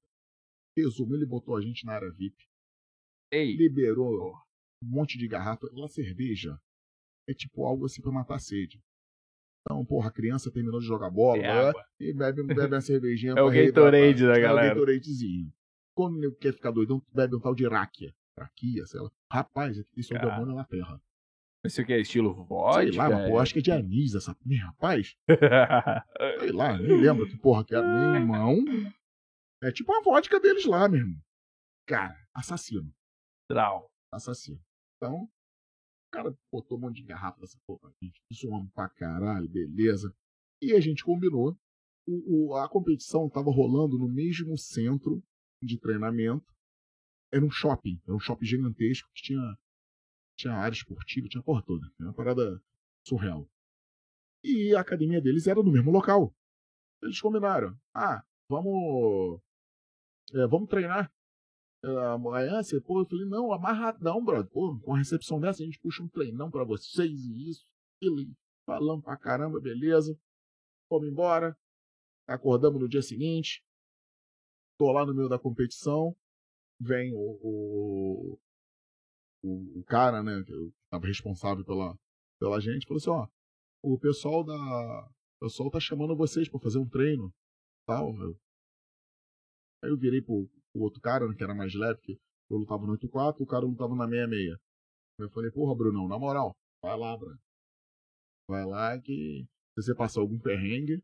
Resumo, ele botou a gente na área VIP. Ei, Liberou um monte de garrafa. Lá, cerveja é tipo algo assim pra matar a sede. Então, porra, a criança terminou de jogar bola, é água. e bebe, bebe uma cervejinha. É o Gatorade da é galera. o Gatoradezinho. Quando ele quer ficar doidão, bebe um tal de raquia. Raquia, sei lá. Rapaz, isso é o Cara. demônio na terra. Isso aqui é estilo Sei vodka? lá, mas, pô, acho que é de anis essa. Ih, Rapaz, sei lá, nem lembro que porra que era. Meu irmão. É tipo a vodka deles lá, meu irmão. Cara, assassino. Trau. Assassino. Então, o cara botou um monte de garrafa dessa porra gente. Zoamos pra caralho, beleza. E a gente combinou. O, o- a competição tava rolando no mesmo centro de treinamento. Era um shopping. Era um shopping gigantesco que tinha, tinha área esportiva, tinha porra toda. Era uma parada surreal. E a academia deles era no mesmo local. Eles combinaram. Ah, vamos. é, vamos treinar. É, Amanhã você, pô, eu falei, não, amarradão, brother. Pô, com a recepção dessa, a gente puxa um treinão pra vocês e isso, aquilo, e falamos pra caramba, beleza. Fomos embora. Acordamos no dia seguinte. Tô lá no meio da competição. Vem o, o, o, o cara, né, que tava responsável pela, pela gente, falou assim, ó, o pessoal da. O pessoal tá chamando vocês pra fazer um treino. Tal. Aí eu virei pro, pro outro cara, né, que era mais leve, que eu lutava no 8-4, o cara lutava na 6-6. Eu falei, porra, Brunão, na moral, vai lá, Bruno. Vai lá que se você passar algum perrengue,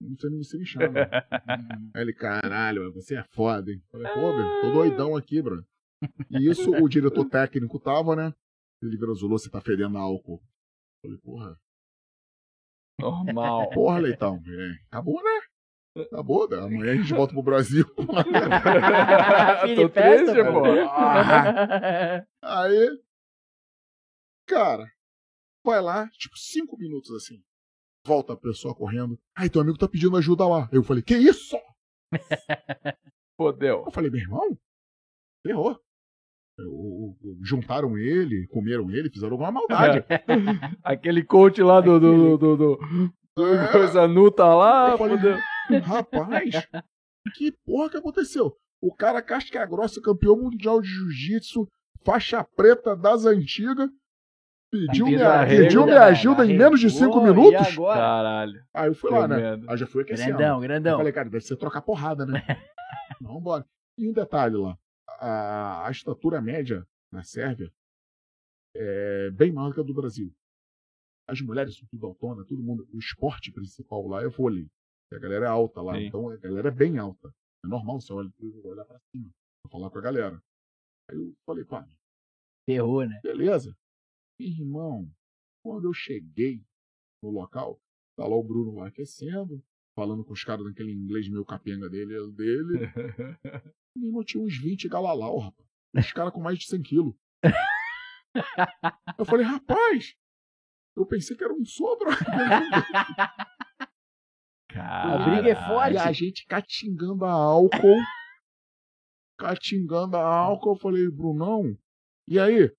você você me chama. Aí ele, caralho, você é foda, hein? Eu falei, pô, meu, tô doidão aqui, Bruno. E isso o diretor técnico tava, né? Ele virou, Zulô, você tá fedendo álcool. Eu falei, porra, Normal. porra, Leitão. É, acabou, né? Acabou, né? amanhã a gente volta pro Brasil. Tô triste, pô. pô. Aí, cara, vai lá, tipo, cinco minutos assim. Volta a pessoa correndo. Ai, teu amigo tá pedindo ajuda lá. Eu falei, que isso? Fodeu. Eu falei, meu irmão, ferrou. Juntaram ele, comeram ele, fizeram alguma maldade. Aquele coach lá do. do, do, do, do É. coisa nuta lá. Eu falei, fodeu. Rapaz, que porra que aconteceu? O cara casca grossa, campeão mundial de jiu-jitsu, faixa preta das antigas, pediu, minha, pediu minha ajuda em menos de Arregou, cinco e minutos? agora? Caralho. Aí eu fui lá, né? Aí já fui aquecendo. Grandão, Eu grandão. falei, cara, deve ser trocar porrada, né? Vambora. E um detalhe lá. A, a estatura média na Sérvia é bem maior que a do Brasil. As mulheres são tudo autonas, todo mundo. O esporte principal lá é vôlei. E a galera é alta lá. Sim. Então a galera é bem alta. É normal você olhar, olhar pra cima pra falar com a galera. Aí eu falei, pá, Ferrou, né? beleza. Irmão, quando eu cheguei no local, tá lá o Bruno lá aquecendo, falando com os caras naquele inglês meio capenga dele, dele. Meu irmão tinha uns 20 galalau, rapaz. Os caras com mais de 100 quilos. Eu falei, rapaz, eu pensei que era um sobro. A briga é forte. E a gente catingando a álcool. catingando a álcool. Eu falei, Brunão, e aí?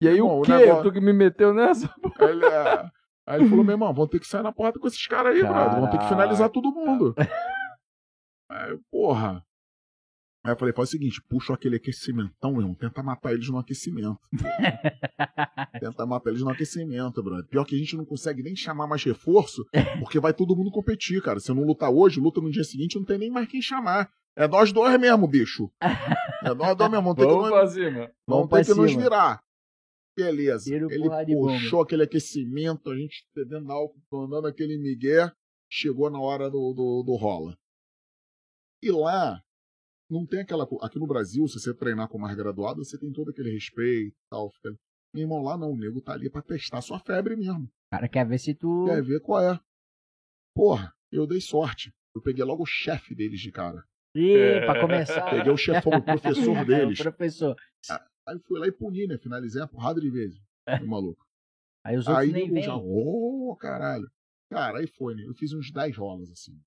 E aí Irmão, o o quê? negócio- Tu que me meteu nessa? Aí ele, é. Aí ele falou, meu irmão, vamos ter que sair na porta com esses caras aí, brother. Vamos ter que finalizar todo mundo. Aí, porra. Aí eu falei, faz o seguinte, puxa aquele aquecimentão, irmão. Tenta matar eles no aquecimento. Tenta matar eles no aquecimento, brother. Pior que a gente não consegue nem chamar mais reforço, porque vai todo mundo competir, cara. Se eu não lutar hoje, luta no dia seguinte, não tem nem mais quem chamar. É nós dois mesmo, bicho. É nós dois mesmo. Vamos ter que pra cima. Vamos Vamos ter que nos virar. Beleza. Tiro, Ele puxou aquele aquecimento, a gente dentro da álcool, andando aquele migué, chegou na hora do, do, do rola. E lá, não tem aquela. Aqui no Brasil, se você treinar com mais graduado, você tem todo aquele respeito e tal. Fica... Meu irmão, lá não, o nego tá ali pra testar sua febre mesmo. O cara quer ver se tu. Quer ver qual é. Porra, eu dei sorte. Eu peguei logo o chefe deles de cara. Ih, pra começar. Peguei o chefão, o professor É, o deles. professor. Aí fui lá e puni, né? Finalizei a porrada de vezes. Meu maluco. Aí os outros Aí nem já, ô, caralho. Cara, aí foi, né? Eu fiz uns 10 rolas, assim.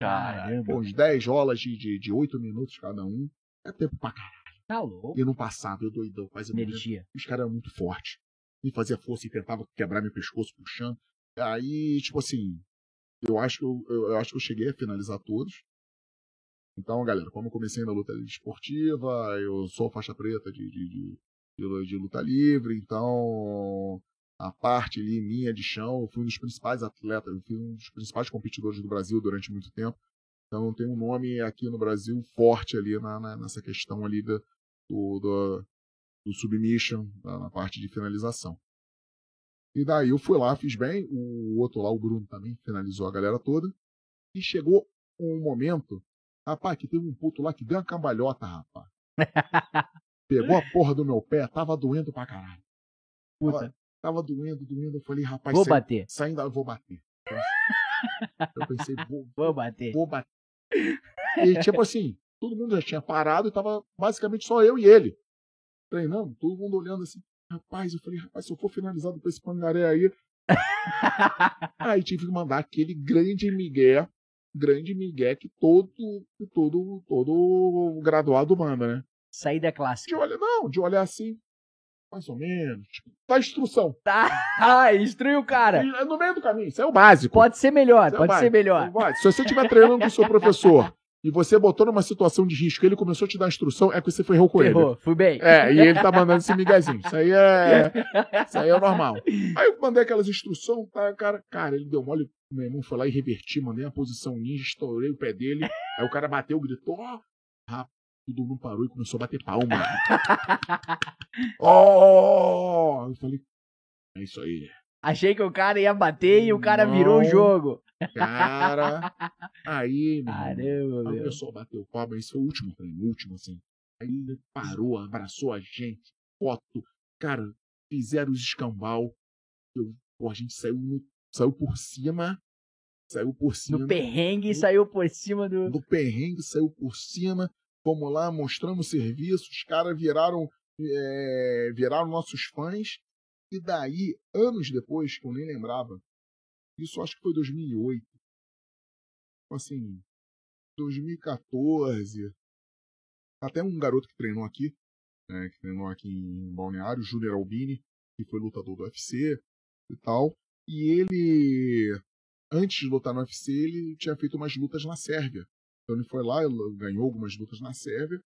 Caramba. Pô, uns 10 rolas de, de, de 8 minutos cada um. É tempo pra caralho. Tá louco. E não passava, eu doidão, quase. Energia. Os caras eram muito fortes. Me fazia força e tentava quebrar meu pescoço puxando. Aí, tipo assim, eu acho que eu, eu, eu acho que eu cheguei a finalizar todos. Então, galera, como eu comecei na luta esportiva, eu sou faixa preta de, de, de, de, de luta livre, então a parte ali minha de chão, eu fui um dos principais atletas, eu fui um dos principais competidores do Brasil durante muito tempo. Então tenho um nome aqui no Brasil forte ali na, na- nessa questão ali da, do, do, do submission, na, na parte de finalização. E daí eu fui lá, fiz bem, o outro lá, o Bruno também, finalizou a galera toda. E chegou um momento, rapaz, que teve um puto lá que deu uma cambalhota, rapaz. Pegou a porra do meu pé, tava doendo pra caralho. Puta, Tava doendo, doendo. Eu falei, rapaz, vou sai- bater. saindo, vou bater. Eu pensei, vou, Vou bater. vou bater. E tipo assim, todo mundo já tinha parado e tava basicamente só eu e ele. Treinando, todo mundo olhando assim. Rapaz, eu falei, rapaz, se eu for finalizado por esse pangaré aí. aí tive que mandar aquele grande migué, grande migué que todo, todo, todo graduado manda, né? Saída De clássica. olhar, não, de olhar assim, mais ou menos. Tipo, tá instrução. Tá. Ah, instrui o cara. É no meio do caminho, isso é o básico. Pode ser melhor, Você pode vai, ser melhor. Se você estiver treinando com o seu professor e você botou numa situação de risco, ele começou a te dar instrução, é que você ferrou com ele. Ferrou, fui bem. É, e ele tá mandando esse miguezinho. Isso aí é. Isso aí é normal. Aí eu mandei aquelas instruções, tá, cara, cara, ele deu mole, meu irmão foi lá e reverti, mandei a posição ninja, estourei o pé dele. Aí o cara bateu, gritou, ó, todo mundo parou e começou a bater palma. Ó! Eu falei, é isso aí. Achei que o cara ia bater e o cara virou o Não. jogo. Cara, aí, meu Caramba, Aí o meu. pessoal bateu palma, esse foi o último treino, o último, assim. Aí parou, abraçou a gente, foto. Cara, fizeram os escambau. Eu, pô, a gente saiu, no- saiu por cima. Saiu por cima. No perrengue saiu por cima do. do perrengue, saiu por cima. Fomos lá, mostramos serviço. Os caras viraram, é, viraram nossos fãs. E daí, anos depois, que eu nem lembrava, isso acho que foi 2008. Assim, 2014. Até um garoto que treinou aqui, né, que treinou aqui em Balneário, Júnior Albini, que foi lutador do UFC e tal. E ele, antes de lutar no UFC, ele tinha feito umas lutas na Sérvia. Então ele foi lá, ganhou algumas lutas na Sérvia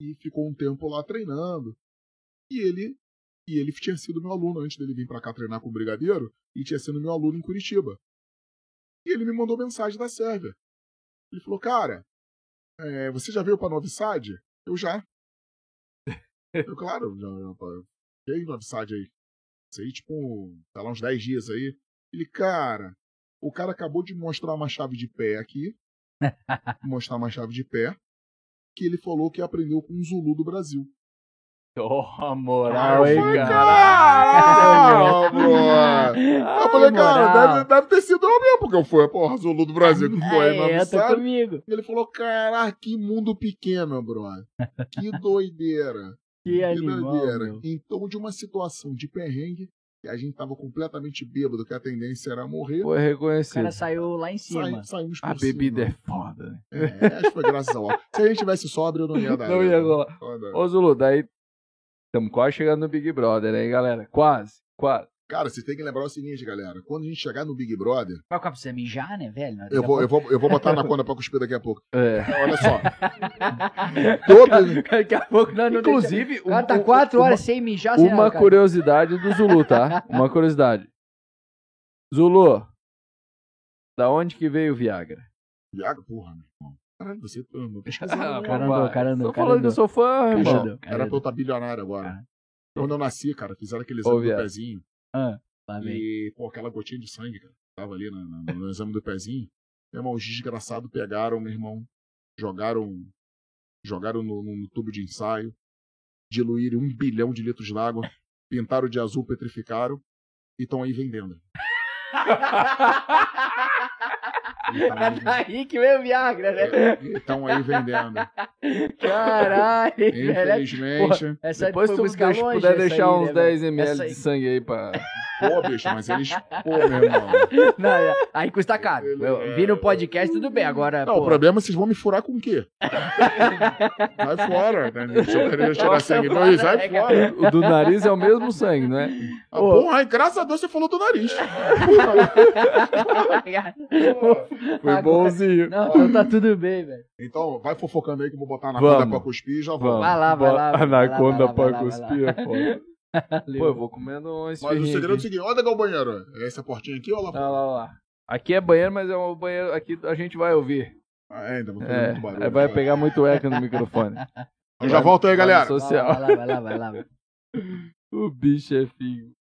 e ficou um tempo lá treinando. E ele e ele tinha sido meu aluno antes dele vir para cá treinar com o Brigadeiro e tinha sido meu aluno em Curitiba. E ele me mandou mensagem da Sérvia. Ele falou, cara, é, você já veio para Novi Sad? Eu já. Eu, claro, já, já fiquei em Novi Sad aí. Isso aí, tipo, tá lá uns 10 dias aí. Ele, cara, o cara acabou de mostrar uma chave de pé aqui. mostrar uma chave de pé. Que ele falou que aprendeu com um Zulu do Brasil. Toma moral, eu hein, cara. caralho. Eu falei, cara, moral. deve, deve ter sido eu mesmo, porque eu fui, porra, Zulu do Brasil, que foi aí, É, comigo. Ele falou, caraca, que mundo pequeno, bro. Que doideira. Que Que animal, doideira. meu. Então, de uma situação de perrengue, a gente tava completamente bêbado, que a tendência era morrer, Foi O reconhecido. cara saiu lá em cima. sai- saímos por A bebida cima. é foda, né? É, acho que foi graças ao. Se a gente tivesse sóbrio, não ia dar. Não ia rolar. Ô, Zulu, daí Estamos quase chegando no Big Brother, hein, galera? Quase, quase. Cara, vocês têm que lembrar o seguinte, galera. Quando a gente chegar no Big Brother, Vai ficar pra você mijar, né, velho? Daqui eu vou, eu vou, eu vou botar na conta pra cuspir daqui a pouco. É. Olha só. Todas, Daqui a pouco não, não Inclusive, deixa... O tá um- quatro uma- horas sem mijar, sem Uma cara. curiosidade do Zulu, tá? Uma curiosidade. Zulu, da onde que veio o Viagra? Viagra, porra, meu irmão. Caralho, você tá pesquisando. Ah, né? cara papai, andou, cara andou, Tô falando que eu sou fã, irmão. Era pra eu estar bilionário agora. Quando eu nasci, cara, fizeram aquele exame do pezinho. Ah, lá vem. E, pô, aquela gotinha de sangue, cara, tava ali na- na- no, exame do pezinho. Meu irmão, os desgraçados pegaram, meu irmão, jogaram jogaram no, no tubo de ensaio, diluíram um bilhão de litros d'água, pintaram de azul, petrificaram e estão aí vendendo. É daí que veio o Viagra, né? Estão aí vendendo. Caralho. Infelizmente. Essa Depois tu buscar longe puder essa deixar aí, uns né, 10 velho? ml de sangue aí pra... Pô, bicho, mas eles. Pô, meu irmão. Não, é, aí custa caro. Eu vi no podcast, tudo bem. Agora, Não, pô, o problema é vocês vão me furar com o quê? Sai fora. Né? Se eu querer tirar sangue, não, foda, sai né, cara? fora. O do nariz é o mesmo sangue, não é? Ah, porra, graças a Deus você falou do nariz. Foi Agora- bonzinho. Não, então tá tudo bem, velho. Então, vai fofocando aí que eu vou botar na conta pra cuspir e já Vamos. volto. Vai lá, vai lá, Anaconda vai lá, pra cuspir é foda. Pô, eu vou comendo um Mas o segredo é o seguinte: é que é o banheiro? É essa portinha aqui ou lá Lá, fora? lá, lá. Aqui é banheiro, mas é um banheiro. Aqui a gente vai ouvir. Ah, é, ainda vou fazer É, muito barulho. vai cara. pegar muito eco no microfone. Eu já volto aí, galera. Social. Vai lá, vai lá, vai lá. Vai lá. O bicho é filho.